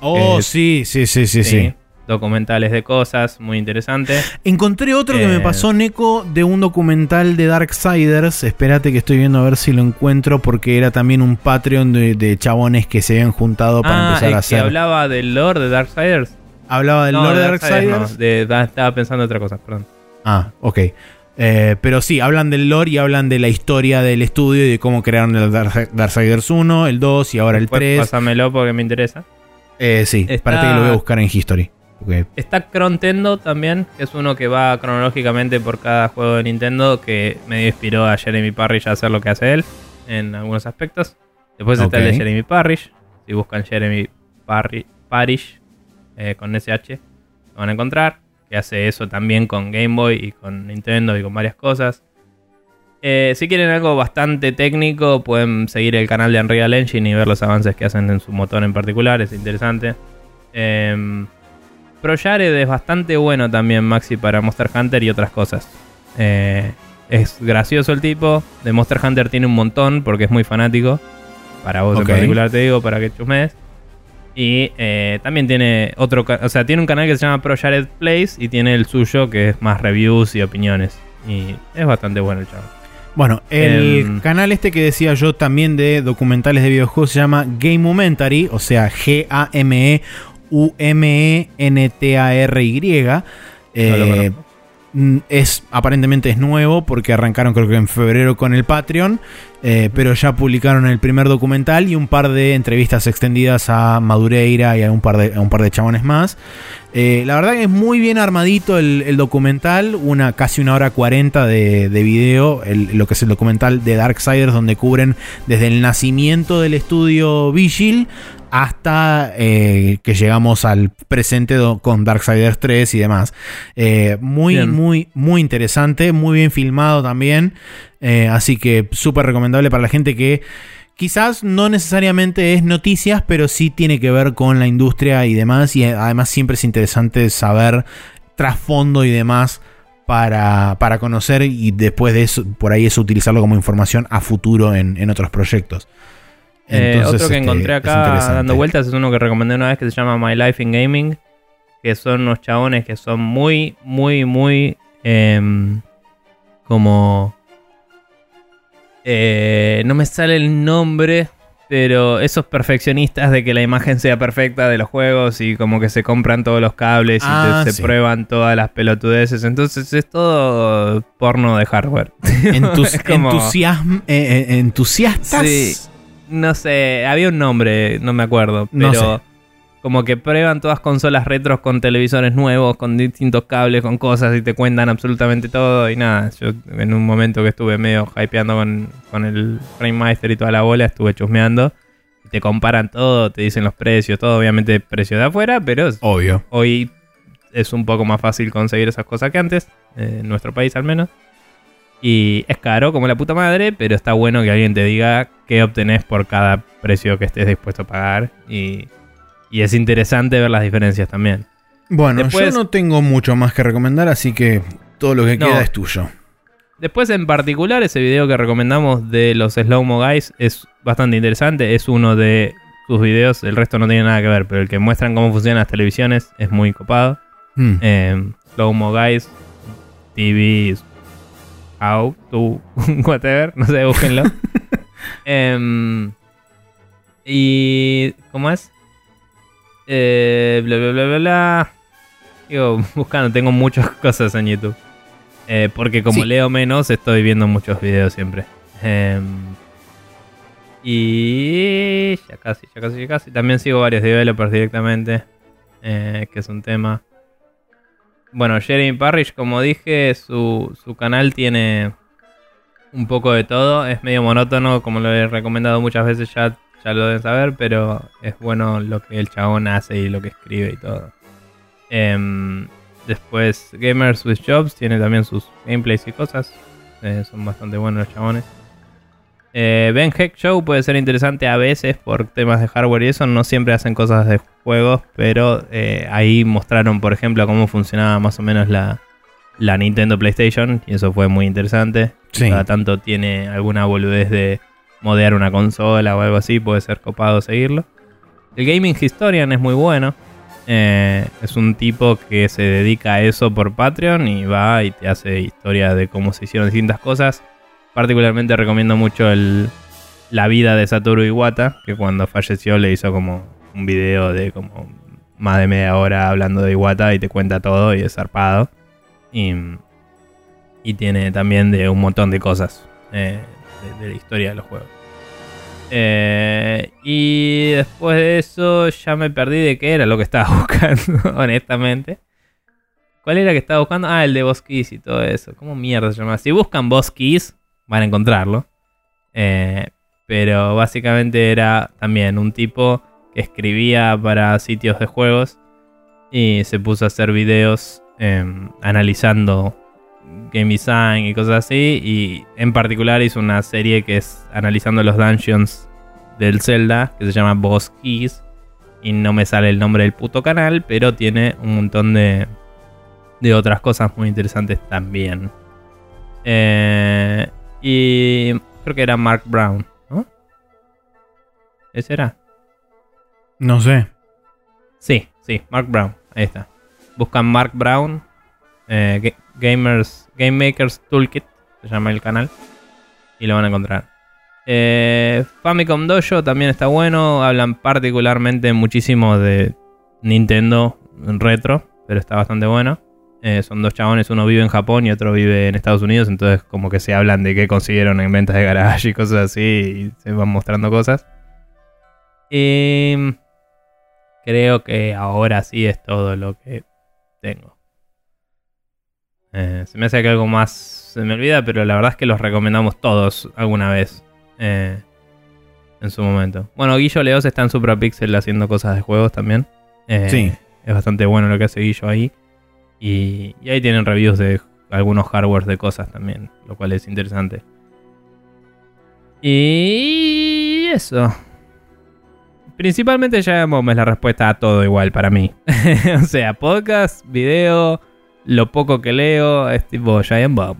Oh, Eh, sí, sí, sí, sí, sí. Documentales de cosas, muy interesante. Encontré otro que Eh. me pasó, Neko, de un documental de Darksiders. Espérate que estoy viendo a ver si lo encuentro, porque era también un Patreon de, de chabones que se habían juntado para ah, empezar el a que hacer. hablaba del lore de Darksiders. Hablaba del no, lore de Darksiders Darksiders. no, de- estaba pensando en otra cosa, perdón. Ah, ok. Eh, pero sí, hablan del lore y hablan de la historia del estudio y de cómo crearon el Dark- Darksiders 1, el 2 y ahora el Después 3. Pásamelo porque me interesa. Eh, sí, Está- espérate que lo voy a buscar en History. porque- Está Crontendo también, que es uno que va cronológicamente por cada juego de Nintendo, que medio inspiró a Jeremy Parrish a hacer lo que hace él en algunos aspectos. Después está el de. Jeremy Parrish. Si buscan Jeremy Parri- Parrish eh, con SH, lo van a encontrar. Que hace eso también con Game Boy y con Nintendo y con varias cosas. Eh, si quieren algo bastante técnico, pueden seguir el canal de Unreal Engine y ver los avances que hacen en su motor en particular. Es interesante. Em, Pro Jared es bastante bueno también, Maxi, para Monster Hunter y otras cosas. Eh, es gracioso el tipo. De Monster Hunter tiene un montón porque es muy fanático. Para vos en particular te digo, para que chusmes. Y eh, también tiene otro, o sea, tiene un canal que se llama Pro Jared Plays y tiene el suyo que es más reviews y opiniones. Y es bastante bueno el chavo. Bueno, el Em. canal este que decía yo también de documentales de videojuegos se llama Game Momentary, o sea, G-A-M-E-U-M-E-N-T-A-R-Y. Eh, mm, es aparentemente es nuevo porque arrancaron creo que en febrero con el Patreon, eh, pero ya publicaron el primer documental y un par de entrevistas extendidas a Madureira y a un par de, a un par de chabones más. Eh, la verdad que es muy bien armadito el, el documental, una casi una hora cuarenta de, de video, el- lo que es el documental de Darksiders, donde cubren desde el nacimiento del estudio Vigil hasta eh, que llegamos al presente con Darksiders 3 y demás. Eh, muy, Bien. muy, muy interesante, muy bien filmado también. Eh, así que súper recomendable para la gente que quizás no necesariamente es noticias, pero sí tiene que ver con la industria y demás. Y eh, además siempre es interesante saber trasfondo y demás para, para conocer y después de eso, por ahí eso utilizarlo como información a futuro en, en otros proyectos. Eh, Entonces, otro que este, encontré acá dando vueltas es uno que recomendé una vez que se llama My Life in Gaming. Que son unos chabones que son muy, muy, muy. em, como. Eh, no me sale el nombre. Pero esos perfeccionistas de que la imagen sea perfecta de los juegos y como que se compran todos los cables y Ah, se prueban todas las pelotudeces. Entonces es todo porno de hardware. Entus- Es como- entusiasm- eh, eh, entusiastas. Sí. No sé, había un nombre, no me acuerdo. No Pero sé. Como que prueban todas consolas retros con televisores nuevos, con distintos cables, con cosas y te cuentan absolutamente todo. Y nada, yo en un momento que estuve medio hypeando con, con el Frame Master y toda la bola, estuve chusmeando. Y te comparan todo, te dicen los precios, todo, obviamente precio de afuera, pero Obvio. hoy es un poco más fácil conseguir esas cosas que antes, eh, en nuestro país al menos. Y es caro como la puta madre, pero está bueno que alguien te diga qué obtenés por cada precio que estés dispuesto a pagar. Y, y es interesante ver las diferencias también. Bueno, Después- yo no tengo mucho más que recomendar, así que todo lo que No. queda es tuyo. Después, en particular, ese video que recomendamos de los Slow Mo Guys es bastante interesante. Es uno de sus videos, el resto no tiene nada que ver, pero el que muestran cómo funcionan las televisiones es muy copado. Mm. Eh, Slow Mo Guys, TV, How, to, whatever, no sé, búsquenlo. Em, Y. ¿Cómo es? Eh, bla, bla, bla, bla, bla. Sigo buscando, tengo muchas cosas en YouTube. Eh, porque como Sí. leo menos, estoy viendo muchos videos siempre. Em, y ya casi, ya casi, ya casi. También sigo varios developers directamente, eh, que es un tema. Bueno, Jeremy Parrish, como dije, su, su canal tiene un poco de todo. Es medio monótono, como lo he recomendado muchas veces, ya, ya lo deben saber, pero es bueno lo que el chabón hace y lo que escribe y todo. Em, después, Gamers with Jobs tiene también sus gameplays y cosas. Eh, son bastante buenos los chabones. Eh, ben Heck Show puede ser interesante a veces por temas de hardware y eso. No siempre hacen cosas de juegos, pero eh, ahí mostraron, por ejemplo, cómo funcionaba más o menos la, la Nintendo PlayStation. Y eso fue muy interesante. Sí. Cada tanto tiene alguna boludez de modear una consola o algo así. Puede ser copado seguirlo. El Gaming Historian es muy bueno. Eh, es un tipo que se dedica a eso por Patreon y va y te hace historia de cómo se hicieron distintas cosas. Particularmente recomiendo mucho el, la vida de Satoru Iwata, que cuando falleció le hizo como un video de como más de media hora hablando de Iwata y te cuenta todo y es zarpado. Y, y tiene también de un montón de cosas eh, de, la historia de los juegos. Eh, y después de eso ya me perdí de qué era lo que estaba buscando, honestamente. ¿Cuál era que estaba buscando? Ah, el de Boss Keys y todo eso. ¿Cómo mierda se llama? Si buscan Boss Keys, van a encontrarlo. Eh, pero básicamente era también un tipo que escribía para sitios de juegos y se puso a hacer videos em, analizando game design y cosas así. Y en particular hizo una serie que es analizando los dungeons del Zelda, que se llama Boss Keys. Y no me sale el nombre del puto canal, pero tiene un montón de, de otras cosas muy interesantes también. Eh, y creo que era Mark Brown, ¿no? ¿Ese era? No sé. Sí, sí, Mark Brown. Ahí está. Buscan Mark Brown, eh, Gamers, Game Makers Toolkit, se llama el canal, y lo van a encontrar. Eh, Famicom Dojo también está bueno. Hablan particularmente muchísimo de Nintendo retro, pero está bastante bueno. Eh, son dos chabones, uno vive en Japón y otro vive en Estados Unidos, entonces como que se hablan de qué consiguieron en ventas de garage y cosas así, y se van mostrando cosas. Y creo que ahora sí es todo lo que tengo. Eh, se me hace que algo más se me olvida, pero la verdad es que los recomendamos todos alguna vez. eh, en su momento. Bueno, Guillo Leos está en Suprapixel haciendo cosas de juegos también. Eh, Sí. Es bastante bueno lo que hace Guillo ahí. Y, y ahí tienen reviews de algunos hardwares de cosas también, lo cual es interesante. Y eso. Principalmente Bomb es la respuesta a todo igual para mí. o sea, podcast, video, lo poco que leo, es tipo Giant Bomb.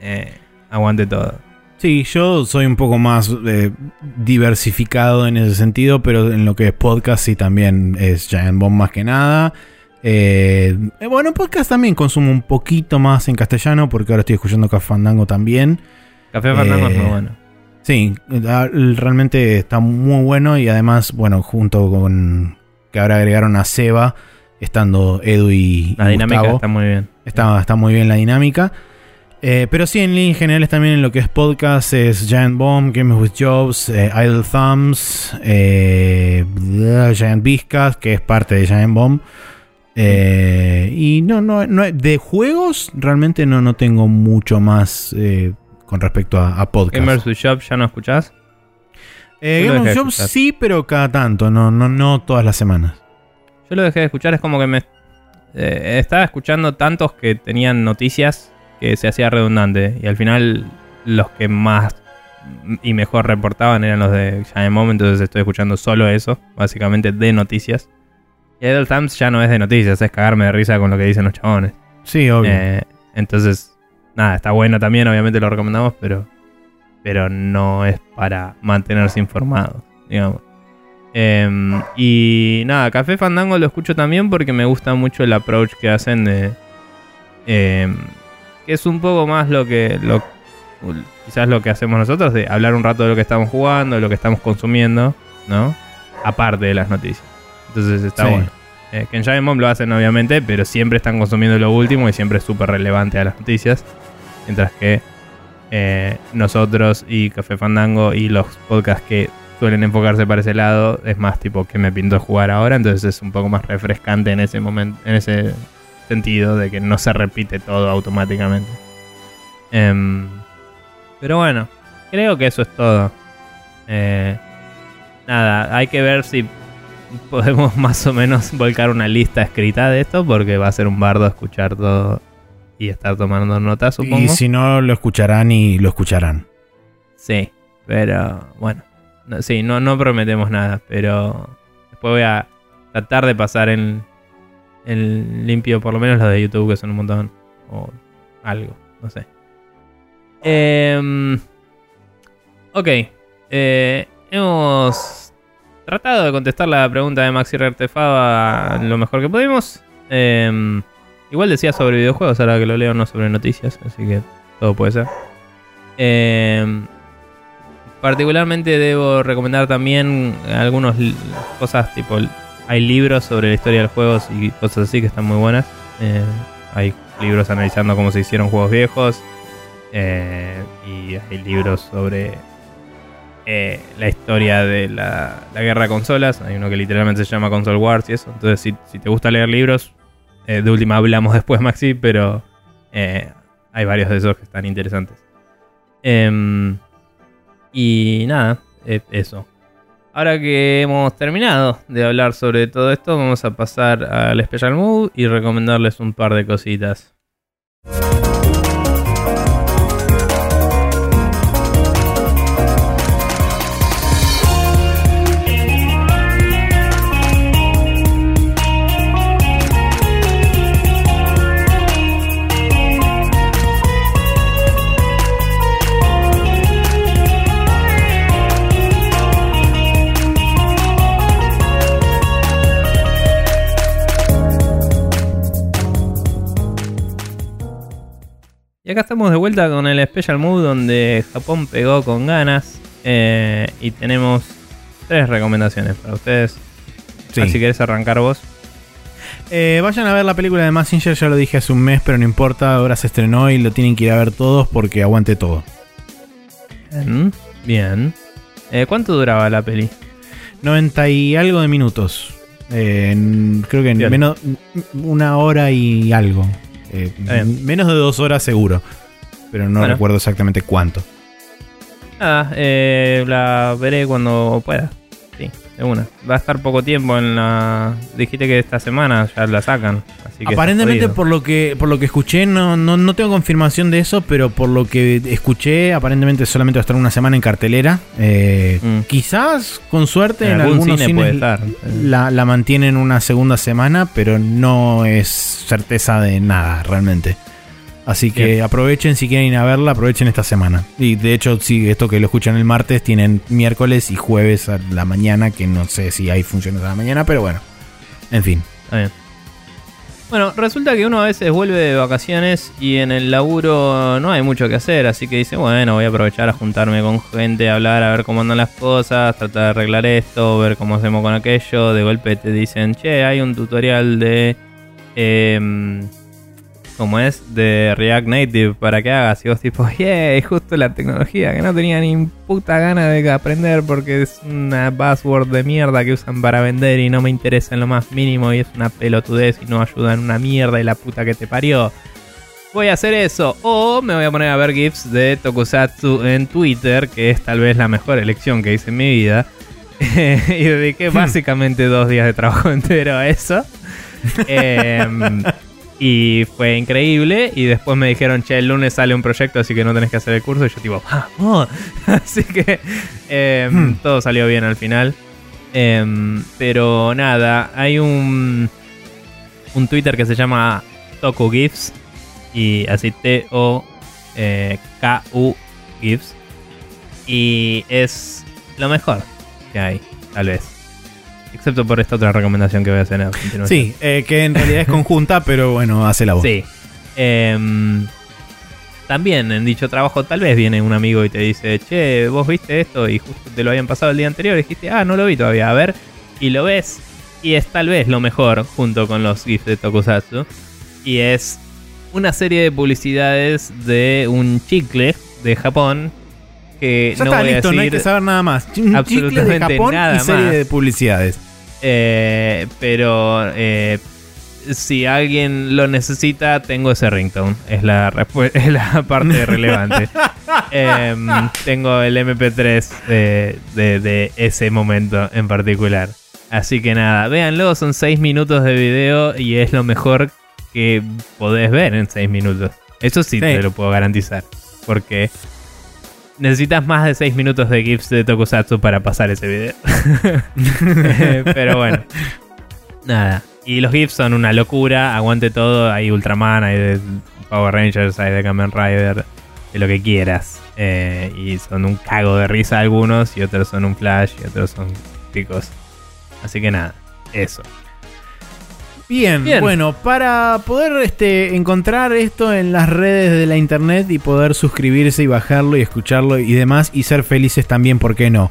Eh, aguante todo. Sí, yo soy un poco más eh, diversificado en ese sentido, pero en lo que es podcast sí también es Giant Bomb más que nada. Eh, eh, bueno, podcast también consumo un poquito más en castellano porque ahora estoy escuchando Café Fandango también. Café Fandango es muy bueno. Sí, ah, realmente está muy bueno y además, bueno, junto con que ahora agregaron a Seba, estando Edu y, La dinámica Gustavo. está muy bien. Está, está muy bien la dinámica. Eh, pero sí, en líneas generales también en lo que es podcast es Giant Bomb, Games with Jobs, eh, Idle Thumbs, eh, Giant Biscuit, que es parte de Giant Bomb. Y no, no, no, de juegos realmente no, no tengo mucho más con respecto a, a podcast. Gamers with Shop, ¿ya no escuchás? Yo lo Game of dejé de Jobs sí, pero cada tanto, no, no, no todas las semanas. Yo lo dejé de escuchar, es como que me. eh, estaba escuchando tantos que tenían noticias que se hacía redundante. Y al final, los que más y mejor reportaban eran los de Giant Bomb, entonces estoy escuchando solo eso, básicamente de noticias. Y Idle Thumbs ya no es de noticias, es cagarme de risa con lo que dicen los chabones. Sí, obvio. Eh, entonces, nada, está bueno también, obviamente lo recomendamos, pero, pero no es para mantenerse informado, digamos. Em, y nada, Café Fandango lo escucho también porque me gusta mucho el approach que hacen de... em, que es un poco más lo que... Lo, quizás lo que hacemos nosotros, de hablar un rato de lo que estamos jugando, de lo que estamos consumiendo, ¿no? aparte de las noticias. Entonces está Sí. bueno. Eh, Ken Giant Bomb lo hacen obviamente, pero siempre están consumiendo lo último y siempre es súper relevante a las noticias. Mientras que eh, nosotros y Café Fandango y los podcasts que suelen enfocarse para ese lado es más tipo que me pinto jugar ahora, entonces es un poco más refrescante en ese momento, en ese sentido de que no se repite todo automáticamente. Em, pero bueno, creo que eso es todo. Eh, nada, hay que ver si podemos más o menos volcar una lista escrita de esto, porque va a ser un bardo escuchar todo y estar tomando notas, supongo. Y si no, lo escucharán y lo escucharán. Sí, pero bueno. Sí, no, no prometemos nada, pero después voy a tratar de pasar en, en limpio por lo menos los de YouTube, que son un montón. O algo, no sé. Em, ok. eh, hemos tratado de contestar la pregunta de Maxi Rertefaba lo mejor que pudimos. Em, igual decía sobre videojuegos, ahora que lo leo, no sobre noticias, así que todo puede ser. Em, particularmente debo recomendar también algunas cosas tipo hay libros sobre la historia de los juegos y cosas así que están muy buenas. Eh, hay libros analizando cómo se hicieron juegos viejos eh, y hay libros sobre eh, la historia de la, la guerra de consolas. Hay uno que literalmente se llama Console Wars y eso. Entonces si, si te gusta leer libros de última hablamos después Maxi pero hay varios de esos que están interesantes. Em, y nada, eh, eso. Ahora que hemos terminado de hablar sobre todo esto, vamos a pasar al Special Move y recomendarles un par de cositas. Y acá estamos de vuelta con el Special Move donde Japón pegó con ganas eh, y tenemos tres recomendaciones para ustedes. Sí. Así que querés arrancar vos. Eh, vayan a ver la película de Massinger, ya lo dije hace un mes, pero no importa, ahora se estrenó y lo tienen que ir a ver todos porque aguante todo. Bien. Bien. Eh, ¿Cuánto duraba la peli? 90 y algo de minutos. Eh, creo que en menos una hora y algo. Eh, menos de dos horas seguro. Pero no Bueno. recuerdo exactamente cuánto. Nada, eh, la veré cuando pueda. Sí, de una. Va a estar poco tiempo en la. Dijiste que esta semana ya la sacan. Así que Aparentemente por lo que por lo que escuché, no, no, no tengo confirmación de eso, pero por lo que escuché, aparentemente solamente va a estar una semana en cartelera. Eh, Mm. Quizás, con suerte, en, En algún algunos cine puede cines estar. la, la mantienen una segunda semana, pero no es certeza de nada realmente. Así que Bien. aprovechen si quieren ir a verla, aprovechen esta semana. Y de hecho, si esto que lo escuchan el martes, tienen miércoles y jueves a la mañana, que no sé si hay funciones a la mañana, pero bueno. En fin. Está bien. Bueno, resulta que uno a veces vuelve de vacaciones y en el laburo no hay mucho que hacer, así que dice, bueno, voy a aprovechar a juntarme con gente, a hablar, a ver cómo andan las cosas, tratar de arreglar esto, ver cómo hacemos con aquello. De golpe te dicen, che, hay un tutorial de... em, ¿Cómo es? De React Native para que hagas. Y vos tipo, yeah, justo la tecnología que no tenía ni puta gana de aprender porque es una buzzword de mierda que usan para vender y no me interesa en lo más mínimo y es una pelotudez y no ayuda en una mierda y la puta que te parió. Voy a hacer eso. O me voy a poner a ver GIFs de Tokusatsu en Twitter, que es tal vez la mejor elección que hice en mi vida. y dediqué básicamente dos días de trabajo entero a eso. Em, y fue increíble. Y después me dijeron, che, el lunes sale un proyecto, así que no tenés que hacer el curso. Y yo, tipo, ¡vamos! así que em, Hmm. todo salió bien al final. Em, pero nada, hay un, un Twitter que se llama Toku GIFs. Y así T-O-K-U GIFs. Y es lo mejor que hay, tal vez. Excepto por esta otra recomendación que voy a hacer a. Sí, eh, que en realidad es conjunta, pero bueno, hace la voz. Sí. Em, también en dicho trabajo tal vez viene un amigo y te dice, che, vos viste esto y justo te lo habían pasado el día anterior y dijiste, ah, no lo vi todavía, a ver. y lo ves y es tal vez lo mejor junto con los GIFs de Tokusatsu y es una serie de publicidades de un chicle de Japón que Ya no está voy a decir no hay que saber nada más. Un de absolutamente Japón nada y serie más. de publicidades. Eh, pero eh, si alguien lo necesita, tengo ese ringtone. Es la, es la parte relevante. Em, tengo el MP3 de, de- de ese momento en particular. Así que nada, véanlo, son 6 minutos de video y es lo mejor que podés ver en 6 minutos. Eso sí, Sí. te lo puedo garantizar. Porque necesitas más de 6 minutos de GIFs de Tokusatsu para pasar ese video. Eh, Pero bueno. Nada. Y los GIFs son una locura. Aguante todo. Hay Ultraman, hay Power Rangers, hay de Kamen Rider. De lo que quieras. Eh, y son un cago de risa algunos. Y otros son un flash. Y otros son picos. Así que nada. Eso. Bien, Bien. bueno, para poder este, encontrar esto en las redes de la internet y poder suscribirse y bajarlo y escucharlo y demás y ser felices también, ¿por qué no?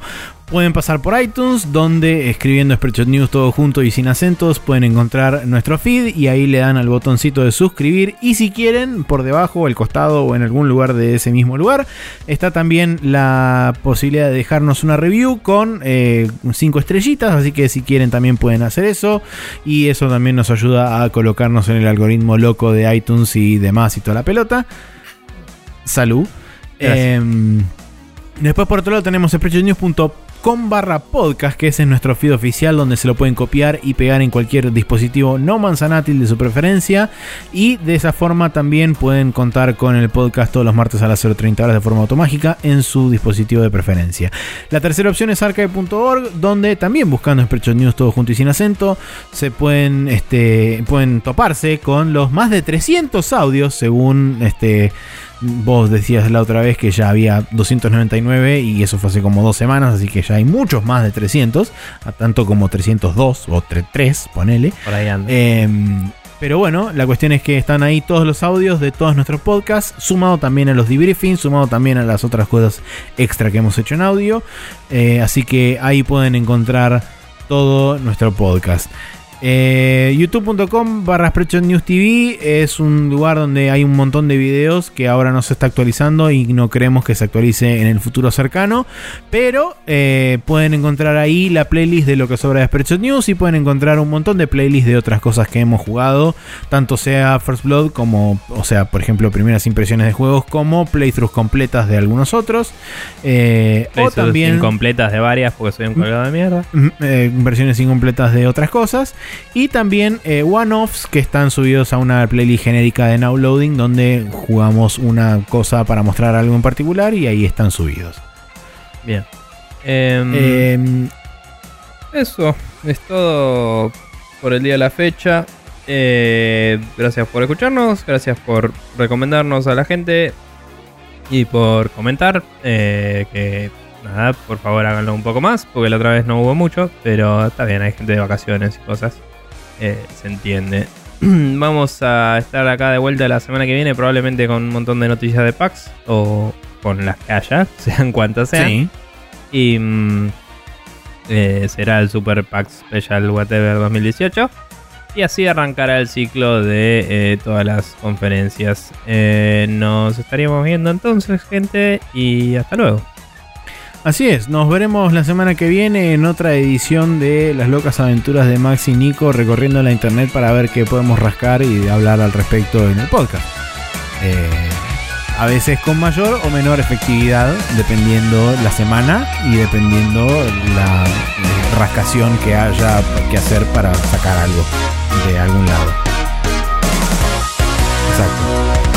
Pueden pasar por iTunes, donde escribiendo Spreadshot News todo junto y sin acentos pueden encontrar nuestro feed y ahí le dan al botoncito de suscribir. Y si quieren, por debajo, al costado o en algún lugar de ese mismo lugar, está también la posibilidad de dejarnos una review con 5 estrellitas. Así que si quieren, también pueden hacer eso. Y eso también nos ayuda a colocarnos en el algoritmo loco de iTunes y demás y toda la pelota. Salud. Em, Después por otro lado tenemos spreadshotnews.com barra podcast, que ese es nuestro feed oficial donde se lo pueden copiar y pegar en cualquier dispositivo no manzanátil de su preferencia. Y de esa forma también pueden contar con el podcast todos los martes a las 0.30 horas de forma automágica en su dispositivo de preferencia. La tercera opción es archive.org, donde también buscando Spreadshot News todo junto y sin acento, se pueden, este, pueden toparse con los más de 300 audios según este Vos decías la otra vez que ya había 299 y eso fue hace como dos semanas, así que ya hay muchos más de 300, a tanto como 302 o 3, ponele. Por ahí anda. Em, pero bueno, la cuestión es que están ahí todos los audios de todos nuestros podcasts, sumado también a los debriefings, sumado también a las otras cosas extra que hemos hecho en audio. Eh, así que ahí pueden encontrar todo nuestro podcast. Eh, youtube.com barra Spreadshot News TV es un lugar donde hay un montón de videos que ahora no se está actualizando y no creemos que se actualice en el futuro cercano. Pero eh, pueden encontrar ahí la playlist de lo que sobra de Spreadshot News y pueden encontrar un montón de playlists de otras cosas que hemos jugado, tanto sea First Blood como, o sea, por ejemplo, primeras impresiones de juegos, como playthroughs completas de algunos otros. Eh, o también incompletas de varias porque soy un colgado de mierda. Versiones incompletas de otras cosas y también eh, one-offs que están subidos a una playlist genérica de Nowloading donde jugamos una cosa para mostrar algo en particular y ahí están subidos. Bien. Em, Eh, Eso es todo por el día de la fecha. Eh, gracias por escucharnos, gracias por recomendarnos a la gente y por comentar. eh, que nada, por favor háganlo un poco más, porque la otra vez no hubo mucho, pero está bien, hay gente de vacaciones y cosas. eh, se entiende. Vamos a estar acá de vuelta la semana que viene, probablemente con un montón de noticias de packs o con las que haya, sean cuantas sean. sí. Y mm, eh, será el Super PAX Special Whatever 2018. Y así arrancará el ciclo de eh, todas las conferencias. Nos estaríamos viendo entonces, gente. Y hasta luego. Así es, nos veremos la semana que viene en otra edición de las locas aventuras de Max y Nico recorriendo la internet para ver qué podemos rascar y hablar al respecto en el podcast. Eh, a veces con mayor o menor efectividad, dependiendo la semana y dependiendo la rascación que haya que hacer para sacar algo de algún lado. Exacto.